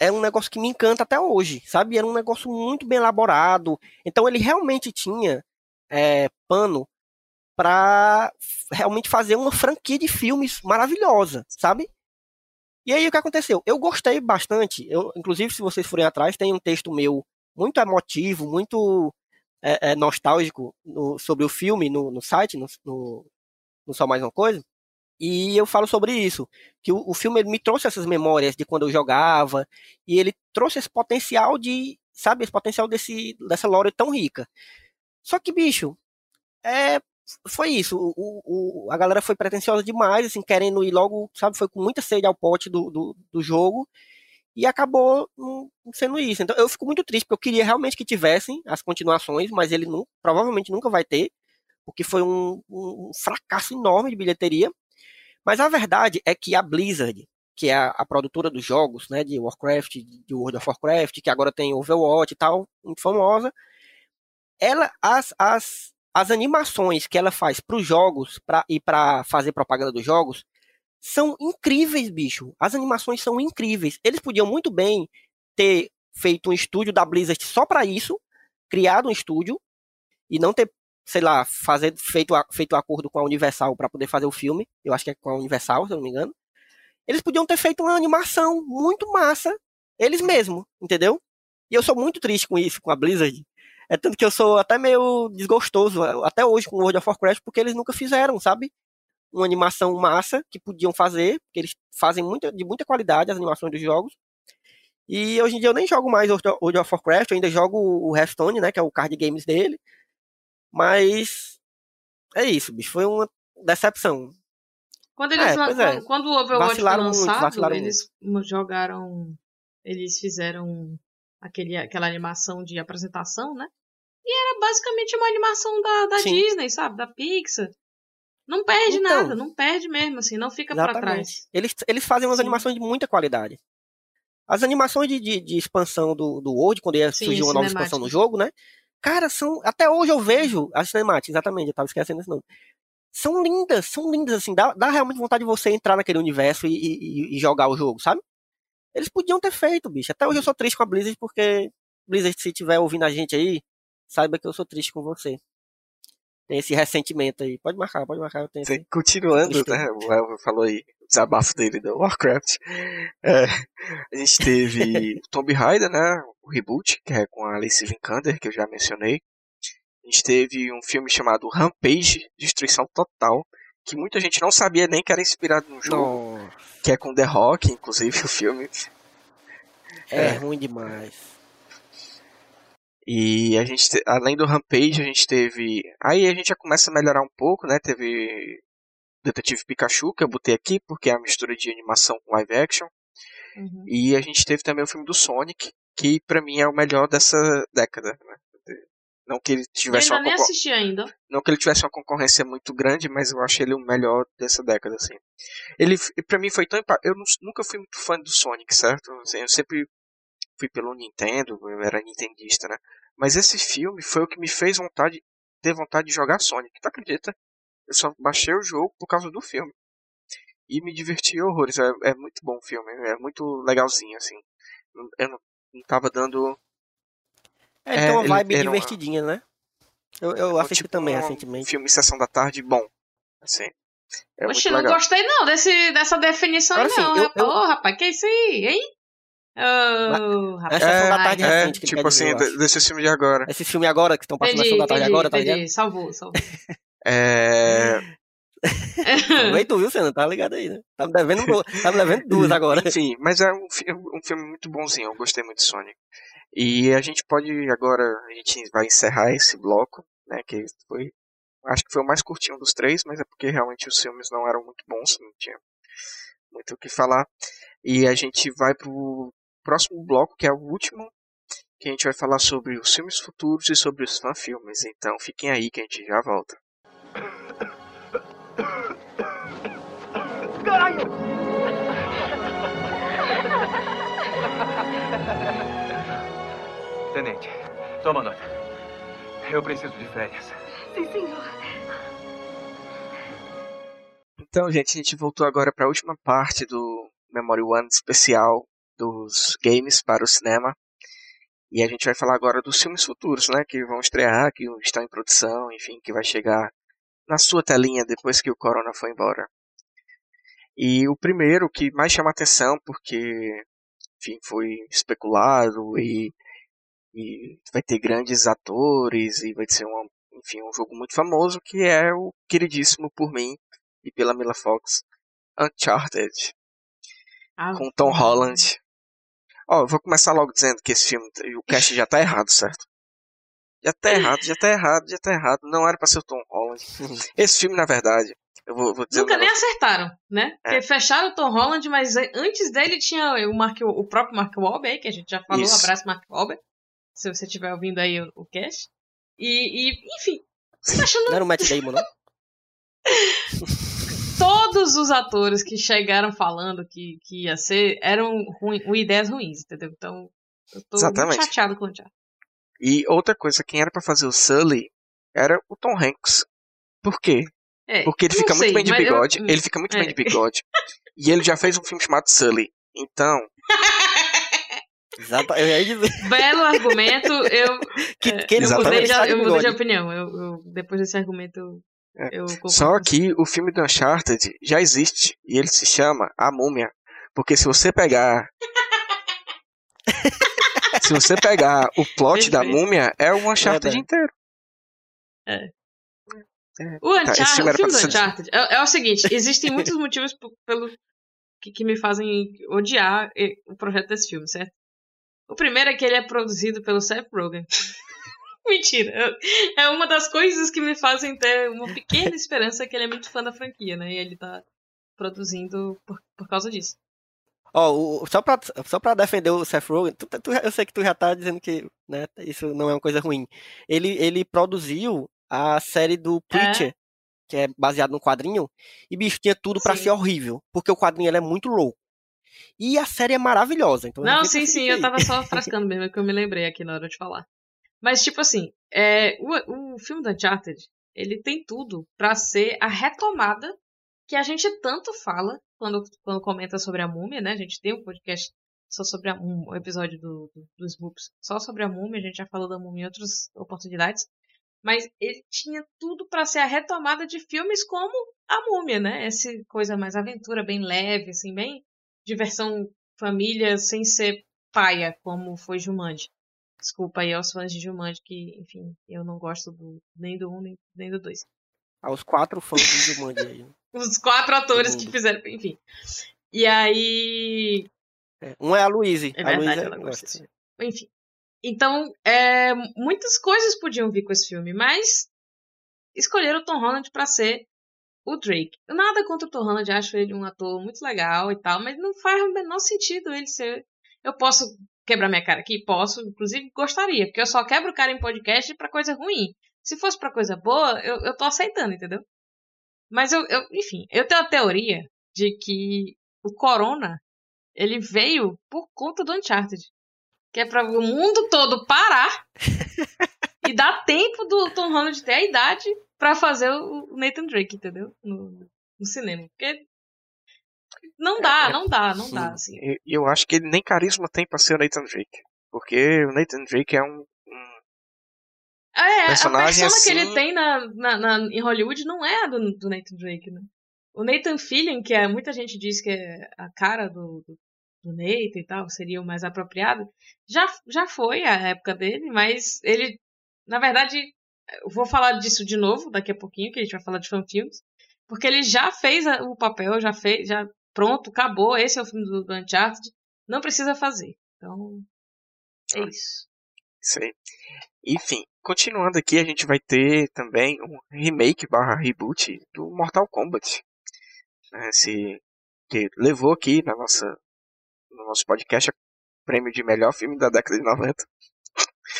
É um negócio que me encanta até hoje, sabe? Era um negócio muito bem elaborado. Então ele realmente tinha eh, pano para realmente fazer uma franquia de filmes maravilhosa, sabe? E aí o que aconteceu? Eu gostei bastante. Eu, inclusive, se vocês forem atrás, tem um texto meu muito emotivo, muito é, é, nostálgico no- sobre o filme no, no site, no, no, no Só Mais Uma Coisa. E eu falo sobre isso. Que o, o filme me trouxe essas memórias de quando eu jogava. E ele trouxe esse potencial de. Sabe, esse potencial desse, dessa lore tão rica. Só que, bicho, é, foi isso. O- o- a galera foi pretensiosa demais, assim, querendo ir logo, sabe? Foi com muita sede ao pote do, do, do jogo. E acabou sendo isso. Então eu fico muito triste, porque eu queria realmente que tivessem as continuações, mas ele não, provavelmente nunca vai ter, porque foi um, um fracasso enorme de bilheteria. Mas a verdade é que a Blizzard, que é a, a produtora dos jogos, né, de Warcraft, de World of Warcraft, que agora tem Overwatch e tal, muito famosa, ela as, as, as animações que ela faz para os jogos pra, e para fazer propaganda dos jogos são incríveis, bicho. As animações são incríveis. Eles podiam muito bem ter feito um estúdio da Blizzard só para isso, criado um estúdio e não ter, sei lá, fazer, feito, feito acordo com a Universal para poder fazer o filme. Eu acho que é com a Universal, se eu não me engano. Eles podiam ter feito uma animação muito massa, eles mesmos, entendeu? E eu sou muito triste com isso, com a Blizzard. É tanto que eu sou até meio desgostoso, até hoje, com World of Warcraft, porque eles nunca fizeram, sabe? Uma animação massa que podiam fazer, porque eles fazem muita, de muita qualidade as animações dos jogos. E hoje em dia eu nem jogo mais World of Warcraft, eu ainda jogo o Hearthstone, né? Que é o card games dele. Mas é isso, bicho. Foi uma decepção. Quando eles É, pois é. quando, quando o Overwatch foi muito, lançado, vacilaram eles jogaram. Eles fizeram aquele, aquela animação de apresentação, né? E era basicamente uma animação da, da. Disney, sabe? Da Pixar. Não perde Então. nada, não perde mesmo, assim, não fica pra trás. Eles, eles fazem umas Sim. animações de muita qualidade. As animações de, de, de expansão do, do World, quando ia Sim, surgir uma nova expansão no jogo, né? Cara, são. Até hoje eu vejo as cinemáticas, exatamente, eu tava esquecendo esse nome. são lindas, são lindas, assim, dá, dá realmente vontade de você entrar naquele universo e, e, e, jogar o jogo, sabe? Eles podiam ter feito, bicho. Até hoje eu sou triste com a Blizzard porque, Blizzard, se estiver ouvindo a gente aí, saiba que eu sou triste com você. Tem esse ressentimento aí. Pode marcar, pode marcar. Eu tenho esse... Continuando, né? O Elvio falou aí, o desabafo dele do Warcraft. É, a gente teve Tomb Raider, né? O reboot, que é com a Alice Vikander, que eu já mencionei. A gente teve um filme chamado Rampage, Destruição Total, que muita gente não sabia nem que era inspirado num jogo, que é com The Rock, inclusive o filme. É, é. ruim demais. E a gente, além do Rampage, a gente teve. Aí a gente já começa a melhorar um pouco, né? Teve Detetive Pikachu, que eu botei aqui, porque é a mistura de animação com live action. Uhum. E a gente teve também o filme do Sonic, que pra mim é o melhor dessa década, né? Não que ele tivesse eu ainda uma assisti ainda. Não que ele tivesse uma concorrência muito grande, mas eu achei ele o melhor dessa década, assim. Ele, para mim, foi tão. Eu nunca fui muito fã do Sonic, certo? Assim, eu sempre fui pelo Nintendo, eu era nintendista, né? Mas esse filme foi o que me fez vontade, ter vontade de jogar Sonic. Tu acredita? Eu só baixei o jogo por causa do filme. E me diverti horrores. É, é muito bom o filme, é muito legalzinho, assim. Eu não, não tava dando é, é, tem uma vibe divertidinha, uma... né? Eu, eu assisti tipo também um recentemente. Filme Sessão da Tarde bom. Assim. É Oxe, não legal. gostei não desse, dessa definição Agora, aí, não. Assim, eu, eu... rapaz, que isso aí, hein? Oh, rapaz. É, da tarde é, recente, tipo assim, dizer, desse filme de agora. Esse filme agora, que estão passando entendi, na da tarde entendi, agora, tá entendi. ligado? Salvou, salvou. é... Também tu viu, não tá ligado aí, né? Tá me devendo, tá me devendo duas agora. Sim, mas é um, um filme muito bonzinho, eu gostei muito de Sonic. E a gente pode agora, a gente vai encerrar esse bloco, né, que foi, acho que foi o mais curtinho dos três, mas é porque realmente os filmes não eram muito bons, não tinha muito o que falar. E a gente vai pro próximo bloco, que é o último, que a gente vai falar sobre os filmes futuros e sobre os fan-filmes. Então fiquem aí que a gente já volta. Caralho! Tenente, toma nota. Eu preciso de férias. Sim, senhor. Então, gente, a gente voltou agora para a última parte do Memory One especial dos games para o cinema. E a gente vai falar agora dos filmes futuros, né? Que vão estrear, que estão em produção, enfim, que vai chegar na sua telinha depois que o Corona foi embora. E o primeiro que mais chama atenção, porque, enfim, foi especulado e e vai ter grandes atores e vai ser um, enfim, um jogo muito famoso que é o queridíssimo por mim e pela Mila Fox Uncharted ah, com Tom Holland. Ó, oh, vou começar logo dizendo que esse filme, o cast já tá errado, certo? Já tá errado, já tá errado, já tá errado. Não era pra ser o Tom Holland. Esse filme, na verdade, eu vou, vou dizer. Nunca um nem acertaram, né? É. Porque fecharam o Tom Holland, mas antes dele tinha o, Mark, o próprio Mark Wahlberg, que a gente já falou. Isso. Abraço, Mark Wahlberg se você estiver ouvindo aí o, o cast. E, e, enfim, você tá achando. Não era o Matt Damon, não? Todos os atores que chegaram falando que, que ia ser eram ruim, ideias ruins, entendeu? Então, eu tô Exatamente. muito chateado com o Thiago. E outra coisa, quem era para fazer o Sully era o Tom Hanks. Por quê? É, Porque ele fica sei, muito bem de bigode. Eu... Ele fica muito é. bem de bigode. e ele já fez um filme chamado Sully. Então, Exato, eu ia dizer. Belo argumento, eu. Que, é, que eu mudei, de, eu mudei de opinião. Eu, eu, depois desse argumento, é. Só que o filme do Uncharted já existe e ele se chama A Múmia. Porque se você pegar. se você pegar o plot da múmia, é o Uncharted é inteiro. É. é. O, Uncharted, tá, o filme do Uncharted é, é, o seguinte: existem muitos motivos pelo que, que me fazem odiar o projeto desse filme, certo? O primeiro é que ele é produzido pelo Seth Rogen. Mentira. É uma das coisas que me fazem ter uma pequena esperança que ele é muito fã da franquia, né? E ele tá produzindo por, por causa disso. Ó, oh, só, pra, só pra defender o Seth Rogen, tu, tu, eu sei que tu já tá dizendo que né, isso não é uma coisa ruim. Ele, ele produziu a série do Preacher, é. que é baseado no quadrinho, e bicho, tinha tudo para ser horrível, porque o quadrinho ele é muito louco. E a série é maravilhosa. Então não, sim, sim, eu tava só frascando mesmo, é que eu me lembrei aqui na hora de falar. Mas, tipo assim, é, o, o filme do Uncharted, ele tem tudo pra ser a retomada que a gente tanto fala quando, quando comenta sobre a múmia, né? A gente tem um podcast só sobre a, um episódio do, do, dos Smoops só sobre a múmia, a gente já falou da múmia em outras oportunidades. Mas ele tinha tudo para ser a retomada de filmes como a múmia, né? Essa coisa mais aventura, bem leve, assim, bem diversão família sem ser paia, como foi Jumanji. Desculpa aí aos fãs de Jumanji, que, enfim, eu não gosto do, nem do 1 um, nem, nem do 2. Aos quatro fãs de Jumanji aí. Os quatro atores que fizeram, enfim. E aí. É, um é a Louise. É a verdade, Louise ela gosta. Enfim. Então, é, muitas coisas podiam vir com esse filme, mas escolheram o Tom Holland para ser o Drake. Nada contra o Tom Holland, acho ele um ator muito legal e tal, mas não faz o menor sentido ele ser. Eu posso quebrar minha cara aqui? Posso, inclusive gostaria, porque eu só quebro o cara em podcast pra coisa ruim. Se fosse pra coisa boa, eu, eu tô aceitando, entendeu? Mas eu, eu, enfim, eu tenho a teoria de que o Corona ele veio por conta do Uncharted. Que é para o mundo todo parar e dar tempo do Tom Holland ter a idade para fazer o Nathan Drake, entendeu? No, no cinema. Porque não dá, É, não dá, não dá, assim. E e eu acho que ele nem carisma tem pra ser o Nathan Drake. Porque o Nathan Drake é um. um- É, a Personagem persona que ele assim- tem na, na, na- em Hollywood não é a do, do Nathan Drake, né? O Nathan Fillion, que é, muita gente diz que é a cara do, do, do Nathan e tal, seria o mais apropriado, já, já foi a época dele, mas ele, na verdade, eu vou falar disso de novo daqui a pouquinho, que a gente vai falar de fanfilmes, porque ele já fez a- o papel, já fez, já pronto, acabou, esse é o filme do, Uncharted, não precisa fazer. Então, é isso. Isso aí. Enfim, continuando aqui, a gente vai ter também um remake barra reboot do Mortal Kombat. né, Esse, que levou aqui na nossa, no nosso podcast o prêmio de melhor filme da década de 90.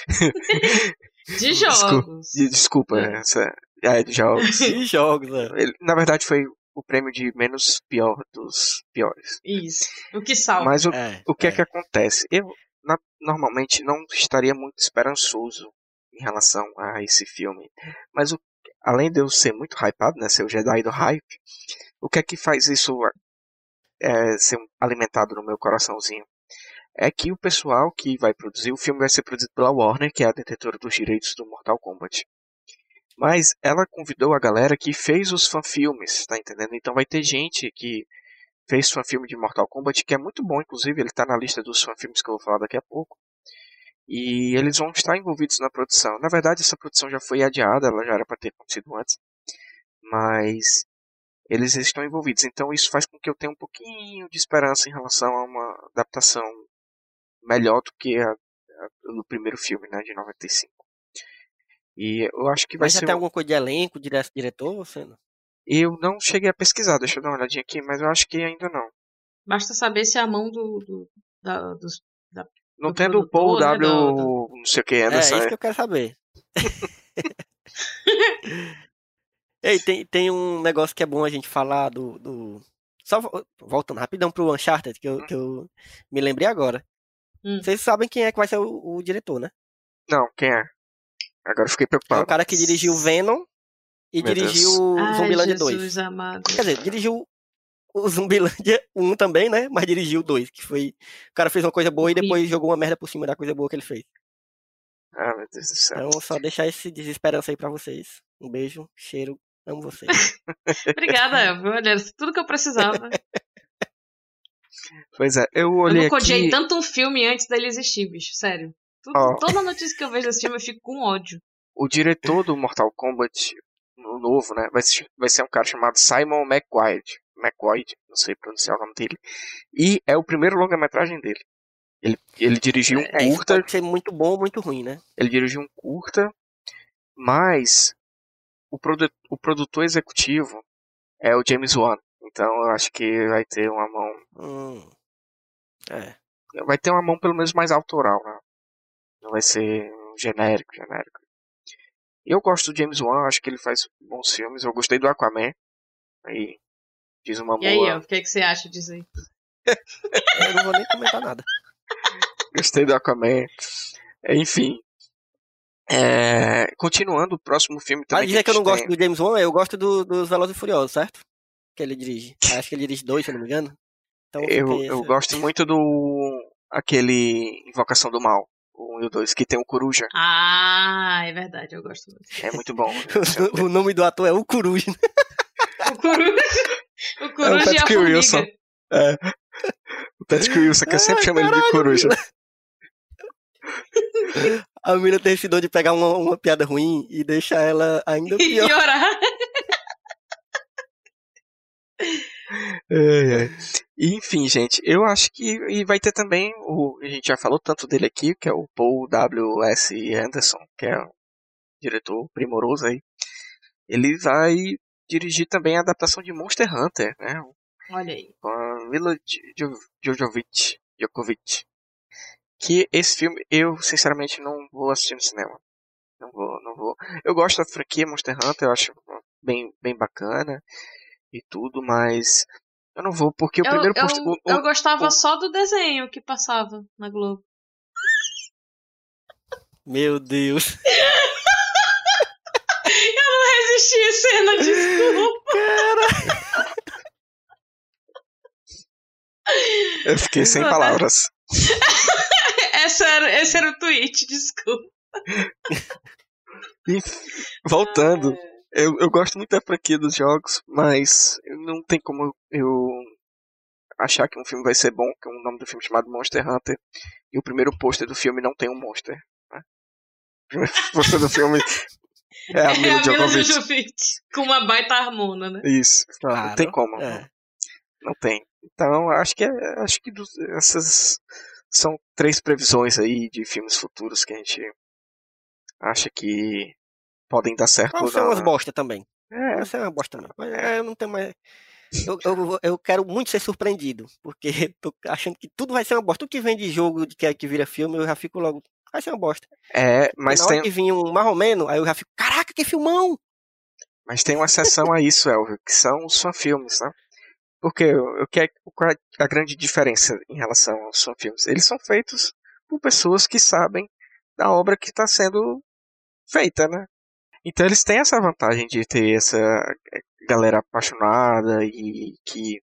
De Desculpa. jogos. De- Desculpa, É. essa, é, de jogos. De jogos, é. Ele, na verdade foi o prêmio de menos pior dos piores. Isso. O que salva. Mas o, É, o que é. é. que acontece? Eu na- normalmente não estaria muito esperançoso em relação a esse filme. Mas o- além de eu ser muito hypado, né, ser o Jedi do hype, o que é que faz isso é, ser alimentado no meu coraçãozinho? É que o pessoal que vai produzir o filme vai ser produzido pela Warner, que é a detetora dos direitos do Mortal Kombat. Mas ela convidou a galera que fez os fanfilmes, tá entendendo? Então vai ter gente que fez fanfilme de Mortal Kombat, que é muito bom, inclusive, ele está na lista dos fanfilmes que eu vou falar daqui a pouco. E eles vão estar envolvidos na produção. Na verdade, essa produção já foi adiada, ela já era para ter acontecido antes. Mas eles estão envolvidos. Então isso faz com que eu tenha um pouquinho de esperança em relação a uma adaptação melhor do que a, a do primeiro filme, né, de 95. E eu acho que vai Mas já ser. tem um- alguma coisa de elenco, dire- diretor, não? Eu não cheguei a pesquisar, deixa eu dar uma olhadinha aqui, mas eu acho que ainda não. Basta saber se a mão do, do, da, dos- Não Do tendo o Paul né, W. do- não sei o que, É, Anderson. isso É, que eu quero saber. Ei, tem, tem um negócio que é bom a gente falar do. do... Só vo- voltando rapidão pro Uncharted, que eu, que eu me lembrei agora. Hum. Vocês sabem quem é que vai ser o, o diretor, né? Não, quem é? Agora eu fiquei É preocupado. o cara que dirigiu Venom e Meu dirigiu Deus. o Ai, Zumbilândia Jesus 2. amado. Quer dizer, dirigiu o Zumbilândia 1 também, né? Mas dirigiu o 2, que foi. O cara fez uma coisa boa e depois jogou uma merda por cima da coisa boa que ele fez. Ah, meu Deus do céu. Então, só deixar esse desesperança aí pra vocês. Um beijo, cheiro, amo vocês. Obrigada, Elvio. Olha, tudo que eu precisava. Pois é, eu Eu olhei nunca odiei aqui. tanto um filme antes dele existir, bicho. Sério. Tudo- Ó. Toda notícia que eu vejo desse filme eu fico com ódio. O diretor do Mortal Kombat, no novo, né? Vai ser, vai ser um cara chamado Simon McQuaid. McQuaid, não sei pronunciar o nome dele. E é o primeiro longa-metragem dele. Ele, ele dirigiu um É, curta, pode ser muito bom ou muito ruim, né? ele dirigiu um curta, mas o, produ o produtor executivo é o James Wan. Então eu acho que vai ter uma mão. Hum. É. Vai ter uma mão pelo menos mais autoral, né? Não vai ser um genérico, genérico. Eu gosto do James Wan, acho que ele faz bons filmes. Eu gostei do Aquaman. Aí diz uma E aí, o que, é que você acha disso aí? Eu não vou nem comentar nada. Gostei do Aquaman. Enfim. É, continuando, o próximo filme também. Mas dizer que eu não gente gosto do James Wan, eu gosto do, dos Velozes e Furiosos, certo? Que ele dirige. Acho que ele dirige dois, se eu não me engano. Então, tem- Eu, eu gosto muito do. aquele Invocação do Mal, o 1 e o 2, que tem o Coruja. Ah, é verdade, eu gosto muito. É muito bom. o nome do ator é o Coruja. O coruja, o coruja e a Patrick Wilson. É. O Patrick Wilson, que eu sempre chamo ele de Coruja. A menina tem esse dom de pegar uma, uma piada ruim e deixar ela ainda E pior. piorar. Enfim, gente, eu acho que e vai ter também o a gente já falou tanto dele aqui, que é o Paul W S Anderson, que é um diretor primoroso aí. Ele vai dirigir também a adaptação de Monster Hunter, né? Olha aí. Com a Mila Jo- Jojovic, Djokovic. Que esse filme eu sinceramente não vou assistir no cinema. Não vou, não vou. Eu gosto da franquia Monster Hunter, eu acho bem, bem bacana e tudo, mas eu não vou porque o Eu, primeiro eu, post- o- o- eu gostava o- só do desenho que passava na Globo. Meu Deus. Não existia cena, desculpa. eu fiquei sem palavras. Esse era, esse era o tweet, desculpa. Voltando, eu, eu gosto muito da franquia dos jogos, mas não tem como eu achar que um filme vai ser bom, que é o nome do filme chamado Monster Hunter, e o primeiro pôster do filme não tem um monster. Né? O primeiro pôster do filme é a É Mila a Mila Djokovic. Com uma baita harmona, né? Isso, Claro. não tem como. É. Não tem. Então, acho que é- acho que essas são três previsões aí de filmes futuros que a gente acha que podem dar certo. Vão ser na- umas bosta também. É, Vai ser uma bosta também. Mas é, eu não tenho mais. Eu, eu, eu quero muito ser surpreendido, porque tô achando que tudo vai ser uma bosta. Tudo que vem de jogo de que, é que vira filme, eu já fico logo. Vai ser uma bosta. é, Mas na hora tem, que vir um marromeno, aí eu já fico, caraca, que filmão! mas tem uma exceção a isso, Elvio, que são os fanfilmes, né? Porque o que é é a grande diferença em relação aos fanfilmes? Eles são feitos por pessoas que sabem da obra que está sendo feita, né? Então eles têm essa vantagem de ter essa galera apaixonada e que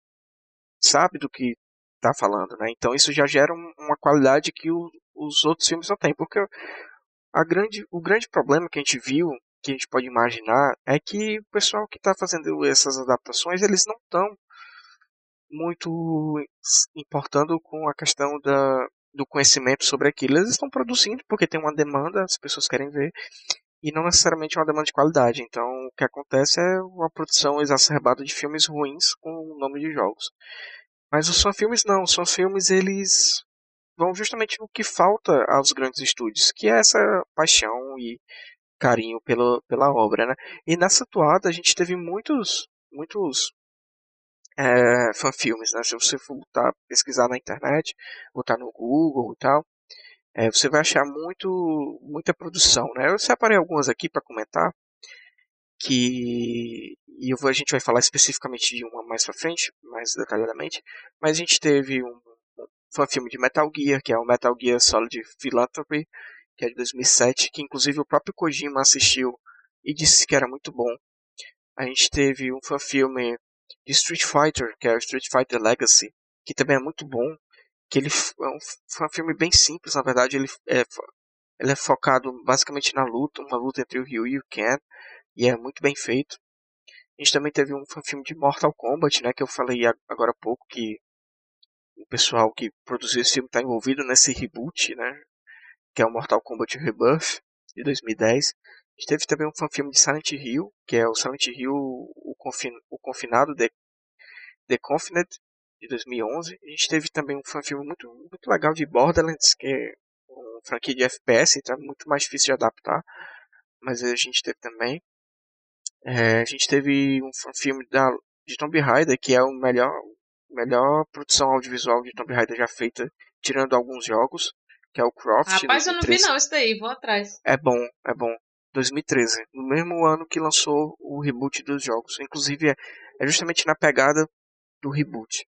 sabe do que está falando, né? Então isso já gera um- uma qualidade que o- os outros filmes não têm, porque a grande, o grande problema que a gente viu, que a gente pode imaginar, é que o pessoal que está fazendo essas adaptações, eles não estão muito importando com a questão da, do conhecimento sobre aquilo. Eles estão produzindo porque tem uma demanda, as pessoas querem ver, e não necessariamente uma demanda de qualidade. Então, o que acontece é uma produção exacerbada de filmes ruins com o nome de jogos. Mas os filmes não, os filmes eles vão justamente no que falta aos grandes estúdios, que é essa paixão e carinho pela, pela obra, né? E nessa toada a gente teve muitos, muitos é, fanfilmes, né? Se você for botar, pesquisar na internet, botar no Google e tal, é, você vai achar muito, muita produção, né? Eu separei algumas aqui para comentar, que e vou, a gente vai falar especificamente de uma mais pra frente, mais detalhadamente, mas a gente teve um, um fanfilme de Metal Gear, que é o Metal Gear Solid Philanthropy, que é de 2007, que inclusive o próprio Kojima assistiu e disse que era muito bom. A gente teve um fanfilme de Street Fighter, que é o Street Fighter Legacy, que também é muito bom, que ele é um fanfilme bem simples, na verdade ele é, ele é focado basicamente na luta, uma luta entre o Ryu e o Ken, e é muito bem feito. A gente também teve um fanfilme de Mortal Kombat, né, que eu falei agora há pouco, que o pessoal que produziu esse filme está envolvido nesse reboot, né, que é o Mortal Kombat Rebirth, de 2010. A gente teve também um fanfilme de Silent Hill, que é o Silent Hill, o, confin, o Confinado, The, The Confined, de 2011. A gente teve também um fanfilme muito, muito legal de Borderlands, que é uma franquia de FPS, então é muito mais difícil de adaptar, mas a gente teve também. É, a gente teve um filme da, de Tomb Raider, que é o melhor, melhor produção audiovisual de Tomb Raider já feita, tirando alguns jogos, que é o Croft. Rapaz, eu não vi 2013. não isso daí, vou atrás. É bom, é bom. 2013, no mesmo ano que lançou o reboot dos jogos. Inclusive, é, é justamente na pegada do reboot.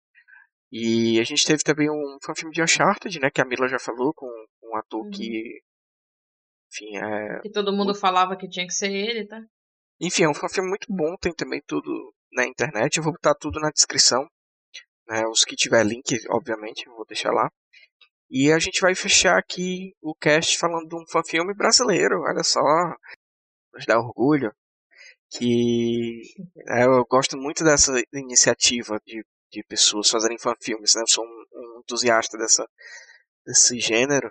E a gente teve também um fanfilme de Uncharted, né, que a Mila já falou, com um ator Uhum. que Enfim, é... Que todo mundo falava que tinha que ser ele, tá? Enfim, é um filme muito bom, tem também tudo na internet. Eu vou botar tudo na descrição. Né? Os que tiver link, obviamente, eu vou deixar lá. E a gente vai fechar aqui o cast falando de um fã-filme brasileiro, olha só. Nos dá orgulho. Que é, eu gosto muito dessa iniciativa de, de pessoas fazerem fã-filmes, né? Eu sou um, um entusiasta dessa, desse gênero.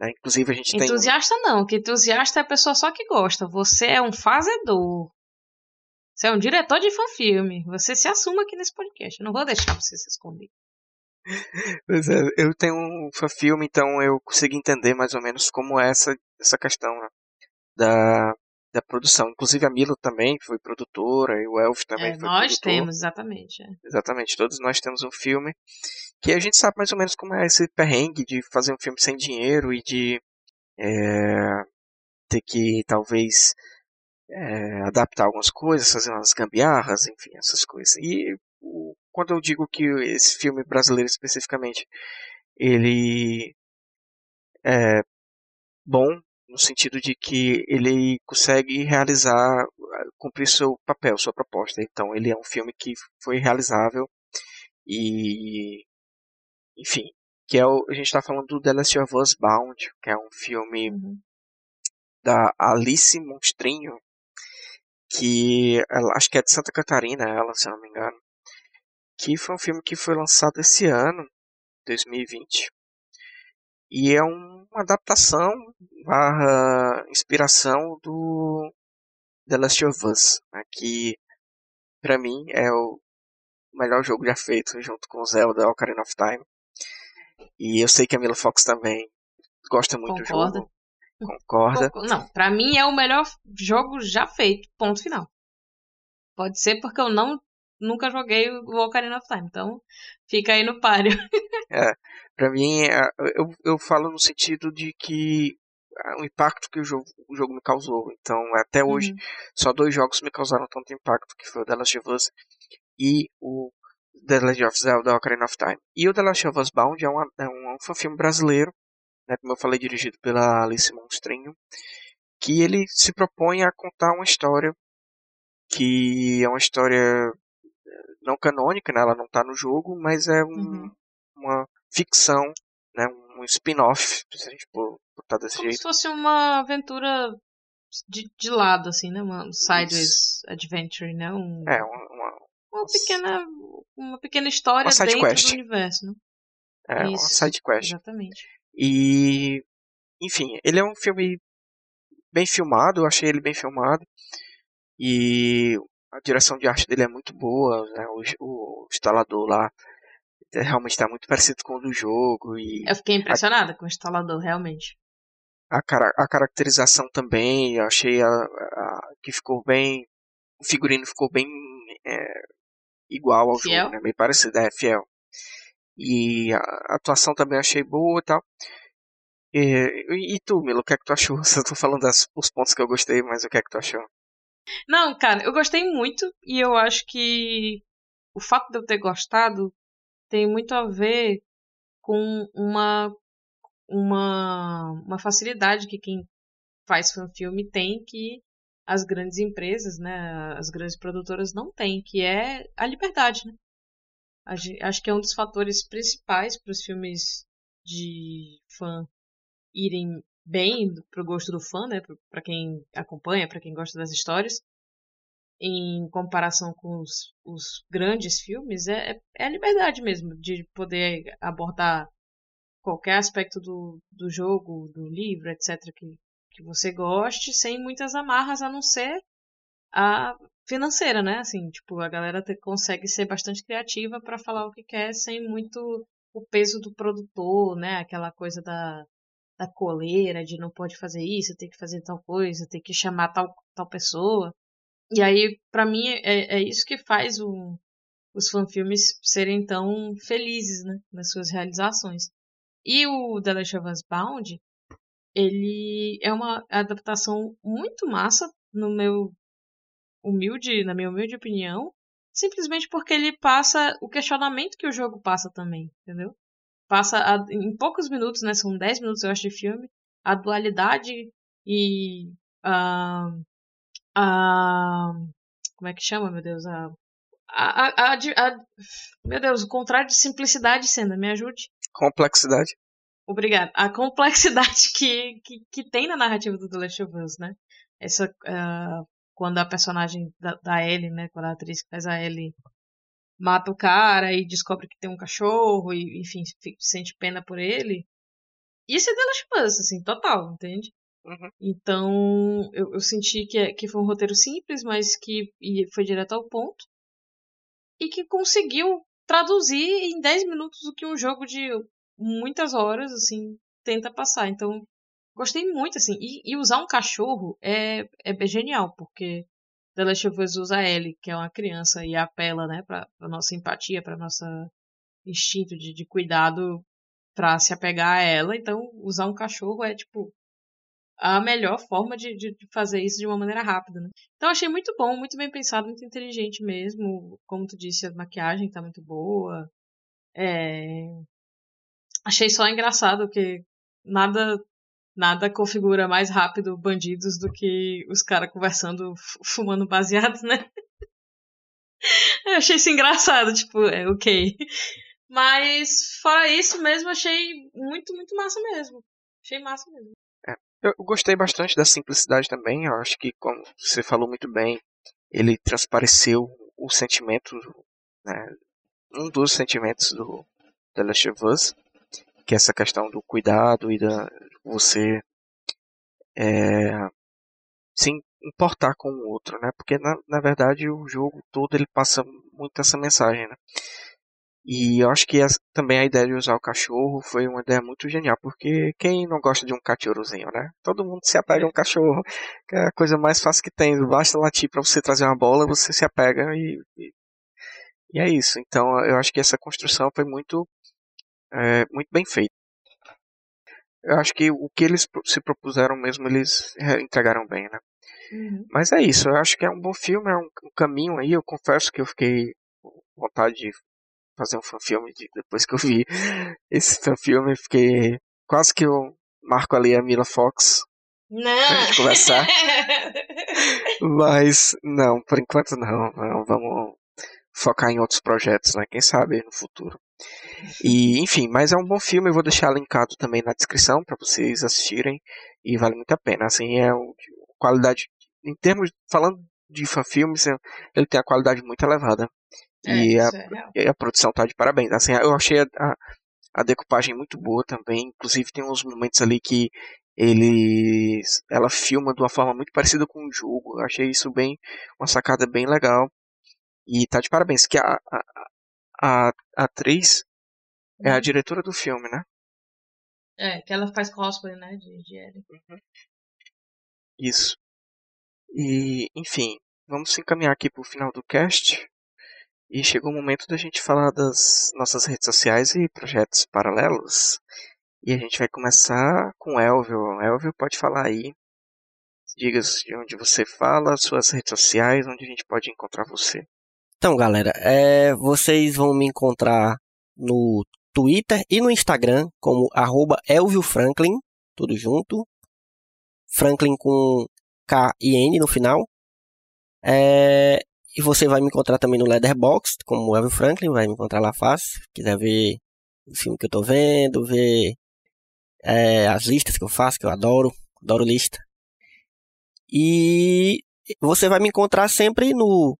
Né? Inclusive a gente entusiasta tem. Entusiasta não, que entusiasta é a pessoa só que gosta. Você é um fazedor. Você é um diretor de fã-filme. Você se assuma aqui nesse podcast. Eu não vou deixar você se esconder. Pois é, eu tenho um fã-filme, então eu consigo entender mais ou menos como é essa, essa questão né, da, da produção. Inclusive a Milo também foi produtora, e o Elf também é, foi nós produtor. temos, exatamente. É. Exatamente, todos nós temos um filme que a gente sabe mais ou menos como é esse perrengue de fazer um filme sem dinheiro e de é, ter que talvez é, adaptar algumas coisas, fazer umas gambiarras, enfim, essas coisas. E o, quando eu digo que esse filme brasileiro especificamente ele é bom no sentido de que ele consegue realizar, cumprir seu papel, sua proposta. Então ele é um filme que foi realizável e, enfim, que é o, a gente está falando do The Last of Us Bound, que é um filme uhum. da Alice Monstrinho, que ela, acho que é de Santa Catarina, ela, se não me engano, que foi um filme que foi lançado esse ano, 2020, e é um, uma adaptação barra inspiração do The Last of Us, né, que para mim é o melhor jogo já feito junto com Zelda Ocarina of Time. E eu sei que a Mila Fox também gosta muito Concorda. do jogo. Concorda? Não, para mim é o melhor jogo já feito, ponto final. Pode ser porque eu não nunca joguei o Ocarina of Time, então fica aí no páreo. é, pra mim, é, eu, eu falo no sentido de que o impacto que o jogo, o jogo me causou. Então, até hoje, uhum. só dois jogos me causaram tanto impacto, que foi o The Last of Us e o The Legend of Zelda Ocarina of Time. E o The Last of Us Bound é, uma, é um, um filme brasileiro, né, como eu falei, dirigido pela Alice Monstrinho, que ele se propõe a contar uma história que é uma história não canônica, né? ela não está no jogo, mas é um, uhum. uma ficção, né? um spin-off, se a gente botar desse Como jeito. se fosse uma aventura de, de lado, assim, né? Uma sideways adventure, né? Um, é, uma, uma, uma, pequena, uma pequena história uma dentro quest. do universo, né? É, Isso, uma side quest. Exatamente. E, enfim, ele é um filme bem filmado, eu achei ele bem filmado. E a direção de arte dele é muito boa, né? o, o, instalador lá realmente está muito parecido com o do jogo. E eu fiquei impressionada a, com o instalador, realmente. A, a caracterização também, eu achei a, a, que ficou bem. O figurino ficou bem é, igual ao fiel? jogo, né? bem parecido, é fiel. E a atuação também achei boa e tal. E, e tu, Milo, o que é que tu achou? Eu tô falando das, os pontos que eu gostei, mas o que é que tu achou? Não, cara, eu gostei muito e eu acho que o fato de eu ter gostado tem muito a ver com uma uma, uma facilidade que quem faz filme tem que as grandes empresas, né, as grandes produtoras não têm, que é a liberdade, né? Acho que é um dos fatores principais para os filmes de fã irem bem pro gosto do fã, né? Para quem acompanha, para quem gosta das histórias, em comparação com os, os grandes filmes, é, é, é a liberdade mesmo de poder abordar qualquer aspecto do, do jogo, do livro, etc., que, que você goste, sem muitas amarras, a não ser a financeira, né? Assim, tipo, a galera consegue ser bastante criativa para falar o que quer, sem muito o peso do produtor, né? Aquela coisa da da coleira, de não pode fazer isso, tem que fazer tal coisa, tem que chamar tal, tal pessoa. E aí, para mim, é, é isso que faz o, os fanfilmes serem tão felizes, né, nas suas realizações. E o The Last of Us Bound, ele é uma adaptação muito massa, no meu humilde, na minha humilde opinião, simplesmente porque ele passa o questionamento que o jogo passa também, entendeu? passa a, em poucos minutos, né? São 10 minutos, eu acho, de filme, a dualidade E. a a como é que chama, meu Deus? A, a, a, a, meu Deus, o contrário de simplicidade, Senda, me ajude. Complexidade. Obrigada. A complexidade que, que, que tem na narrativa do The Last of Us, né? Essa. Uh, quando a personagem da, da Ellie, né? Quando a atriz que faz a Ellie mata o cara e descobre que tem um cachorro e, enfim, sente pena por ele. Isso é The Last of Us, assim, total, entende? Uhum. Então, eu, eu senti que, é, que foi um roteiro simples, mas que foi direto ao ponto. E que conseguiu traduzir em 10 minutos o que um jogo de muitas horas, assim, tenta passar. Então, gostei muito, assim. E, e usar um cachorro é, é genial, porque The Last of Us usa Ellie, que é uma criança, e apela, né, pra, pra nossa empatia, pra nossa instinto de, de cuidado pra se apegar a ela. Então, usar um cachorro é, tipo, a melhor forma de, de, fazer isso de uma maneira rápida, né? Então achei muito bom, muito bem pensado, muito inteligente mesmo. Como tu disse, a maquiagem tá muito boa. É... Achei só engraçado que nada nada configura mais rápido bandidos do que os caras conversando, fumando baseado, né? Eu achei isso engraçado, tipo, é ok. Mas fora isso mesmo, achei muito, muito massa mesmo. Achei massa mesmo. Eu gostei bastante da simplicidade também. Eu acho que, como você falou muito bem, ele transpareceu o sentimento, né, um dos sentimentos do The Last of Us, que é essa questão do cuidado e da você é, se importar com o outro, né? Porque na, na verdade o jogo todo ele passa muito essa mensagem, né? E eu acho que essa, também a ideia de usar o cachorro foi uma ideia muito genial, porque quem não gosta de um cachorrozinho, né? Todo mundo se apega a um cachorro, que é a coisa mais fácil que tem. Basta latir para você trazer uma bola, você se apega e, e, e, é isso. Então eu acho que essa construção foi muito, é, muito bem feita. Eu acho que o que eles se propuseram mesmo, eles entregaram bem, né? Uhum. Mas é isso, eu acho que é um bom filme, é um, um caminho aí. Eu confesso que eu fiquei com vontade de fazer um fanfilme de, depois que eu vi esse fanfilme, fiquei quase que eu marco ali a Mila Fox não. pra gente conversar. Mas não, por enquanto não, não. Vamos focar em outros projetos, né? Quem sabe no futuro. E enfim, mas é um bom filme, eu vou deixar linkado também na descrição para vocês assistirem e vale muito a pena. Assim, é um, qualidade em termos falando de fanfilmes, ele tem a qualidade muito elevada. É, e, a, é e, a, produção tá de parabéns. Assim, eu achei a, a, a, decupagem muito boa também. Inclusive tem uns momentos ali que ele, ela filma de uma forma muito parecida com o jogo. Eu achei isso bem uma sacada bem legal. E tá de parabéns. Que a, a, atriz é a uhum. diretora do filme, né? É, que ela faz cosplay, né, de, de Ellie. Uhum. Isso. E, enfim, vamos encaminhar aqui pro final do cast. E chegou o momento da gente falar das nossas redes sociais e projetos paralelos. E a gente vai começar com Elvio. Elvio, pode falar aí. Diga de onde você fala, suas redes sociais, onde a gente pode encontrar você. Então, galera, é, vocês vão me encontrar no Twitter e no Instagram como arroba Elvio Franklin, tudo junto. Franklin com K e N no final. É, e você vai me encontrar também no Leatherbox, como o Elvin Franklin, vai me encontrar lá fácil. Se quiser ver o filme que eu tô vendo, ver é, as listas que eu faço, que eu adoro, adoro lista. E você vai me encontrar sempre no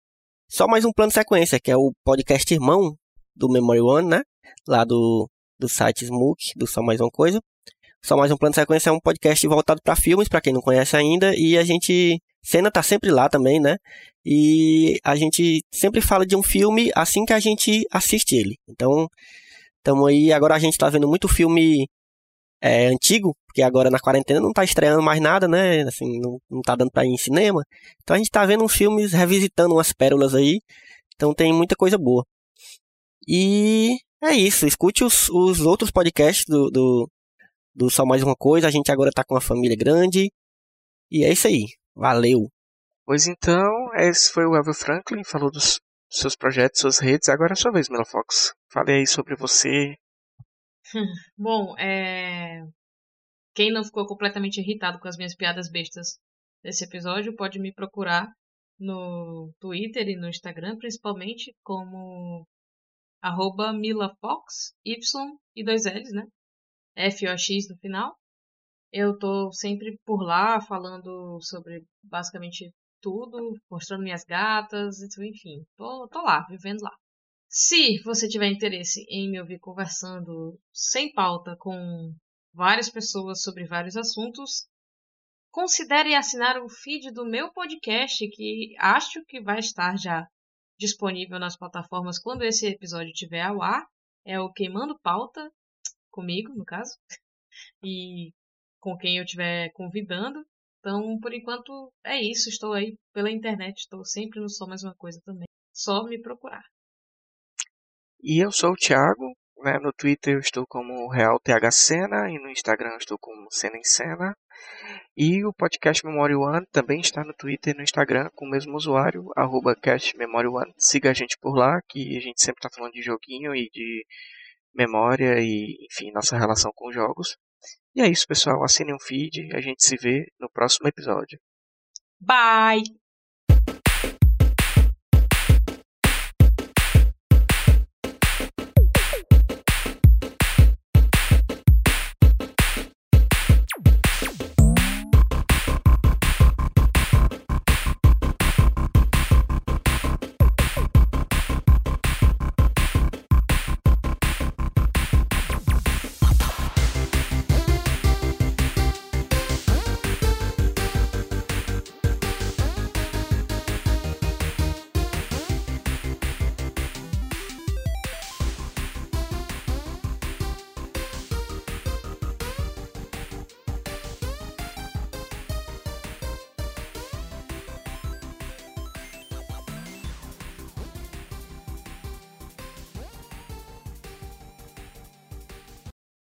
Só Mais Um Plano Sequência, que é o podcast irmão do Memory One, né? Lá do, do site Smook, do Só Mais Uma Coisa. Só Mais Um Plano Sequência é um podcast voltado para filmes, para quem não conhece ainda, e a gente Cena tá sempre lá também, né? E a gente sempre fala de um filme assim que a gente assiste ele. Então, estamos aí. Agora a gente tá vendo muito filme é, antigo, porque agora na quarentena não tá estreando mais nada, né? Assim, não, não tá dando pra ir em cinema. Então a gente tá vendo uns filmes revisitando umas pérolas aí. Então tem muita coisa boa. E é isso. Escute os, os outros podcasts do, do, do Só Mais Uma Coisa. A gente agora tá com uma família grande. E é isso aí. Valeu! Pois então, esse foi o Elvio Franklin, falou dos seus projetos, suas redes. Agora é a sua vez, Mela Fox. Fale aí sobre você. Bom, é... quem não ficou completamente irritado com as minhas piadas bestas desse episódio pode me procurar no Twitter e no Instagram, principalmente, como arroba milafox, y e dois L's, né? F-O-X no final. Eu tô sempre por lá falando sobre basicamente tudo, mostrando minhas gatas, enfim, tô, tô lá, vivendo lá. Se você tiver interesse em me ouvir conversando sem pauta com várias pessoas sobre vários assuntos, considere assinar o feed do meu podcast, que acho que vai estar já disponível nas plataformas quando esse episódio estiver ao ar. É o Queimando Pauta, comigo, no caso, e com quem eu estiver convidando. Então, por enquanto, é isso. Estou aí pela internet, estou sempre no Só Mais Uma Coisa também. Só me procurar. E eu sou o Thiago, né? no Twitter eu estou como Real TH Cena e no Instagram eu estou como Cena em Cena. E o podcast Memory One também está no Twitter e no Instagram com o mesmo usuário, arroba One. Siga a gente por lá, que a gente sempre está falando de joguinho e de memória e, enfim, nossa relação com jogos. E é isso, pessoal. Assinem um feed e a gente se vê no próximo episódio. Bye!